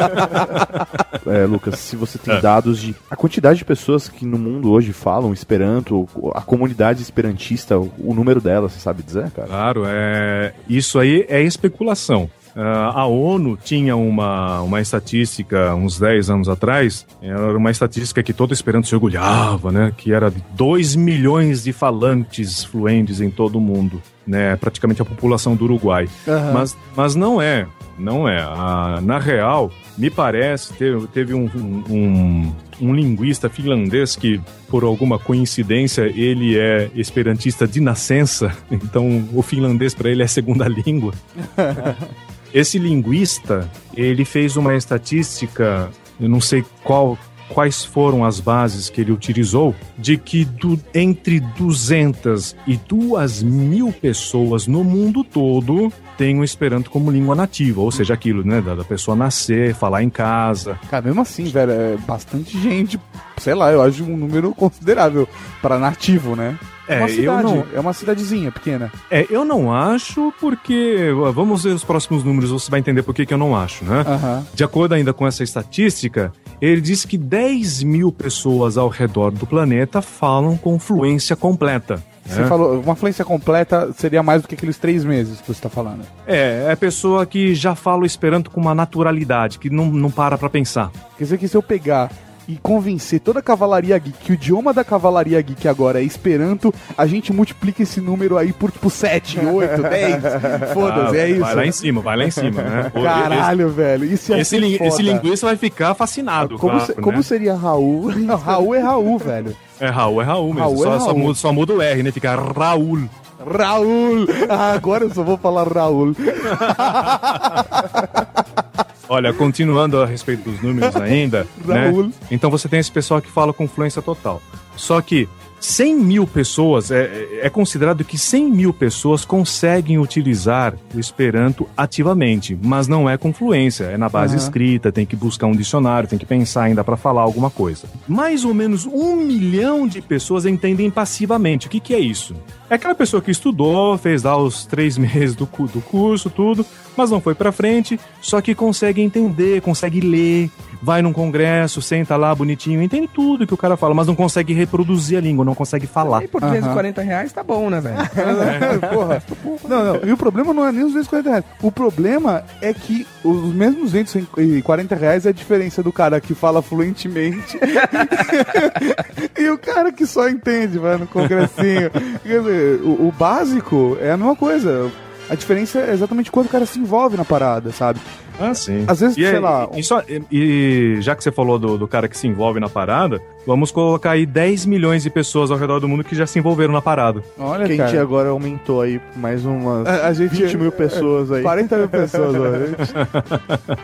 É, Lucas, se você tem dados de a quantidade de pessoas que no mundo hoje falam Esperanto, a comunidade esperantista, o, o número dela, você sabe dizer, cara? Claro, é, isso aí é especulação. Ah, a ONU tinha uma, uma estatística uns 10 anos atrás, era uma estatística que todo Esperanto se orgulhava, né? Que era de 2 milhões de falantes fluentes em todo o mundo, né? Praticamente a população do Uruguai. Mas, mas não é, não é. Ah, na real, me parece, teve, teve um, um, um linguista finlandês que, por alguma coincidência, ele é esperantista de nascença, então o finlandês para ele é segunda língua. Esse linguista, ele fez uma estatística, eu não sei qual quais foram as bases que ele utilizou, de que do, entre 200 e 2 mil pessoas no mundo todo o Esperanto como língua nativa, ou seja, aquilo, né, da, da pessoa nascer, falar em casa. Cara, mesmo assim, velho, é bastante gente. Sei lá, eu acho um número considerável para nativo, né? É, uma eu cidade, não- é uma cidadezinha pequena. É, eu não acho porque, vamos ver os próximos números, você vai entender por que que eu não acho, né? Aham. De acordo ainda com essa estatística, ele disse que 10 mil pessoas ao redor do planeta falam com fluência completa. Você né? falou, uma fluência completa seria mais do que aqueles três meses que você tá falando. É, é pessoa que já fala o Esperanto com uma naturalidade, que não, não para pra pensar. Quer dizer que se eu pegar e convencer toda a cavalaria geek que o idioma da cavalaria geek agora é Esperanto, a gente multiplica esse número aí por tipo 7, 8, 10. Foda-se, Ah, é isso. Vai lá em cima, vai lá em cima, né? Caralho, velho. Isso ia Esse, foda. esse linguista vai ficar fascinado, Como, claro, se- né? como seria Raul? Não, Raul é Raul, velho. É Raul, é Raul mesmo. Raul é só, só Raul. muda, só muda o R, né? Fica Raul. Raul! Ah, agora eu só vou falar Raul. Olha, continuando a respeito dos números ainda, né? Raul. Então você tem esse pessoal que fala com fluência total. Só que 100 mil pessoas, é, é considerado que 100 mil pessoas conseguem utilizar o Esperanto ativamente, mas não é com fluência, é na base Aham. escrita, tem que buscar um dicionário, tem que pensar ainda para falar alguma coisa. Mais ou menos um milhão de pessoas entendem passivamente. O que, que é isso? É aquela pessoa que estudou, fez lá os três meses do, do curso, tudo, mas não foi pra frente, só que consegue entender, consegue ler, vai num congresso, senta lá bonitinho, entende tudo que o cara fala, mas não consegue reproduzir a língua, não consegue falar. E por 240 reais tá bom, né, velho? Porra. Não, não. E o problema não é nem os 240 reais. O problema é que os mesmos 240 reais é a diferença do cara que fala fluentemente e o cara que só entende, vai no congressinho. Quer dizer, o, o básico é a mesma coisa. A diferença é exatamente quando o cara se envolve na parada, sabe? Ah, sim. Às vezes, e, sei é- lá, E, só- e- e já que você falou do, do cara que se envolve na parada, vamos colocar aí 10 milhões de pessoas ao redor do mundo que já se envolveram na parada. Olha, Que a gente cara. agora aumentou aí mais umas A, a gente 20 mil pessoas aí. 40 mil pessoas, ó.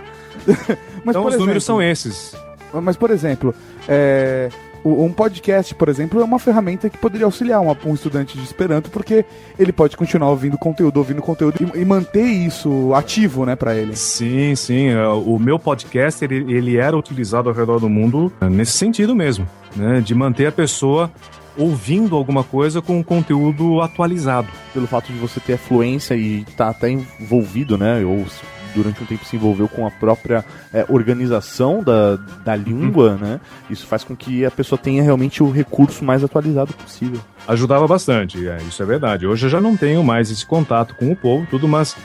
Mas, então por os números exemplo- são esses. Mas, por exemplo, é, um podcast, por exemplo, é uma ferramenta que poderia auxiliar uma- um estudante de Esperanto, porque ele pode continuar ouvindo conteúdo, ouvindo conteúdo e, e manter isso ativo, né, pra ele. Sim, sim. é, O meu podcast, ele, ele era utilizado ao redor do mundo é, nesse sentido mesmo, né? De manter a pessoa ouvindo alguma coisa com conteúdo atualizado. Pelo fato de você ter a fluência e estar até envolvido, né? Ou durante um tempo se envolveu com a própria é, organização da, da língua, né? Isso faz com que a pessoa tenha realmente o recurso mais atualizado possível. Ajudava bastante, é, isso é verdade. Hoje eu já não tenho mais esse contato com o povo, tudo, mas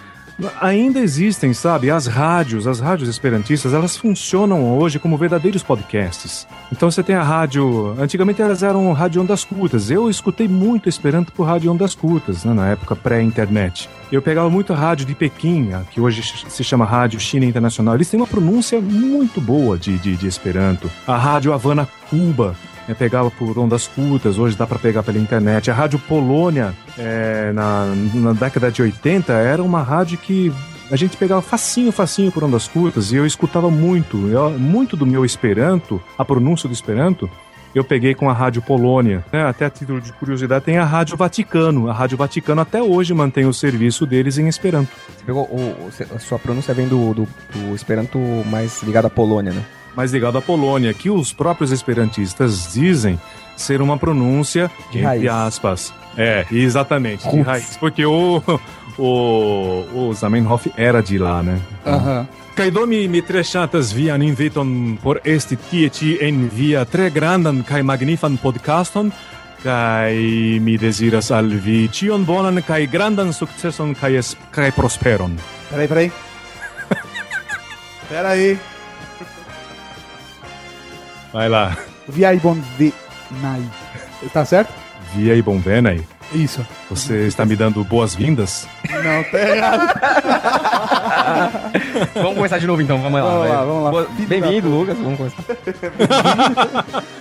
ainda existem, sabe? As rádios, as rádios esperantistas, elas funcionam hoje como verdadeiros podcasts. Então você tem a rádio. Antigamente elas eram rádio ondas curtas. Eu escutei muito Esperanto por rádio ondas curtas, né, na época pré-internet. Eu pegava muito a rádio de Pequim, que hoje se chama Rádio China Internacional. Eles têm uma pronúncia muito boa de, de, de Esperanto. A rádio Havana Cuba, né, pegava por ondas curtas, hoje dá para pegar pela internet. A Rádio Polônia, é, na, na década de 80, era uma rádio que a gente pegava facinho, facinho por ondas curtas e eu escutava muito. Eu- muito do meu Esperanto, a pronúncia do Esperanto, eu peguei com a Rádio Polônia. né? Até a título de curiosidade, tem a Rádio Vaticano. A Rádio Vaticano até hoje mantém o serviço deles em Esperanto. Você pegou o, a sua pronúncia vem do, do, do Esperanto mais ligado à Polônia, né? Mais ligado à Polônia, que os próprios esperantistas dizem ser uma pronúncia, De entre raiz. aspas. É, exatamente, de Roots. raiz. Porque o, o, o Zamenhof era de lá, né? Aham. Kaidomi mi tre ŝatas vian inviton por esti tie ĉi en via tre grandan kaj magnifan podcaston kaj mi deziras al vi ĉion bonan kaj grandan sukceson kaj es- kaj prosperon. Peraí, peraí. peraí. Vai lá. Viai bon vi nai. Tá certo? Via e bom venai. Isso. Você está me dando boas-vindas? Não, tá errado. Vamos começar de novo então, vamos lá. Vamos lá, vamos lá. Bem-vindo, Lucas. Vamos começar.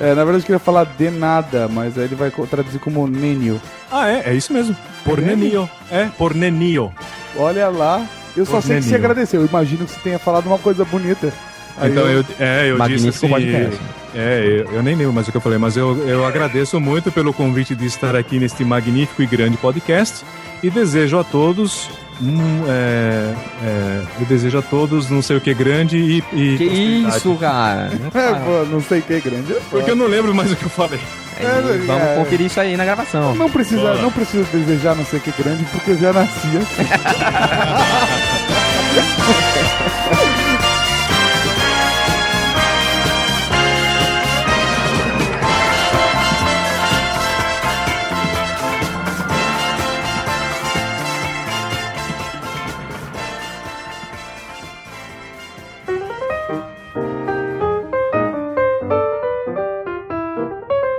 É, na verdade eu queria falar de nada, mas aí ele vai traduzir como Nenio. Ah, é, é isso mesmo. Por É nenio. É, por nenio. Olha lá. Eu só Por sei que você Nenio. agradeceu. Eu imagino que você tenha falado uma coisa bonita. Então eu, é, eu disse Magnífico assim. podcast. É, eu, eu nem lembro mais o que eu falei, mas eu, eu agradeço muito pelo convite de estar aqui neste magnífico e grande podcast e desejo a todos. um, é, é, eu desejo a todos não sei o que grande e. e Que isso, cara? Não É, pô, não sei o que é grande. Porque eu não lembro mais o que eu falei. É, Vamos é. conferir isso aí na gravação. Não precisa, não precisa desejar não sei o que é grande, porque eu já nasci assim.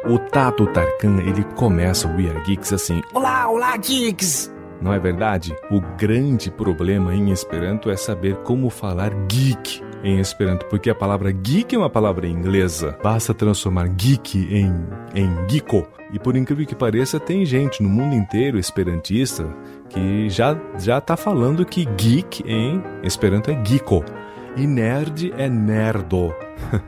O Tato Tarkan, ele começa o We Are Geeks assim: Olá, olá, geeks! Não é verdade? O grande problema em Esperanto é saber como falar geek em Esperanto, porque a palavra geek é uma palavra inglesa. Basta transformar geek em, em geeko. E por incrível que pareça, tem gente no mundo inteiro esperantista que já, já tá falando que geek em Esperanto é geeko. E nerd é nerdo.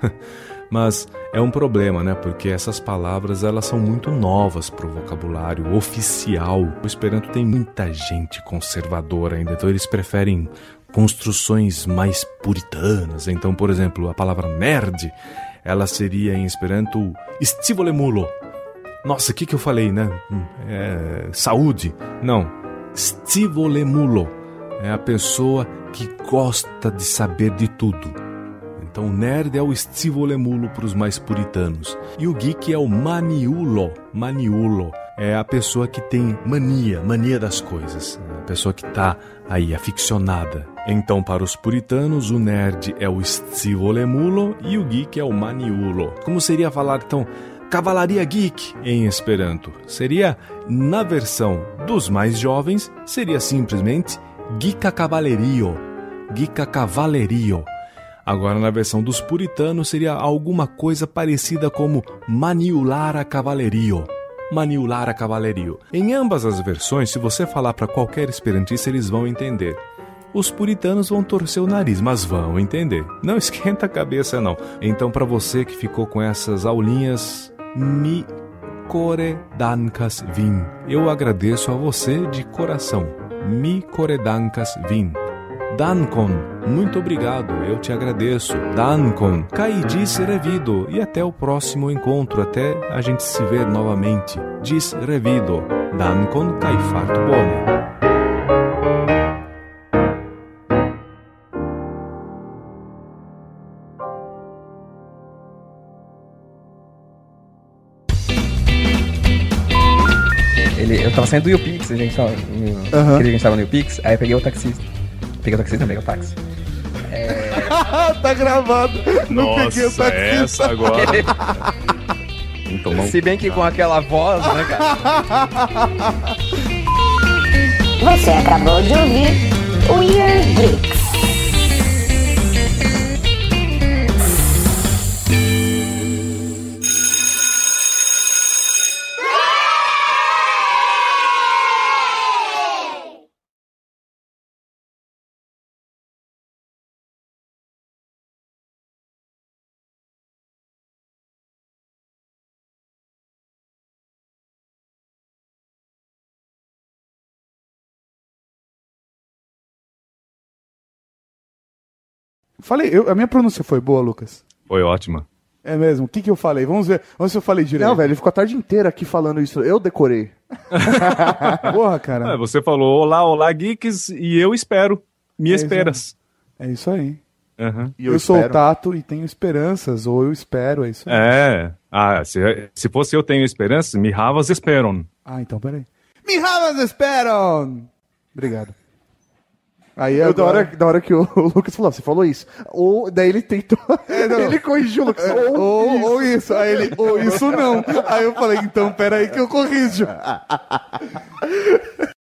Mas é um problema, né? Porque essas palavras elas são muito novas para o vocabulário oficial. O Esperanto tem muita gente conservadora ainda, então eles preferem construções mais puritanas. Então, por exemplo, a palavra nerd, ela seria em Esperanto stivolemulo. Nossa, o que, que eu falei, né? Hum, É, saúde. Não. Stivolemulo. É a pessoa que gosta de saber de tudo. Então, o nerd é o stivolemulo para os mais puritanos. E o geek é o maniulo. Maniulo é a pessoa que tem mania, mania das coisas. A pessoa que está aí, aficionada. Então, para os puritanos, o nerd é o stivolemulo e o geek é o maniulo. Como seria falar, então, Cavalaria Geek em Esperanto? Seria, na versão dos mais jovens, seria simplesmente Geeka Cavalerio. Geeka Cavalerio. Agora, na versão dos puritanos, seria alguma coisa parecida como Maniulara Cavalerio. Maniulara Cavalerio. Em ambas as versões, se você falar para qualquer esperantista, eles vão entender. Os puritanos vão torcer o nariz, mas vão entender. Não esquenta a cabeça, não. Então, para você que ficou com essas aulinhas, mi coredankas vin. Eu agradeço a você de coração. Mi coredankas vin. Dankon, muito obrigado, eu te agradeço. Dankon, Kai diz revido e até o próximo encontro, até a gente se ver novamente. Diz revido. Dankon, Kai farto bone. Ele, eu tava saindo do YouPix, a gente tava. No, que a gente tava no YouPix, aí eu peguei o taxista. Peguei o taxista, não, peguei o táxi. tá gravado. Não peguei o Nossa, taxista. essa agora. Tomar um- Se bem que com aquela voz, né, cara? Você acabou de ouvir Weird Geeks. Falei, eu- a minha pronúncia foi boa, Lucas. Foi ótima. É mesmo? O que, que eu falei? Vamos ver. Vamos ver se eu falei direito. Não, velho, ele ficou a tarde inteira aqui falando isso. Eu decorei. Porra, É, cara. você falou olá, olá, geeks, e eu espero. Me É esperas. É isso aí. Aham. E Eu, sou o Tato e tenho esperanças, ou eu espero, é isso aí. É. Ah, se, se fosse eu tenho esperança, me havas esperam. Ah, então peraí. Me havas esperam! Obrigado. Aí Eu, da, agora... hora, da hora que o, o Lucas falou, você falou isso. Ou daí ele tentou. não. ele corrigiu o Lucas. É, Ou, Ou, isso. ou isso. Aí ele, ou isso não. Aí eu falei, então peraí que eu corrijo.